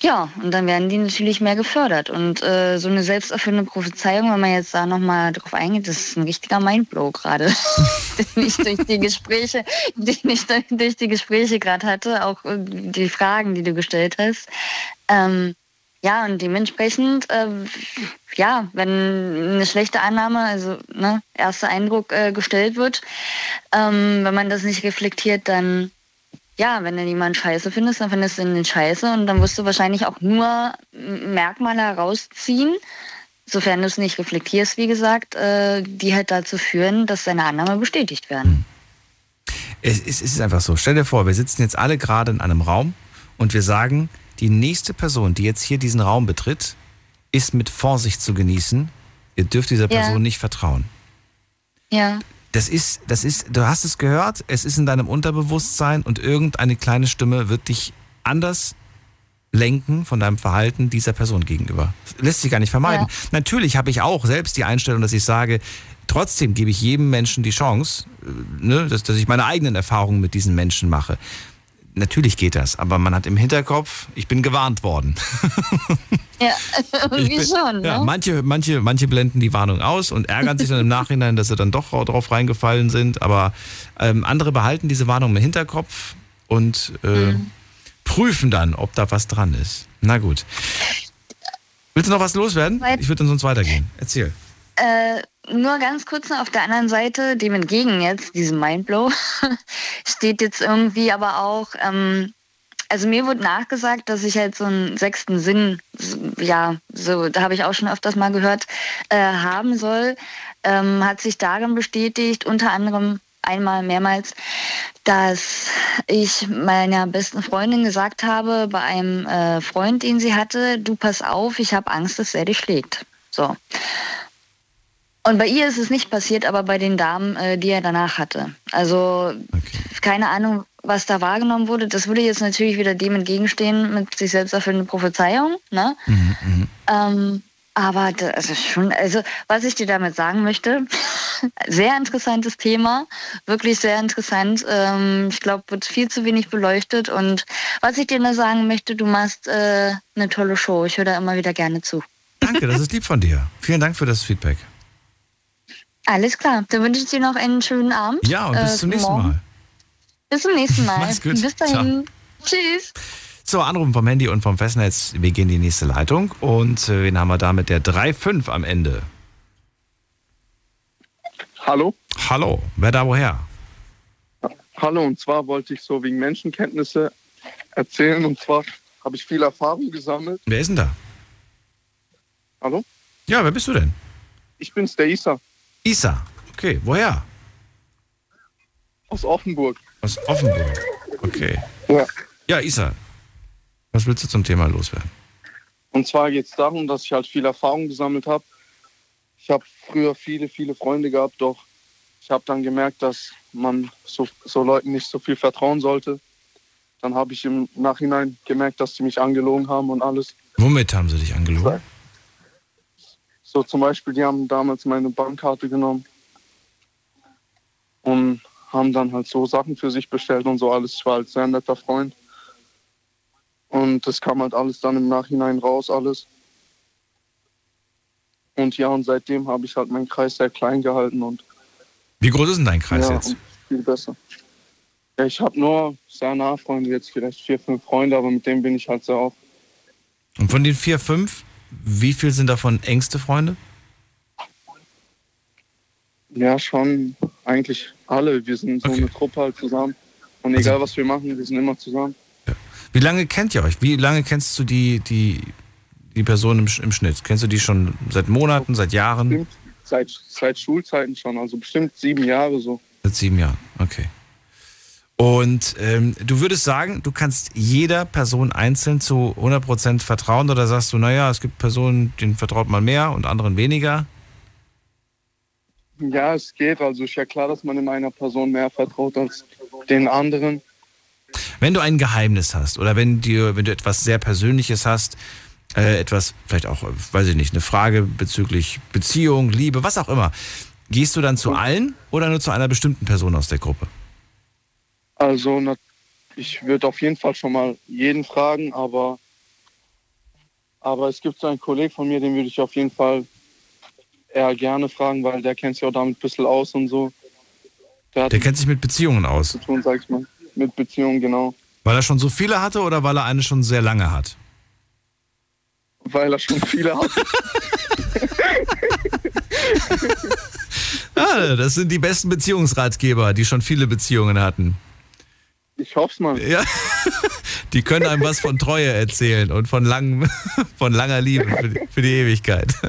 ja, und dann werden die natürlich mehr gefördert. Und äh, so eine selbsterfüllende Prophezeiung, wenn man jetzt da nochmal drauf eingeht, das ist ein richtiger Mindblow gerade, den ich durch die Gespräche, den ich durch die Gespräche gerade hatte, auch äh, die Fragen, die du gestellt hast. Ähm, ja, und dementsprechend, äh, ja, wenn eine schlechte Annahme, also ne, erster Eindruck äh, gestellt wird, ähm, wenn man das nicht reflektiert, dann, ja, wenn du jemanden scheiße findest, dann findest du ihn scheiße und dann wirst du wahrscheinlich auch nur Merkmale herausziehen, sofern du es nicht reflektierst, wie gesagt, äh, die halt dazu führen, dass deine Annahme bestätigt werden. Es, es ist einfach so. Stell dir vor, wir sitzen jetzt alle gerade in einem Raum und wir sagen, die nächste Person, die jetzt hier diesen Raum betritt, ist mit Vorsicht zu genießen. Ihr dürft dieser Person ja. nicht vertrauen. Ja. Das ist, das ist, du hast es gehört, es ist in deinem Unterbewusstsein und irgendeine kleine Stimme wird dich anders lenken von deinem Verhalten dieser Person gegenüber. lässt sich gar nicht vermeiden. Ja. Natürlich habe ich auch selbst die Einstellung, dass ich sage, trotzdem gebe ich jedem Menschen die Chance, äh, ne, dass, dass ich meine eigenen Erfahrungen mit diesen Menschen mache. Natürlich geht das, aber man hat im Hinterkopf, ich bin gewarnt worden. Ja, irgendwie bin, schon. Ne? Ja, manche, manche, manche blenden die Warnung aus und ärgern sich dann im Nachhinein, dass sie dann doch drauf reingefallen sind. Aber ähm, andere behalten diese Warnung im Hinterkopf und äh, mhm. prüfen dann, ob da was dran ist. Na gut. Willst du noch was loswerden? Ich würde dann sonst weitergehen. Erzähl. Äh, nur ganz kurz auf der anderen Seite, dem entgegen jetzt, diesem Mindblow, steht jetzt irgendwie aber auch, ähm, also mir wurde nachgesagt, dass ich halt so einen sechsten Sinn, ja, so, da habe ich auch schon öfters mal gehört, äh, haben soll. Ähm, hat sich darin bestätigt, unter anderem einmal mehrmals, dass ich meiner besten Freundin gesagt habe, bei einem äh, Freund, den sie hatte, du pass auf, ich habe Angst, dass er dich schlägt. So. Und bei ihr ist es nicht passiert, aber bei den Damen, äh, die er danach hatte. Also okay. keine Ahnung, was da wahrgenommen wurde. Das würde jetzt natürlich wieder dem entgegenstehen mit sich selbst erfüllende Prophezeiung. Ne? Mhm, mhm. ähm, aber das ist schon, also was ich dir damit sagen möchte, sehr interessantes Thema, wirklich sehr interessant. Ähm, ich glaube, wird viel zu wenig beleuchtet. Und was ich dir nur sagen möchte, du machst äh, eine tolle Show. Ich höre da immer wieder gerne zu. Danke, das ist lieb von dir. Vielen Dank für das Feedback. Alles klar. Dann wünsche ich dir noch einen schönen Abend. Ja, und bis äh, zum nächsten morgen. Mal. Bis zum nächsten Mal. Mach's gut. Bis dahin. Ciao. Tschüss. So, Anrufen vom Handy und vom Festnetz. Wir gehen in die nächste Leitung. Und äh, wen haben wir da mit der 3.5 am Ende? Hallo? Hallo, wer da woher? Hallo, und zwar wollte ich so wegen Menschenkenntnisse erzählen. Und zwar habe ich viel Erfahrung gesammelt. Wer ist denn da? Hallo? Ja, wer bist du denn? Ich bin's, der Isa. Isa, okay. Woher? Aus Offenburg. Aus Offenburg, okay. Ja. Ja, Isa, was willst du zum Thema loswerden? Und zwar geht es darum, dass ich halt viel Erfahrung gesammelt habe. Ich habe früher viele, viele Freunde gehabt, doch ich habe dann gemerkt, dass man so, so Leuten nicht so viel vertrauen sollte. Dann habe ich im Nachhinein gemerkt, dass sie mich angelogen haben und alles. Womit haben sie dich angelogen? So zum Beispiel, die haben damals meine Bankkarte genommen und haben dann halt so Sachen für sich bestellt und so alles. Ich war halt sehr netter Freund. Und das kam halt alles dann im Nachhinein raus, alles. Und ja, und seitdem habe ich halt meinen Kreis sehr klein gehalten und. Wie groß ist denn dein Kreis ja, jetzt? Viel besser. Ja, ich habe nur sehr nah Freunde, jetzt vielleicht vier, fünf Freunde, aber mit denen bin ich halt sehr oft. Und von den vier, fünf, wie viel sind davon engste Freunde? Ja, schon eigentlich alle. Wir sind so okay. eine Truppe halt zusammen. Und also egal was wir machen, wir sind immer zusammen. Wie lange kennt ihr euch? Wie lange kennst du die, die, die Person im, im Schnitt? Kennst du die schon seit Monaten, seit Jahren? Bestimmt seit, seit Schulzeiten schon, also bestimmt sieben Jahre so. Seit sieben Jahren, okay. Und ähm, du würdest sagen, du kannst jeder Person einzeln zu 100% vertrauen oder sagst du, naja, es gibt Personen, denen vertraut man mehr und anderen weniger? Ja, es geht. Also ist ja klar, dass man in einer Person mehr vertraut als den anderen. Wenn du ein Geheimnis hast oder wenn, dir, wenn du etwas sehr Persönliches hast, äh, etwas, vielleicht auch, weiß ich nicht, eine Frage bezüglich Beziehung, Liebe, was auch immer, gehst du dann zu allen oder nur zu einer bestimmten Person aus der Gruppe? Also, ich würde auf jeden Fall schon mal jeden fragen, aber, aber es gibt so einen Kollegen von mir, den würde ich auf jeden Fall eher gerne fragen, weil der kennt sich auch damit ein bisschen aus und so. Der, der kennt sich mit Beziehungen aus. Zu tun, sag ich mal mit Beziehungen, genau. Weil er schon so viele hatte oder weil er eine schon sehr lange hat? Weil er schon viele hat. ah, das sind die besten Beziehungsratgeber, die schon viele Beziehungen hatten. Ich hoffe es mal. Ja, die können einem was von Treue erzählen und von, lang, von langer Liebe für die, für die Ewigkeit.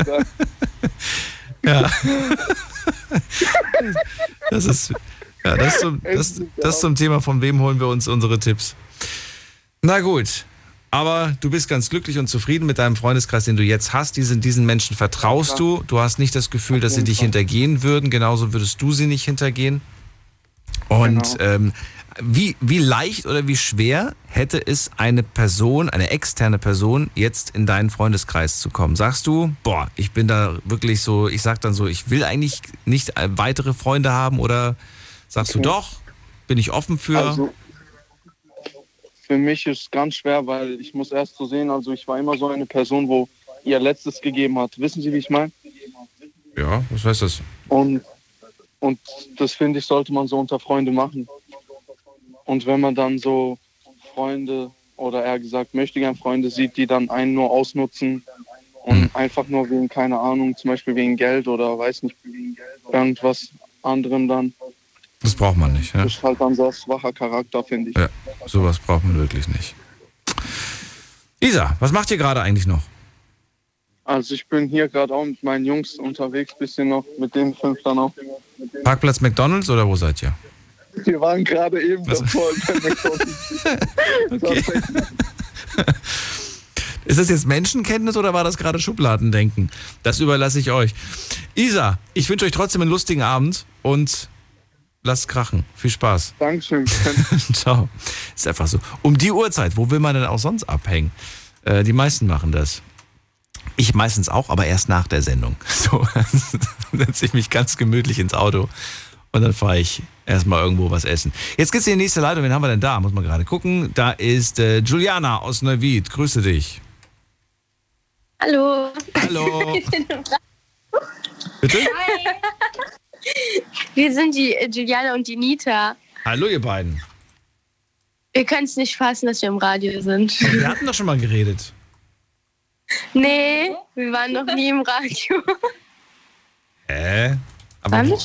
Ja. Das ist, ja, das zum, das, das zum Thema, von wem holen wir uns unsere Tipps. Na gut, aber du bist ganz glücklich und zufrieden mit deinem Freundeskreis, den du jetzt hast. Diesen, diesen Menschen vertraust du. Du hast nicht das Gefühl, dass sie dich hintergehen würden. Genauso würdest du sie nicht hintergehen. Und genau. ähm, wie, wie leicht oder wie schwer hätte es eine Person, eine externe Person, jetzt in deinen Freundeskreis zu kommen? Sagst du, boah, ich bin da wirklich so, ich sag dann so, ich will eigentlich nicht weitere Freunde haben oder Sagst du doch? Bin ich offen für? Also, für mich ist es ganz schwer, weil ich muss erst so sehen, also ich war immer so eine Person, wo ihr Letztes gegeben hat. Wissen Sie, wie ich meine? Ja, was heißt das? Und, und das finde ich, sollte man so unter Freunde machen. Und wenn man dann so Freunde oder eher gesagt möchte gern Freunde sieht, die dann einen nur ausnutzen und mhm. einfach nur wegen, keine Ahnung, zum Beispiel wegen Geld oder weiß nicht, irgendwas anderem dann, das braucht man nicht. Ja? Das ist halt ein sehr schwacher Charakter, finde ich. Ja, sowas braucht man wirklich nicht. Isa, was macht ihr gerade eigentlich noch? Also ich bin hier gerade auch mit meinen Jungs unterwegs, bisschen noch, mit den fünf dann auch. Parkplatz McDonalds oder wo seid ihr? Wir waren gerade eben Was? davor okay. Ist das jetzt Menschenkenntnis oder war das gerade Schubladendenken? Das überlasse ich euch. Isa, ich wünsche euch trotzdem einen lustigen Abend und Lass krachen. Viel Spaß. Dankeschön. Ciao. Ist einfach so. Um die Uhrzeit, wo will man denn auch sonst abhängen? Äh, die meisten machen das. Ich meistens auch, aber erst nach der Sendung. So, setze ich mich ganz gemütlich ins Auto und dann fahre ich erstmal irgendwo was essen. Jetzt geht's in die nächste Leitung. Wen haben wir denn da? Muss man gerade gucken. Da ist äh, Juliana aus Neuwied. Grüße dich. Hallo. Hallo. Bitte? Hi. Wir sind die äh, Juliana und die Nita. Hallo, ihr beiden. Wir können es nicht fassen, dass wir im Radio sind. Aber wir hatten doch schon mal geredet. Nee, wir waren noch nie im Radio. Hä? Aber Waren wir,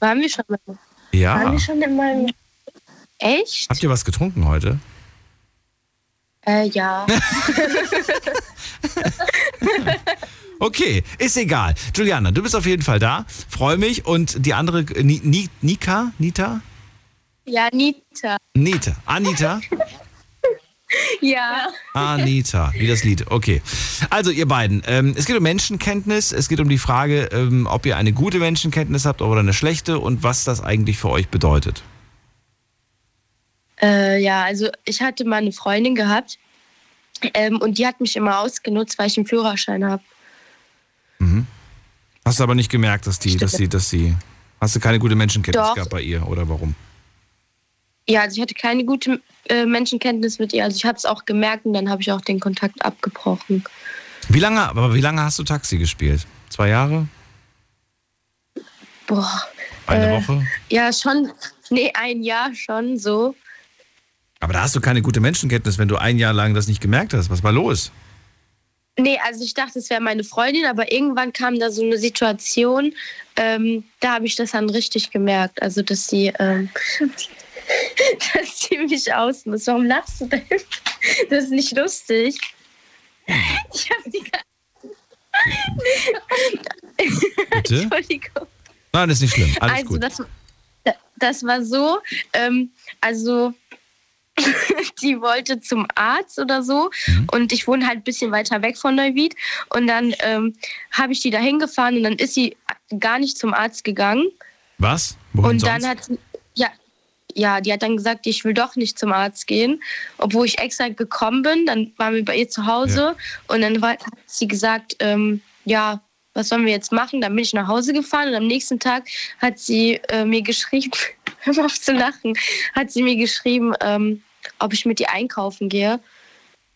waren wir schon mal? Ja. Waren wir schon mal? Echt? habt ihr was getrunken heute? Äh, ja. Okay, ist egal. Juliana, du bist auf jeden Fall da. Freue mich. Und die andere, Ni, Ni, Nika? Nita? ja, Nita. Nita. Anita? Ja. Anita, wie das Lied. Okay. Also, ihr beiden, ähm, es geht um Menschenkenntnis. Es geht um die Frage, ähm, ob ihr eine gute Menschenkenntnis habt oder eine schlechte und was das eigentlich für euch bedeutet. Äh, ja, also ich hatte mal eine Freundin gehabt ähm, und die hat mich immer ausgenutzt, weil ich einen Führerschein habe. Hast du aber nicht gemerkt, dass die, dass sie, dass sie. Hast du keine gute Menschenkenntnis Doch. gehabt bei ihr oder warum? Ja, also ich hatte keine gute äh, Menschenkenntnis mit ihr. Also ich habe es auch gemerkt und dann habe ich auch den Kontakt abgebrochen. Wie lange, aber wie lange hast du Taxi gespielt? Zwei Jahre? Boah. Eine äh, Woche? Ja, schon. Nee, ein Jahr schon so. Aber da hast du keine gute Menschenkenntnis, wenn du ein Jahr lang das nicht gemerkt hast. Was war los? Nee, also ich dachte, es wäre meine Freundin, aber irgendwann kam da so eine Situation, ähm, da habe ich das dann richtig gemerkt. Also, dass sie, ähm, dass sie mich ausnutzt. Warum lachst du denn? Das ist nicht lustig. Ich habe die Bitte? Entschuldigung. Nein, das ist nicht schlimm. Alles also gut. Das, das war so, ähm, also die wollte zum Arzt oder so Mhm. und ich wohne halt ein bisschen weiter weg von Neuwied und dann ähm, habe ich die da hingefahren und dann ist sie gar nicht zum Arzt gegangen Was? Wohin und sonst? dann hat sie, ja, ja, die hat dann gesagt, ich will doch nicht zum Arzt gehen, obwohl ich extra gekommen bin. Dann waren wir bei ihr zu Hause und dann hat sie gesagt, ähm, ja, was sollen wir jetzt machen? Dann bin ich nach Hause gefahren und am nächsten Tag hat sie äh, mir geschrieben, hör auf zu lachen, hat sie mir geschrieben, ähm, ob ich mit ihr einkaufen gehe.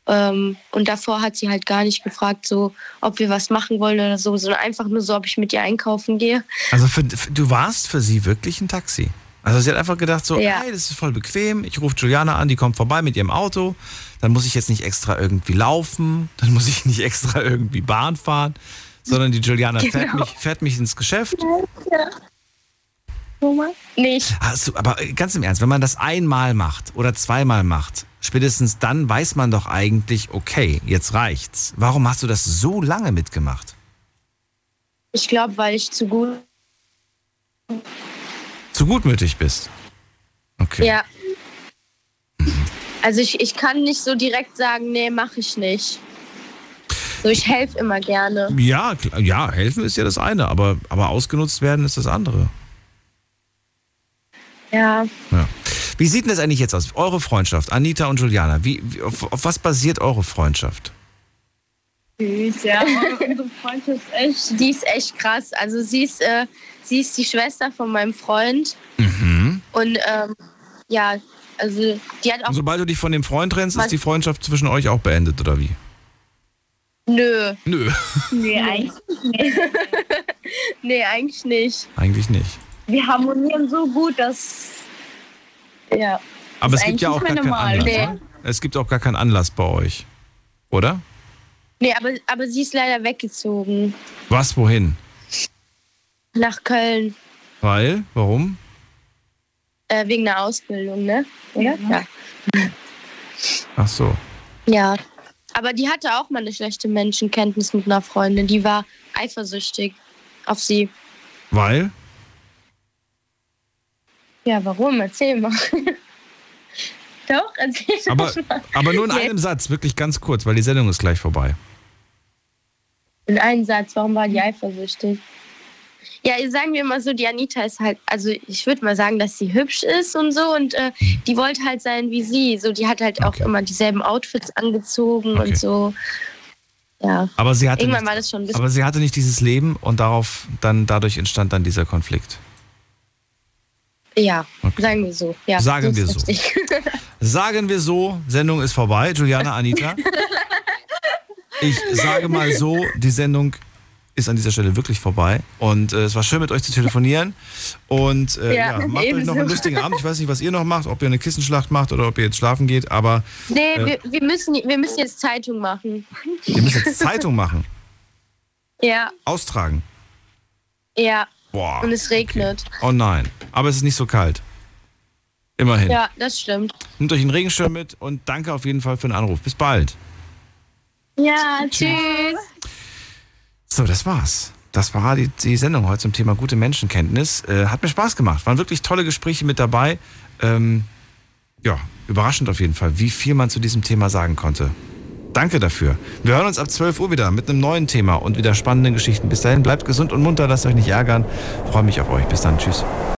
Ähm, und davor hat sie halt gar nicht gefragt, so, ob wir was machen wollen oder so, sondern einfach nur so, ob ich mit ihr einkaufen gehe. Also für, du warst für sie wirklich ein Taxi. Also sie hat einfach gedacht so, Ja. hey, das ist voll bequem. Ich rufe Juliana an, die kommt vorbei mit ihrem Auto. Dann muss ich jetzt nicht extra irgendwie laufen. Dann muss ich nicht extra irgendwie Bahn fahren. Sondern die Juliana fährt, Genau. mich, fährt mich ins Geschäft. Ja. Nicht. Du, aber ganz im Ernst, wenn man das einmal macht oder zweimal macht, spätestens dann weiß man doch eigentlich, okay, jetzt reicht's. Warum hast du das so lange mitgemacht? Ich glaube, weil ich zu gut. Zu gutmütig bist. Okay. Ja. Also ich, ich kann nicht so direkt sagen, nee, mache ich nicht. So, ich helfe immer gerne. Ja, klar, ja, helfen ist ja das eine, aber, aber ausgenutzt werden ist das andere. Ja. Ja. Wie sieht denn das eigentlich jetzt aus? Eure Freundschaft, Anita und Juliana, wie, wie, auf, auf was basiert eure Freundschaft? Süß, ja. Unsere Freundschaft ist echt. Die ist echt krass. Also sie ist, äh, sie ist die Schwester von meinem Freund. Mhm. Und ähm, ja, also die hat auch. Und sobald du dich von dem Freund trennst, ist die Freundschaft zwischen euch auch beendet, oder wie? Nö. Nö, Nee, eigentlich nicht. nee, eigentlich nicht. eigentlich nicht. Wir harmonieren so gut, dass. Ja. Aber es gibt ja auch gar nicht keinen Anlass. normal. ne? Es gibt auch gar keinen Anlass bei euch. Oder? Nee, aber, aber sie ist leider weggezogen. Was, wohin? Nach Köln. Weil? Warum? Äh, wegen der Ausbildung, ne? Oder? Ja. Ach so. Ja. Aber die hatte auch mal eine schlechte Menschenkenntnis mit einer Freundin. Die war eifersüchtig auf sie. Weil? Ja, warum? Erzähl mal. Doch, erzähl doch Aber, mal. aber nur in einem Satz, wirklich ganz kurz, weil die Sendung ist gleich vorbei. In einem Satz, warum war die eifersüchtig? Ja, sagen wir mal so, die Anita ist halt, also ich würde mal sagen, dass sie hübsch ist und so und äh, die wollte halt sein wie sie. So, die hat halt auch immer dieselben Outfits angezogen Okay. und so. Ja. Aber sie hatte Irgendwann nicht, war das schon ein bisschen. aber sie hatte nicht dieses Leben und darauf dann dadurch entstand dann dieser Konflikt. ja, sagen wir so. Ja, Sagen wir so. Sagen wir so, Sendung ist vorbei. Juliana, Anita. Ich sage mal so, die Sendung ist an dieser Stelle wirklich vorbei. Und äh, es war schön, mit euch zu telefonieren. Und äh, ja, ja, macht euch noch einen lustigen Abend. Ich weiß nicht, was ihr noch macht, ob ihr eine Kissenschlacht macht oder ob ihr jetzt schlafen geht, aber. Nee, äh, wir, wir, müssen, wir müssen jetzt Zeitung machen. Ihr müsst jetzt Zeitung machen? Ja. Austragen? Ja. Boah. Und es regnet. Okay. Oh nein. Aber es ist nicht so kalt. Immerhin. Ja, das stimmt. Nehmt euch einen Regenschirm mit und danke auf jeden Fall für den Anruf. Bis bald. Ja, tschüss. So, das war's. Das war die, die Sendung heute zum Thema gute Menschenkenntnis. Äh, hat mir Spaß gemacht. Waren wirklich tolle Gespräche mit dabei. Ähm, ja, überraschend auf jeden Fall, wie viel man zu diesem Thema sagen konnte. Danke dafür. Wir hören uns ab 12 Uhr wieder mit einem neuen Thema und wieder spannenden Geschichten. Bis dahin, bleibt gesund und munter, lasst euch nicht ärgern. Freue mich auf euch. Bis dann. Tschüss.